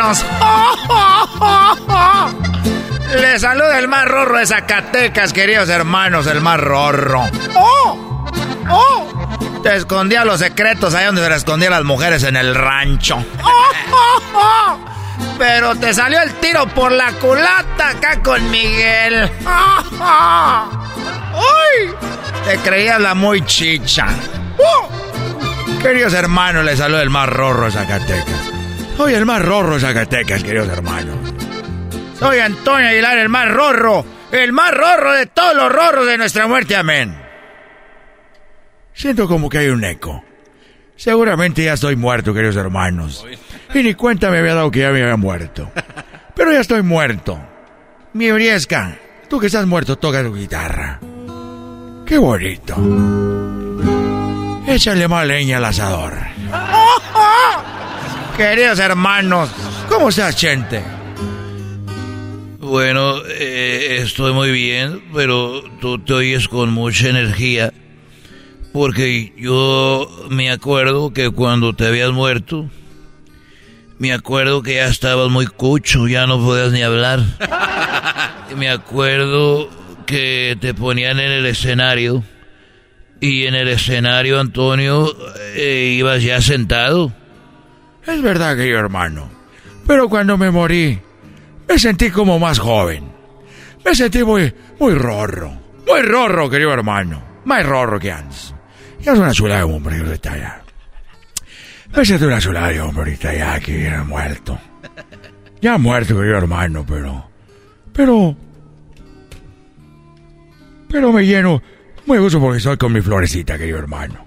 Hermanos! Les saluda el más rorro de Zacatecas, queridos hermanos, el más rorro. ¡Oh! ¡Oh! Te escondía los secretos ahí donde se le escondían las mujeres en el rancho. Pero te salió el tiro por la culata acá con Miguel. ¡Ay! Te creías la muy chicha. ¡Oh! Queridos hermanos, les saluda el más rorro de Zacatecas. Soy el más rorro de Zacatecas, queridos hermanos. Soy Antonio Aguilar, el más rorro. El más rorro de todos los rorros de nuestra muerte, amén. Siento como que hay un eco. Seguramente ya estoy muerto, queridos hermanos. Y ni cuenta me había dado que ya me había muerto. Pero ya estoy muerto. Mi Briesca, tú que estás muerto, toca tu guitarra. Qué bonito. Échale más leña al asador. Queridos hermanos, ¿cómo estás, gente? Bueno, eh, estoy muy bien, pero tú te oyes con mucha energía. Porque yo me acuerdo que cuando te habías muerto, Me acuerdo que ya estabas muy cucho, ya no podías ni hablar. Me acuerdo que te ponían en el escenario y en el escenario, Antonio, eh, ibas ya sentado. Es verdad, querido hermano. Pero cuando me morí, me sentí como más joven. Me sentí muy, muy rorro. Muy rorro, querido hermano. Más rorro que antes. Ya es una chula de hombre está allá. Me sentí una chula de hombre está allá, que viene muerto. Ya muerto, querido hermano, pero... Pero... Pero me lleno muy gusto porque estoy con mi florecita, querido hermano.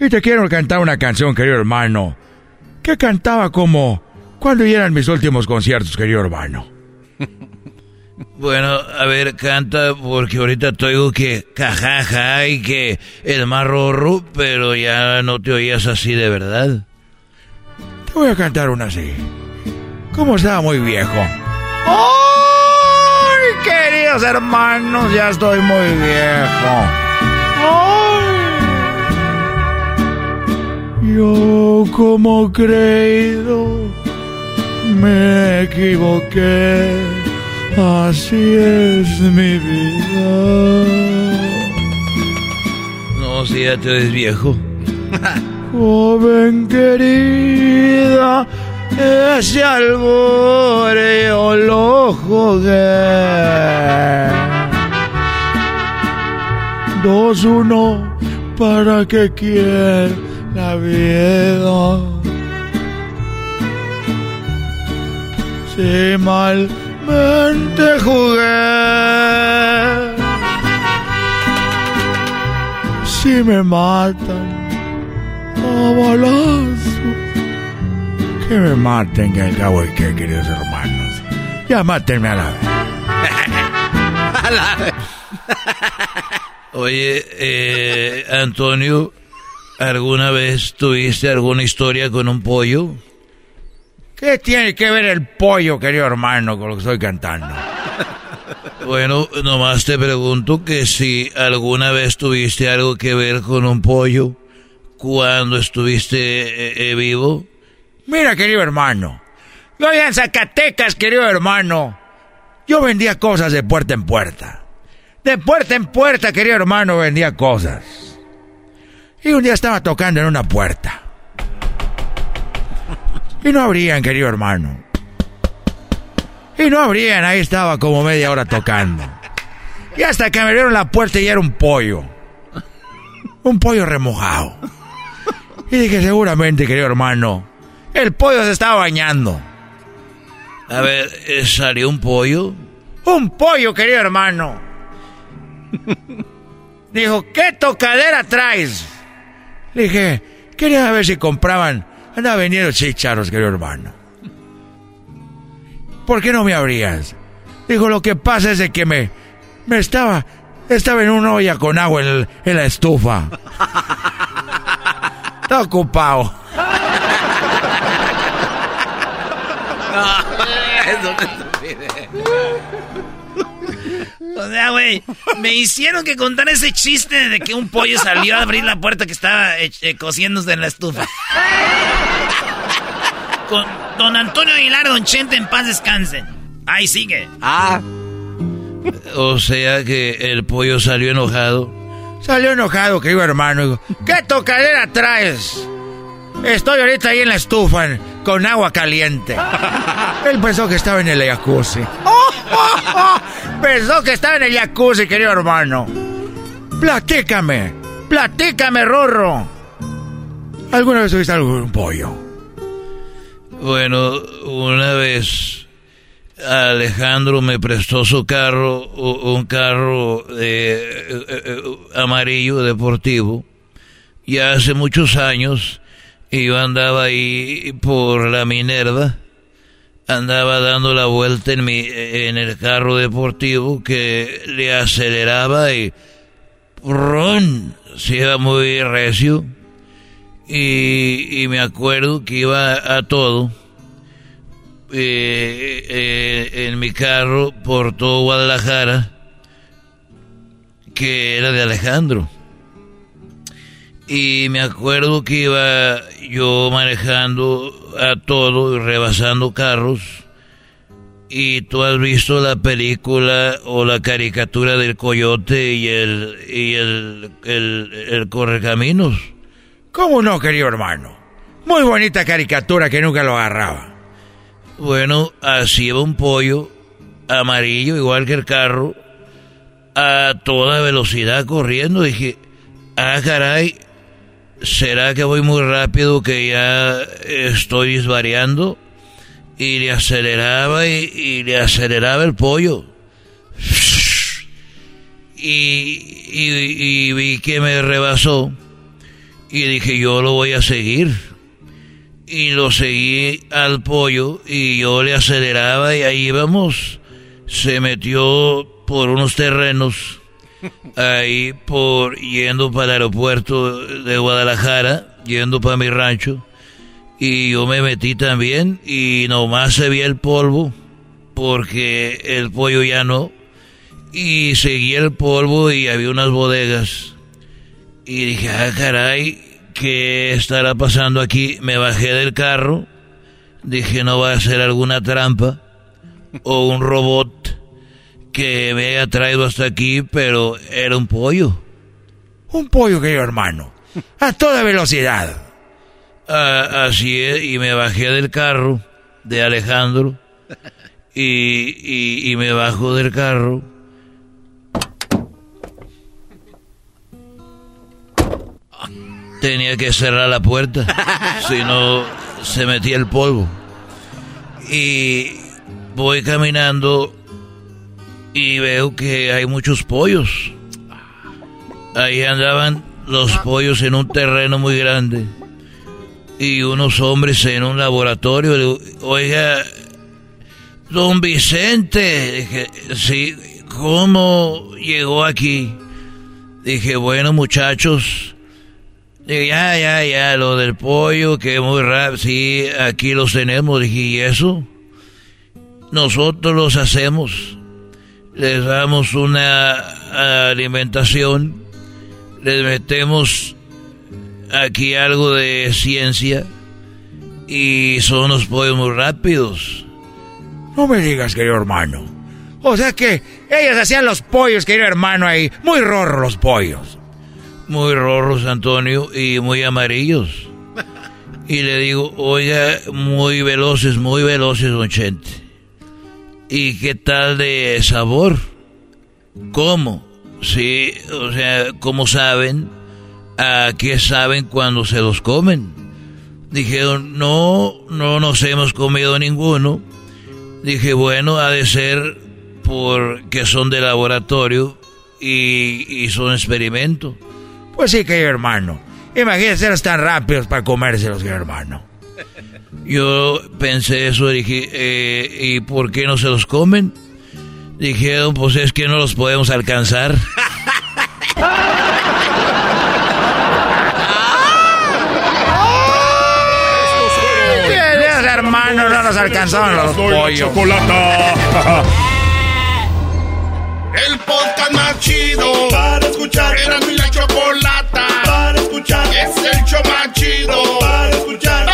Y te quiero cantar una canción, querido hermano, que cantaba como cuando eran mis últimos conciertos, querido hermano. Bueno, a ver, canta, porque ahorita te oigo que cajaja y que el más rorro, pero ya no te oías así de verdad. Te voy a cantar una así. Como estaba muy viejo. ¡Ay, queridos hermanos! Ya estoy muy viejo. Yo como creído me equivoqué, así es mi vida. No, si ya te ves viejo. Joven querida, ese alboreo lo jugué. Dos, uno, para que quiera la vida. Si malmente jugué, si me matan a balazos, que me maten, que al cabo de qué, queridos hermanos. Ya mátenme a la vez. a la vez. Oye, eh, Antonio, ¿alguna vez tuviste alguna historia con un pollo? ¿Qué tiene que ver el pollo, querido hermano, con lo que estoy cantando? Bueno, nomás te pregunto que si alguna vez tuviste algo que ver con un pollo cuando estuviste eh, eh, vivo. Mira, querido hermano, yo allá en Zacatecas, querido hermano, yo vendía cosas de puerta en puerta. De puerta en puerta, querido hermano, vendía cosas. Y un día estaba tocando en una puerta. Y no abrían, querido hermano. Y no abrían, ahí estaba como media hora tocando. Y hasta que me abrieron la puerta y era un pollo. Un pollo remojado. Y dije, seguramente, querido hermano, el pollo se estaba bañando. A ver, ¿eh, ¿salió un pollo? Un pollo, querido hermano. Dijo, ¿qué tocadera traes? Dije, quería ver si compraban. Anda vendiendo chicharos, querido hermano. ¿Por qué no me abrías? Dijo, lo que pasa es de que me, me estaba, estaba en una olla con agua en, en la estufa. Está ocupado. no, O sea, güey, me hicieron que contar ese chiste de que un pollo salió a abrir la puerta que estaba eh, eh, cociéndose en la estufa. Con don Antonio Aguilar, don Chente, en paz descansen. Ahí sigue. Ah. O sea que el pollo salió enojado. Salió enojado, querido hermano. ¿Qué tocadera traes? Estoy ahorita ahí en la estufa con agua caliente. Él pensó que estaba en el jacuzzi. Pensó que estaba en el jacuzzi, querido hermano. Platícame, platícame, Rorro. ¿Alguna vez tuviste algún pollo? Bueno, una vez Alejandro me prestó su carro, un carro eh, eh, amarillo deportivo, ya hace muchos años y yo andaba ahí por la Minerva, andaba dando la vuelta en, mi, en el carro deportivo que le aceleraba y ¡ron! se iba muy recio. Y, me acuerdo que iba a todo eh, eh, en mi carro por todo Guadalajara, que era de Alejandro. Y me acuerdo que iba yo manejando a todo y rebasando carros. Y tú has visto la película o la caricatura del coyote y el, y el, el, el correcaminos. ¿Cómo no, querido hermano? Muy bonita caricatura que nunca lo agarraba. Bueno, así iba un pollo amarillo, igual que el carro, a toda velocidad corriendo. Dije, ah, caray, ¿será que voy muy rápido que ya estoy desvariando? Y le aceleraba y, le aceleraba el pollo. Y, y, vi que me rebasó. Y dije, yo lo voy a seguir. Y lo seguí al pollo y yo le aceleraba y ahí íbamos. Se metió por unos terrenos ahí por yendo para el aeropuerto de Guadalajara, yendo para mi rancho. Y yo me metí también y nomás se veía el polvo porque el pollo ya no. Y seguí el polvo y había unas bodegas. Y dije, ah, caray, ¿qué estará pasando aquí? Me bajé del carro. Dije, no va a ser alguna trampa o un robot que me haya traído hasta aquí, pero era un pollo. Un pollo, querido hermano. A toda velocidad. Ah, así es, y me bajé del carro de Alejandro. Y, y, me bajo del carro. Tenía que cerrar la puerta, si no se metía el polvo. Y voy caminando y veo que hay muchos pollos. Ahí andaban los pollos en un terreno muy grande y unos hombres en un laboratorio. Oiga, don Vicente, dije, sí, ¿cómo llegó aquí? Dije, bueno, muchachos, dije, ya, ya, ya, lo del pollo, que muy rápido, sí, aquí los tenemos. Dije, ¿y eso? Nosotros los hacemos les damos una alimentación, les metemos aquí algo de ciencia y son los pollos muy rápidos. No me digas, querido hermano. O sea que ellos hacían los pollos, querido hermano, ahí. Muy rorros los pollos. Muy rorros, Antonio, y muy amarillos. Y le digo, oiga, muy veloces, muy veloces, don Chente. ¿Y qué tal de sabor? ¿Cómo? Sí, o sea, ¿cómo saben? ¿A qué saben cuando se los comen? Dijeron, no, no nos hemos comido ninguno. Dije, bueno, ha de ser porque son de laboratorio y, son experimentos. Pues sí, querido hermano. Imagínense, ser tan rápidos para comérselos, querido hermano. Yo pensé eso, dije, eh, ¿y por qué no se los comen? Dijeron, pues es que no los podemos alcanzar. hermano, no nos alcanzaron los pollos. El podcast más chido para escuchar. Era mi la chocolata para escuchar. Es el show más chido para escuchar.